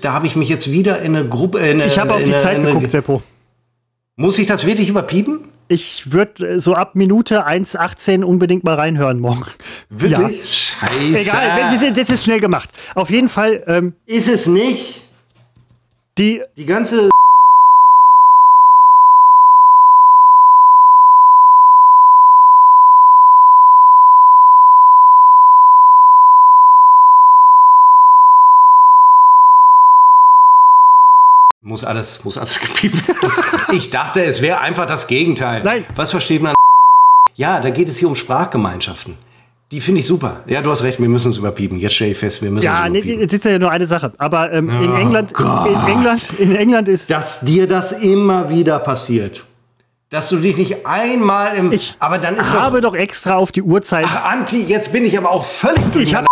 da habe ich mich jetzt wieder in eine Gruppe in eine, ich habe auf die eine, Zeit in eine, geguckt, Seppo. Muss ich das wirklich überpiepen? Ich würde so ab Minute 1,18 unbedingt mal reinhören morgen. (laughs) Wirklich? Scheiße. Egal, das ist, das ist schnell gemacht. Auf jeden Fall, ähm, ist es nicht? Die Die ganze Muss alles, muss alles (laughs) gepiept werden. Ich dachte, es wäre einfach das Gegenteil. Nein. Was versteht man? Ja, da geht es hier um Sprachgemeinschaften. Die finde ich super. Ja, du hast recht, wir müssen es überpiepen. Jetzt stelle ich fest, wir müssen Ja, es nee, überpiepen. jetzt ist ja nur eine Sache. Aber ähm, in Oh England, Gott. in England, in England ist. dass dir das immer wieder passiert. Dass du dich nicht einmal im. Ich aber dann ist habe doch. doch extra auf die Uhrzeit Ach, Anti, jetzt bin ich aber auch völlig durch. Ich hab-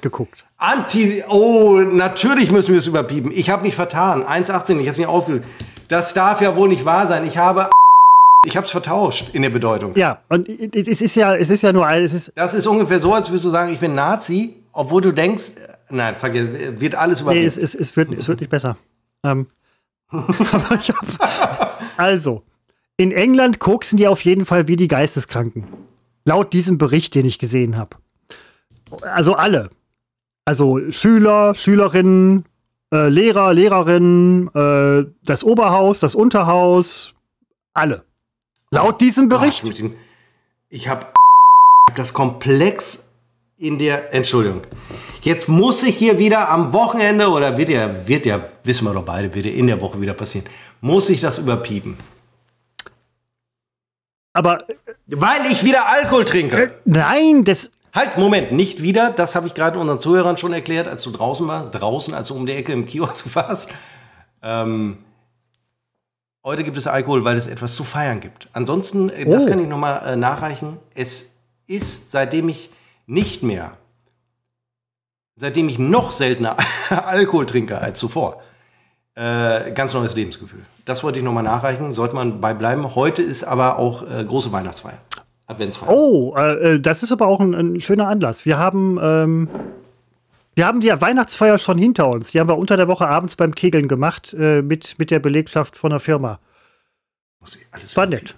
geguckt. Anti, oh, natürlich müssen wir es überpiepen. Ich habe mich vertan. 1,18, ich habe nicht aufgelöst. Das darf ja wohl nicht wahr sein. Ich habe. Ich habe es vertauscht in der Bedeutung. Ja, und es ist ja, es ist ja nur ein, es ist, Das ist ungefähr so, als würdest du sagen, ich bin Nazi, obwohl du denkst, nein, vergiss, wird alles nee, überpiepen. es, es, es, wird, es wird nicht besser. Ähm, (laughs) hab, also, in England koksen die auf jeden Fall wie die Geisteskranken. Laut diesem Bericht, den ich gesehen habe. Also alle. Also Schüler, Schülerinnen, äh, Lehrer, Lehrerinnen, äh, das Oberhaus, das Unterhaus, alle. Laut diesem Bericht. Ach, den- Ich habe das komplex in der Entschuldigung. Jetzt muss ich hier wieder am Wochenende oder wird ja wird ja wissen wir doch beide wird ja in der Woche wieder passieren. Muss ich das überpiepen? Aber Weil ich wieder Alkohol trinke. nein, das, Halt, Moment, nicht wieder. Das habe ich gerade unseren Zuhörern schon erklärt, als du draußen warst. Draußen, als du um die Ecke im Kiosk (laughs) warst. Ähm, heute gibt es Alkohol, weil es etwas zu feiern gibt. Ansonsten, äh, das Oh. kann ich nochmal äh, nachreichen. Es ist, seitdem ich nicht mehr, seitdem ich noch seltener (laughs) Alkohol trinke als zuvor, äh, ganz neues Lebensgefühl. Das wollte ich nochmal nachreichen. Sollte man bei bleiben. Heute ist aber auch äh, große Weihnachtsfeier. Adventsfeier. Oh, äh, äh, das ist aber auch ein, ein schöner Anlass. Wir haben, ähm, wir haben die Weihnachtsfeier schon hinter uns. Die haben wir unter der Woche abends beim Kegeln gemacht äh, mit, mit der Belegschaft von der Firma. Alles War nett.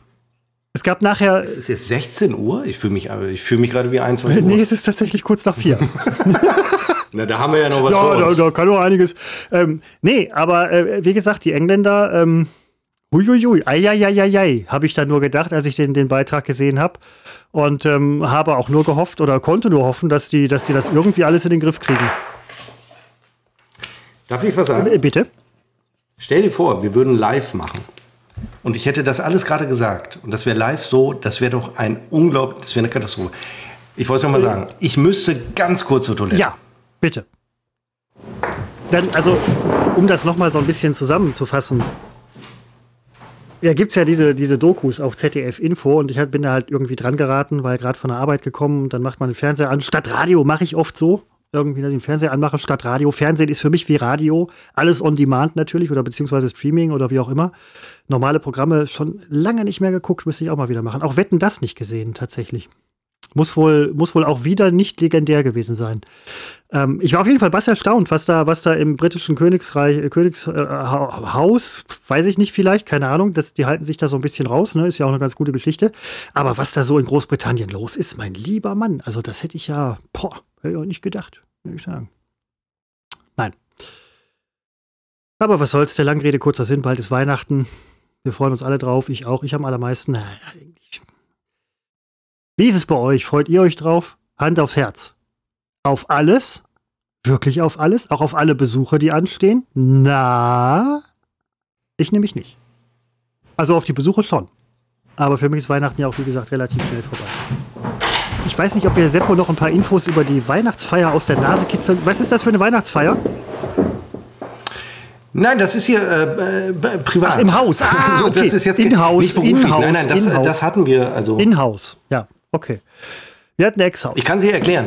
Es gab nachher. Es ist jetzt 16 Uhr. Ich fühle mich, ich fühle mich gerade wie 21 Uhr. Nee, es ist tatsächlich kurz nach vier. (laughs) Na, da haben wir ja noch was ja, vor da, uns. da kann noch einiges. Ähm, nee, aber äh, wie gesagt, die Engländer, ähm, huiuiui, eieieiei, habe ich da nur gedacht, als ich den, den Beitrag gesehen habe. Und ähm, habe auch nur gehofft oder konnte nur hoffen, dass die, dass die das irgendwie alles in den Griff kriegen. Darf ich was sagen? Äh, bitte? Stell dir vor, wir würden live machen. Und ich hätte das alles gerade gesagt. Und das wäre live so, das wäre doch ein unglaublich, das wäre eine Katastrophe. Ich wollte es nochmal sagen. Ich müsste ganz kurz zur Toilette. Ja, bitte. Dann, also, um das nochmal so ein bisschen zusammenzufassen. Ja, gibt es ja diese, diese Dokus auf ZDF Info und ich bin da halt irgendwie dran geraten, weil gerade von der Arbeit gekommen dann macht man den Fernseher an. Statt Radio mache ich oft so irgendwie den Fernseher anmache statt Radio. Fernsehen ist für mich wie Radio. Alles on demand natürlich oder beziehungsweise Streaming oder wie auch immer. Normale Programme schon lange nicht mehr geguckt, müsste ich auch mal wieder machen. Auch Wetten das nicht gesehen, tatsächlich. Muss wohl, muss wohl auch wieder nicht legendär gewesen sein. Ähm, ich war auf jeden Fall bass erstaunt, was da, was da im britischen Königsreich, äh, Königshaus, äh, weiß ich nicht vielleicht, keine Ahnung, das, die halten sich da so ein bisschen raus, ne? ist ja auch eine ganz gute Geschichte. Aber was da so in Großbritannien los ist, mein lieber Mann, also das hätte ich ja, boah, hätte ich auch nicht gedacht, würde ich sagen. Nein. Aber was soll's, der Langrede, kurzer Sinn, bald ist Weihnachten. Wir freuen uns alle drauf, ich auch, ich am allermeisten. Naja, wie ist es bei euch? Freut ihr euch drauf? Hand aufs Herz. Auf alles? Wirklich auf alles? Auch auf alle Besucher, die anstehen? Na, ich nehme mich nicht. Also auf die Besucher schon. Aber für mich ist Weihnachten ja auch, wie gesagt, relativ schnell vorbei. Ich weiß nicht, ob wir Seppo noch ein paar Infos über die Weihnachtsfeier aus der Nase kitzeln. Was ist das für eine Weihnachtsfeier? Nein, das ist hier äh, äh, privat. Ach, im Haus. (laughs) Ah, okay. das ist jetzt in-house, nicht beruflich. In nein, nein, das, das hatten wir. Also in-house, ja. Okay. Wir hatten Ex-Haus. Ich kann sie erklären.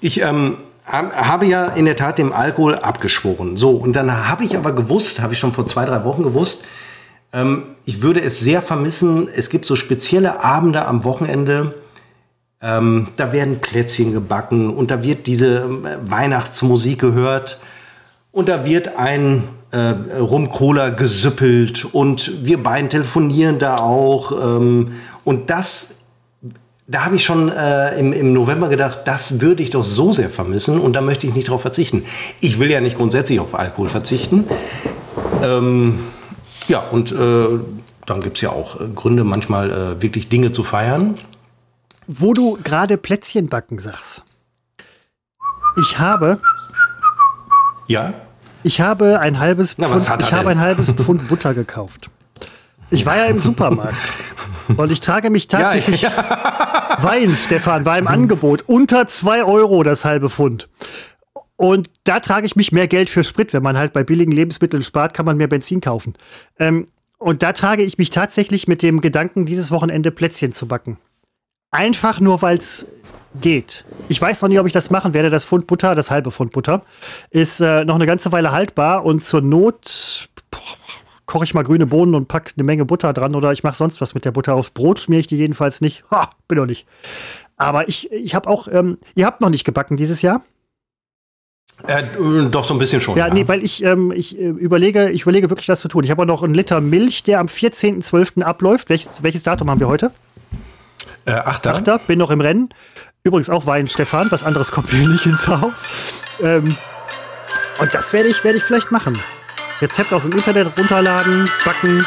Ich ähm, habe ja in der Tat dem Alkohol abgeschworen. So, und dann habe ich aber gewusst, habe ich schon vor zwei, drei Wochen gewusst, ähm, ich würde es sehr vermissen. Es gibt so spezielle Abende am Wochenende, ähm, da werden Plätzchen gebacken und da wird diese äh, Weihnachtsmusik gehört und da wird ein äh, Rum-Cola gesüppelt und wir beiden telefonieren da auch. Ähm, und das da habe ich schon äh, im, im November gedacht, das würde ich doch so sehr vermissen und da möchte ich nicht darauf verzichten. Ich will ja nicht grundsätzlich auf Alkohol verzichten. Ähm, ja, und äh, dann gibt es ja auch äh, Gründe, manchmal äh, wirklich Dinge zu feiern. Wo du gerade Plätzchen backen sagst. Ich habe. Ja? Ich habe ein halbes Na, Pfund, ich habe ein halbes (laughs) Pfund Butter gekauft. Ich war ja im Supermarkt. (laughs) Und ich trage mich tatsächlich ja, ja. (laughs) Wein, Stefan, war im Angebot. Unter 2 Euro das halbe Pfund. Und da trage ich mich mehr Geld für Sprit. Wenn man halt bei billigen Lebensmitteln spart, kann man mehr Benzin kaufen. Ähm, und da trage ich mich tatsächlich mit dem Gedanken, dieses Wochenende Plätzchen zu backen. Einfach nur, weil es geht. Ich weiß noch nicht, ob ich das machen werde. Das Pfund Butter, das halbe Pfund Butter, ist äh, noch eine ganze Weile haltbar und zur Not boah, koche ich mal grüne Bohnen und packe eine Menge Butter dran oder ich mache sonst was mit der Butter. Aufs Brot schmiere ich die jedenfalls nicht. Ha, bin doch nicht. Aber ich, ich habe auch, ähm, ihr habt noch nicht gebacken dieses Jahr? Äh, doch so ein bisschen schon. Ja, ja. nee, weil ich, ähm, ich äh, überlege, ich überlege wirklich, was zu tun. Ich habe auch noch einen Liter Milch, der am 14.12. abläuft. Welches, welches Datum haben wir heute? Äh, Achter. Achter, bin noch im Rennen. Übrigens auch Wein, Stefan. Was anderes kommt mir nicht ins Haus. Ähm, und das werde ich, werde ich vielleicht machen. Rezept aus dem Internet runterladen, backen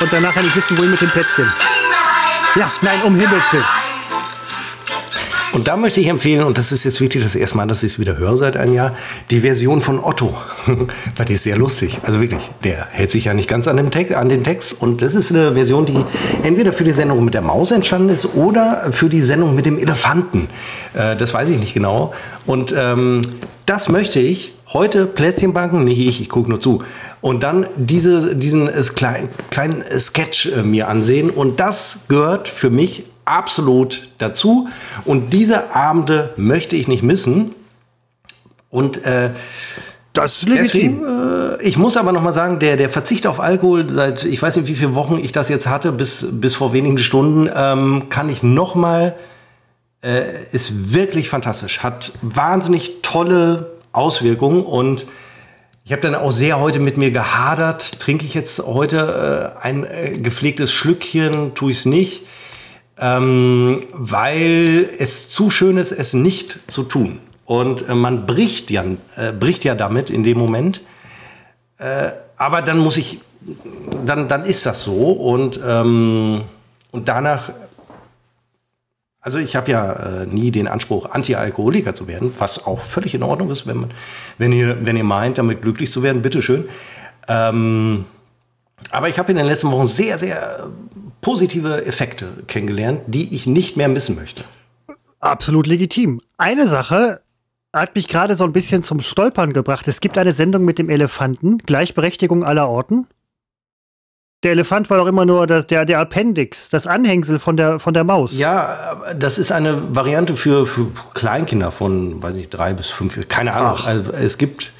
und danach nicht wissen, wohin mit dem Plätzchen. Ja, nein, um Himmels Willen. Und da möchte ich empfehlen, und das ist jetzt wirklich das erste Mal, dass ich es wieder höre seit einem Jahr, die Version von Otto. (laughs) Weil die ist sehr lustig. Also wirklich, der hält sich ja nicht ganz an, dem Text, an den Text. Und das ist eine Version, die entweder für die Sendung mit der Maus entstanden ist oder für die Sendung mit dem Elefanten. Äh, das weiß ich nicht genau. Und ähm, das möchte ich heute Plätzchenbanken, nicht ich, ich gucke nur zu. Und dann diese, diesen äh, kleinen, kleinen Sketch äh, mir ansehen. Und das gehört für mich absolut dazu. Und diese Abende möchte ich nicht missen. Und äh, das ist legitim. Deswegen, äh, ich muss aber noch mal sagen, der, der Verzicht auf Alkohol, seit ich weiß nicht, wie viele Wochen ich das jetzt hatte, bis, bis vor wenigen Stunden, ähm, kann ich noch mal, äh, ist wirklich fantastisch. Hat wahnsinnig tolle Auswirkungen und ich habe dann auch sehr heute mit mir gehadert. Trinke ich jetzt heute äh, ein äh, gepflegtes Schlückchen, tue ich es nicht ähm, weil es zu schön ist, es nicht zu tun. Und äh, man bricht ja, äh, bricht ja damit in dem Moment. Äh, aber dann muss ich, dann, dann ist das so. Und, ähm, und danach, also ich habe ja äh, nie den Anspruch, Anti-Alkoholiker zu werden, was auch völlig in Ordnung ist, wenn, man, wenn, ihr, wenn ihr meint, damit glücklich zu werden, bitteschön. Ähm, aber ich habe in den letzten Wochen sehr, sehr positive Effekte kennengelernt, die ich nicht mehr missen möchte. Absolut legitim. Eine Sache hat mich gerade so ein bisschen zum Stolpern gebracht. Es gibt eine Sendung mit dem Elefanten, Gleichberechtigung aller Orten. Der Elefant war doch immer nur das, der, der Appendix, das Anhängsel von der, von der Maus. Ja, das ist eine Variante für, für Kleinkinder von, weiß nicht, drei bis fünf, keine Ahnung. Also es gibt,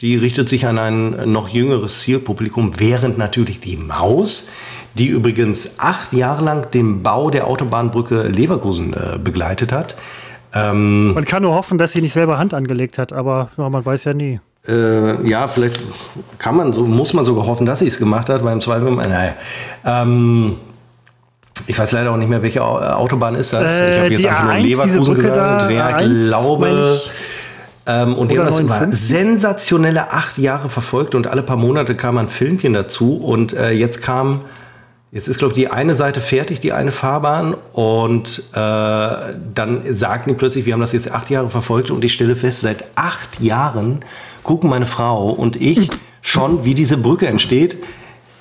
die richtet sich an ein noch jüngeres Zielpublikum, während natürlich die Maus, die übrigens acht Jahre lang den Bau der Autobahnbrücke Leverkusen äh, begleitet hat. Ähm, man kann nur hoffen, dass sie nicht selber Hand angelegt hat, aber man weiß ja nie. Äh, ja, vielleicht kann man so, muss man sogar hoffen, dass sie es gemacht hat, weil im Zweifel, naja. Ähm, ich weiß leider auch nicht mehr, welche Autobahn ist das. Äh, ich habe jetzt einfach nur Leverkusen gesagt. Da, ja, ich glaube. Ähm, und die haben das über sensationelle acht Jahre verfolgt und alle paar Monate kam ein Filmchen dazu. Und äh, jetzt kam, jetzt ist, glaube ich, die eine Seite fertig, die eine Fahrbahn. Und äh, dann sagten die plötzlich, wir haben das jetzt acht Jahre verfolgt und ich stelle fest, seit acht Jahren gucken meine Frau und ich schon, wie diese Brücke entsteht.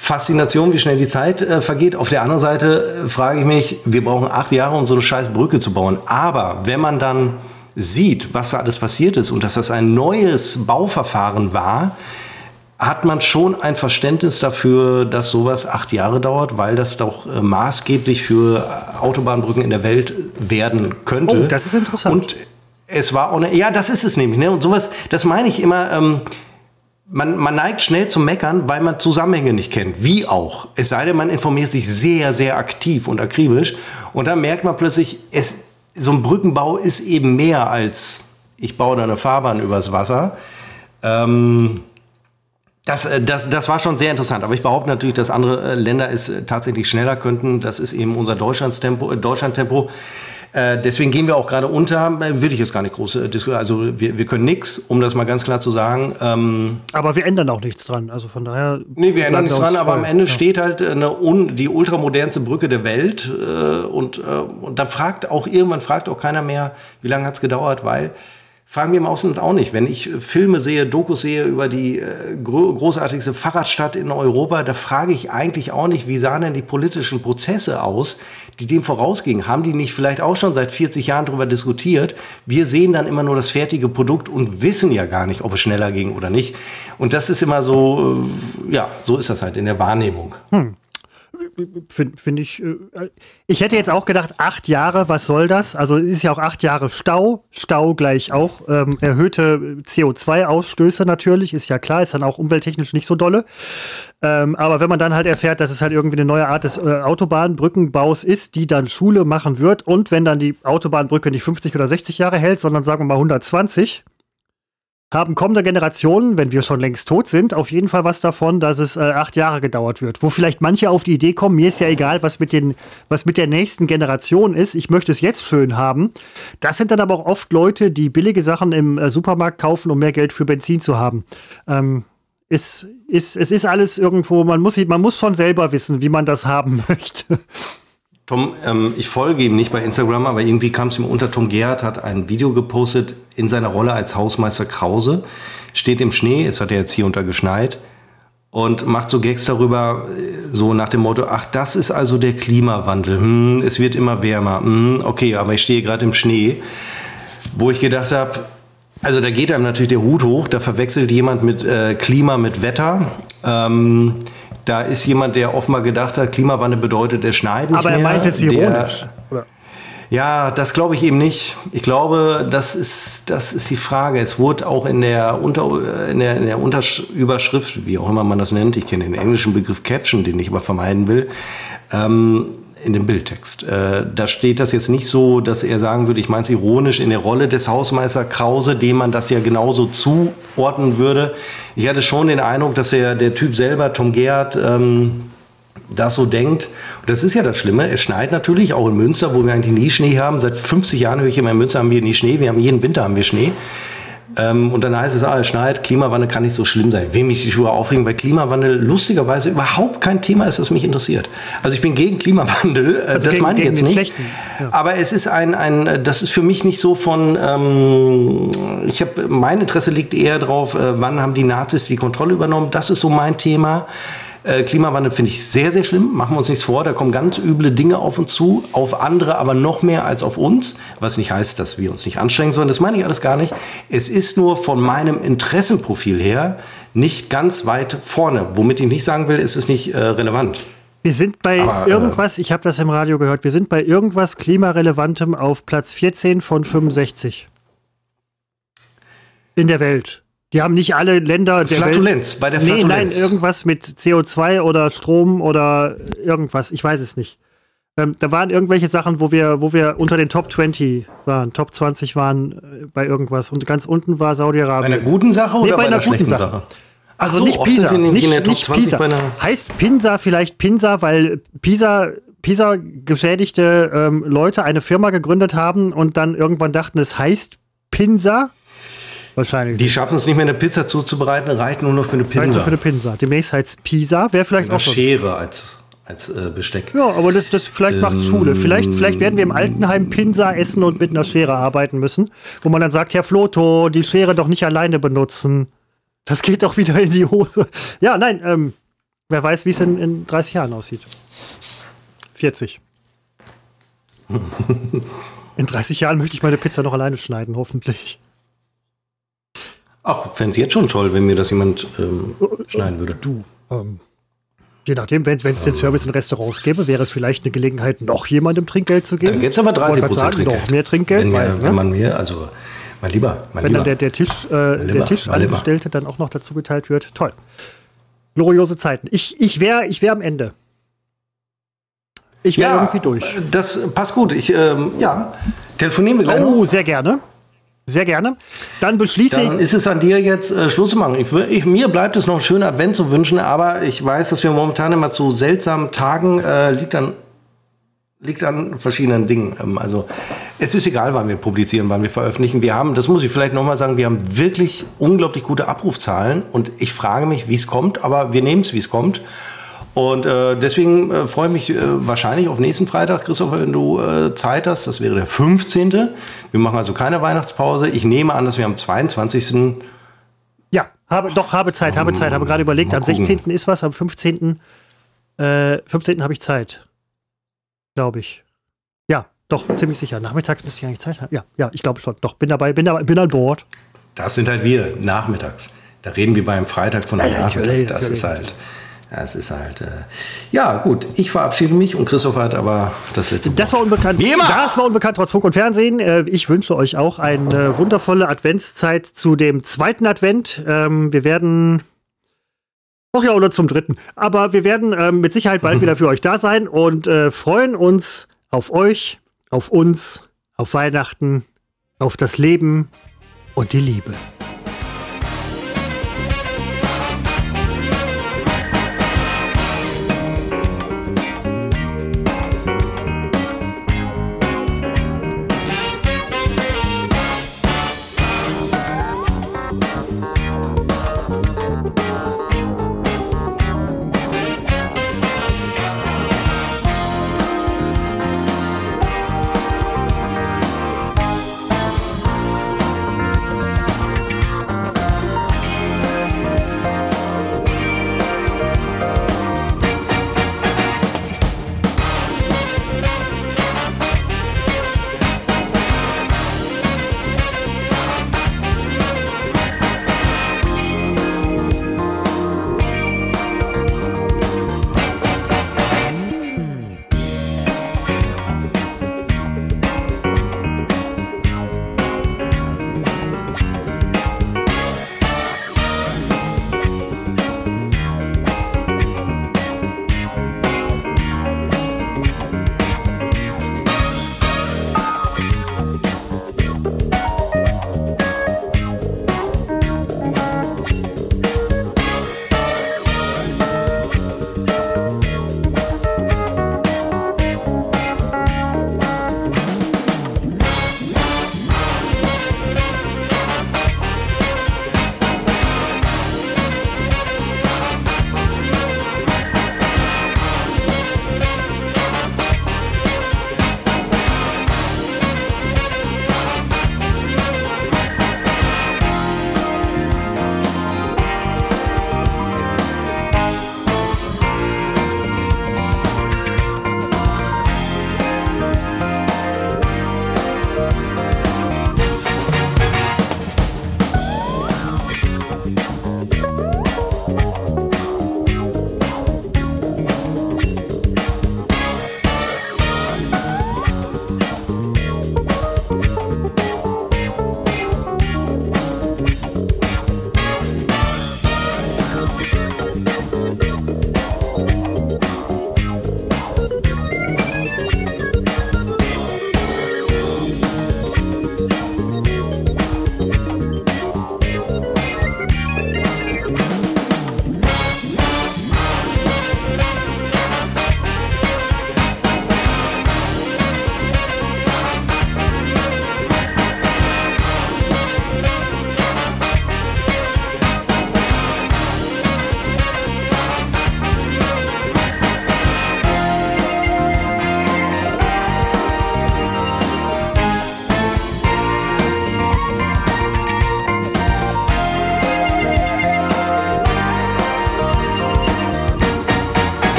Faszination, wie schnell die Zeit äh, vergeht. Auf der anderen Seite äh, frage ich mich, wir brauchen acht Jahre, um so eine scheiß Brücke zu bauen. Aber wenn man dann sieht, was da alles passiert ist und dass das ein neues Bauverfahren war, hat man schon ein Verständnis dafür, dass sowas acht Jahre dauert, weil das doch äh, maßgeblich für Autobahnbrücken in der Welt werden könnte. Oh, das ist interessant. Und es war eine, ja, das ist es nämlich. Ne? Und sowas, das meine ich immer. Ähm, man, man neigt schnell zum Meckern, weil man Zusammenhänge nicht kennt. Wie auch. Es sei denn, man informiert sich sehr, sehr aktiv und akribisch. Und dann merkt man plötzlich, es, so ein Brückenbau ist eben mehr als ich baue da eine Fahrbahn übers Wasser. Ähm, das, äh, das, das war schon sehr interessant. Aber ich behaupte natürlich, dass andere äh, Länder es äh, tatsächlich schneller könnten. Das ist eben unser Deutschlandtempo. Äh, deswegen gehen wir auch gerade unter. Äh, würde ich jetzt gar nicht groß äh, diskutieren. Also wir, wir können nichts, um das mal ganz klar zu sagen. Ähm, aber wir ändern auch nichts dran. Also von daher. Nee, wir ändern nichts dran, aber am Ende ja. steht halt eine un, die ultramodernste Brücke der Welt. Äh, und, äh, und dann fragt auch irgendwann fragt auch keiner mehr, wie lange hat es gedauert, weil fragen wir im Ausland auch nicht. Wenn ich Filme sehe, Dokus sehe über die äh, großartigste Fahrradstadt in Europa, da frage ich eigentlich auch nicht, wie sahen denn die politischen Prozesse aus, die dem vorausgingen. Haben die nicht vielleicht auch schon seit 40 Jahren darüber diskutiert? Wir sehen dann immer nur das fertige Produkt und wissen ja gar nicht, ob es schneller ging oder nicht. Und das ist immer so, äh, ja, so ist das halt in der Wahrnehmung. Hm finde find ich. Äh, ich hätte jetzt auch gedacht, acht Jahre, was soll das? Also es ist ja auch acht Jahre Stau. Stau gleich auch ähm, erhöhte CO2-Ausstöße natürlich, ist ja klar, ist dann auch umwelttechnisch nicht so dolle. Ähm, aber wenn man dann halt erfährt, dass es halt irgendwie eine neue Art des äh, Autobahnbrückenbaus ist, die dann Schule machen wird und wenn dann die Autobahnbrücke nicht 50 oder 60 Jahre hält, sondern sagen wir mal 120, haben kommende Generationen, wenn wir schon längst tot sind, auf jeden Fall was davon, dass es äh, acht Jahre gedauert wird. Wo vielleicht manche auf die Idee kommen, mir ist ja egal, was mit, den, was mit der nächsten Generation ist, ich möchte es jetzt schön haben. Das sind dann aber auch oft Leute, die billige Sachen im äh, Supermarkt kaufen, um mehr Geld für Benzin zu haben. Ähm, ist, ist, es ist alles irgendwo, man muss, man muss von selber wissen, wie man das haben (laughs) möchte. Tom, ähm, ich folge ihm nicht bei Instagram, aber irgendwie kam es ihm unter. Tom Gerhardt hat ein Video gepostet in seiner Rolle als Hausmeister Krause. Steht im Schnee, es hat ja jetzt hier unter geschneit. Und macht so Gags darüber, äh, so nach dem Motto, ach, das ist also der Klimawandel. Hm, es wird immer wärmer. Hm, okay, aber ich stehe gerade im Schnee. Wo ich gedacht habe, also da geht einem natürlich der Hut hoch, da verwechselt jemand mit äh, Klima mit Wetter. Ähm, da ist jemand, der offenbar gedacht hat, Klimawandel bedeutet, es schneit nicht Aber er meint es ironisch. Der, ja, das glaube ich eben nicht. Ich glaube, das ist, das ist die Frage. Es wurde auch in der, Unter, in der, in der Unterüberschrift, wie auch immer man das nennt, ich kenne den englischen Begriff Caption, den ich aber vermeiden will, ähm, in dem Bildtext. Äh, da steht das jetzt nicht so, dass er sagen würde, ich meine es ironisch, in der Rolle des Hausmeister Krause, dem man das ja genauso zuordnen würde. Ich hatte schon den Eindruck, dass er, der Typ selber, Tom Gerhardt, ähm, das so denkt. Und das ist ja das Schlimme. Es schneit natürlich, auch in Münster, wo wir eigentlich nie Schnee haben. Seit 50 Jahren höre ich immer, in Münster haben wir nie Schnee. Wir haben jeden Winter haben wir Schnee. Ähm, und dann heißt es, ah, es schneit, Klimawandel kann nicht so schlimm sein. Wem mich die Schuhe aufregen, weil Klimawandel lustigerweise überhaupt kein Thema ist, das mich interessiert. Also ich bin gegen Klimawandel, äh, also das gegen, meine ich jetzt nicht. Ja. Aber es ist ein, ein, das ist für mich nicht so von, ähm, ich habe, mein Interesse liegt eher drauf, äh, wann haben die Nazis die Kontrolle übernommen. Das ist so mein Thema. Äh, Klimawandel finde ich sehr, sehr schlimm. Machen wir uns nichts vor. Da kommen ganz üble Dinge auf uns zu, auf andere aber noch mehr als auf uns. Was nicht heißt, dass wir uns nicht anstrengen sollen. Das meine ich alles gar nicht. Es ist nur von meinem Interessenprofil her nicht ganz weit vorne. Womit ich nicht sagen will, ist es nicht äh, relevant. Wir sind bei Aber, äh, irgendwas, ich habe das im Radio gehört, wir sind bei irgendwas Klimarelevantem auf Platz 14 von 65. In der Welt. Die haben nicht alle Länder der Flatulenz, Welt. bei der Flatulenz. Nee, nein, irgendwas mit CO2 oder Strom oder irgendwas, ich weiß es nicht. Ähm, da waren irgendwelche Sachen, wo wir, wo wir unter den Top 20 waren, Top 20 waren äh, bei irgendwas. Und ganz unten war Saudi-Arabien. Bei einer guten Sache nee, oder bei, bei einer, einer schlechten Sache? Sache? Also so, nicht Pisa, nicht, nicht Pisa. Heißt Pinsa vielleicht Pinsa, weil Pisa Pisa geschädigte ähm, Leute eine Firma gegründet haben und dann irgendwann dachten, es heißt Pinsa. Wahrscheinlich. Die schaffen es nicht mehr, eine Pizza zuzubereiten, reicht nur noch für eine Pinsa. Reicht nur für eine Pinsa. Demnächst heißt es Pisa, wäre vielleicht Oder auch. Schere als als äh, Besteck. Ja, aber das, das vielleicht ähm, macht Schule. Vielleicht, vielleicht werden wir im Altenheim Pinsa essen und mit einer Schere arbeiten müssen, wo man dann sagt, Herr Floto, die Schere doch nicht alleine benutzen. Das geht doch wieder in die Hose. Ja, nein, ähm, wer weiß, wie es in, in 30 Jahren aussieht. 40. (laughs) in 30 Jahren möchte ich meine Pizza noch alleine schneiden, hoffentlich. Ach, fände es jetzt schon toll, wenn mir das jemand ähm, schneiden würde. Du, ähm, Je nachdem, wenn es den Service in Restaurants gäbe, wäre es vielleicht eine Gelegenheit, noch jemandem Trinkgeld zu geben. Dann gäbe es aber 30 Prozent Trinkgeld. Noch mehr Trinkgeld. Wenn, weil, ja, wenn man mir, also mein Lieber, mein Wenn Lieber. dann der, der Tisch, äh, der Tischangestellte dann auch noch dazu geteilt wird. Toll. Gloriose Zeiten. Ich, ich wäre ich wär am Ende. Ich wäre ja, irgendwie durch. Das passt gut. Ich, ähm, ja, telefonieren wir gleich. Oh, noch. sehr gerne. Sehr gerne. Dann beschließe Dann ist es an dir jetzt äh, Schluss zu machen. Ich, ich, mir bleibt es noch einen schönen Advent zu wünschen, aber ich weiß, dass wir momentan immer zu seltsamen Tagen äh, liegt an liegt an verschiedenen Dingen. Ähm, also es ist egal, wann wir publizieren, wann wir veröffentlichen. Wir haben, das muss ich vielleicht nochmal sagen, wir haben wirklich unglaublich gute Abrufzahlen und ich frage mich, wie es kommt, aber wir nehmen es, wie es kommt. Und äh, deswegen äh, freue ich mich äh, wahrscheinlich auf nächsten Freitag, Christopher, wenn du äh, Zeit hast. Das wäre der 15. Wir machen also keine Weihnachtspause. Ich nehme an, dass wir am 22. Ja, habe, doch, habe Zeit, habe Zeit. Habe gerade überlegt, am 16. ist was, am 15. Äh, 15. habe ich Zeit. Glaube ich. Ja, doch, ziemlich sicher. Nachmittags müsste ich eigentlich Zeit haben. Ja, ja, ich glaube schon. Doch, bin dabei, bin, dabei, bin an Bord. Das sind halt wir, nachmittags. Da reden wir beim Freitag von einem ja, Nachmittag. Das ist halt. Es ist halt. Äh, ja, gut, ich verabschiede mich und Christoph hat aber das letzte Wort. Das war unbekannt. Wie immer. Das war unbekannt trotz Funk und Fernsehen. Äh, ich wünsche euch auch eine wundervolle Adventszeit zu dem zweiten Advent. Ähm, wir werden. Ach ja, oder zum dritten. Aber wir werden ähm, mit Sicherheit bald wieder für (laughs) euch da sein und äh, freuen uns auf euch, auf uns, auf Weihnachten, auf das Leben und die Liebe.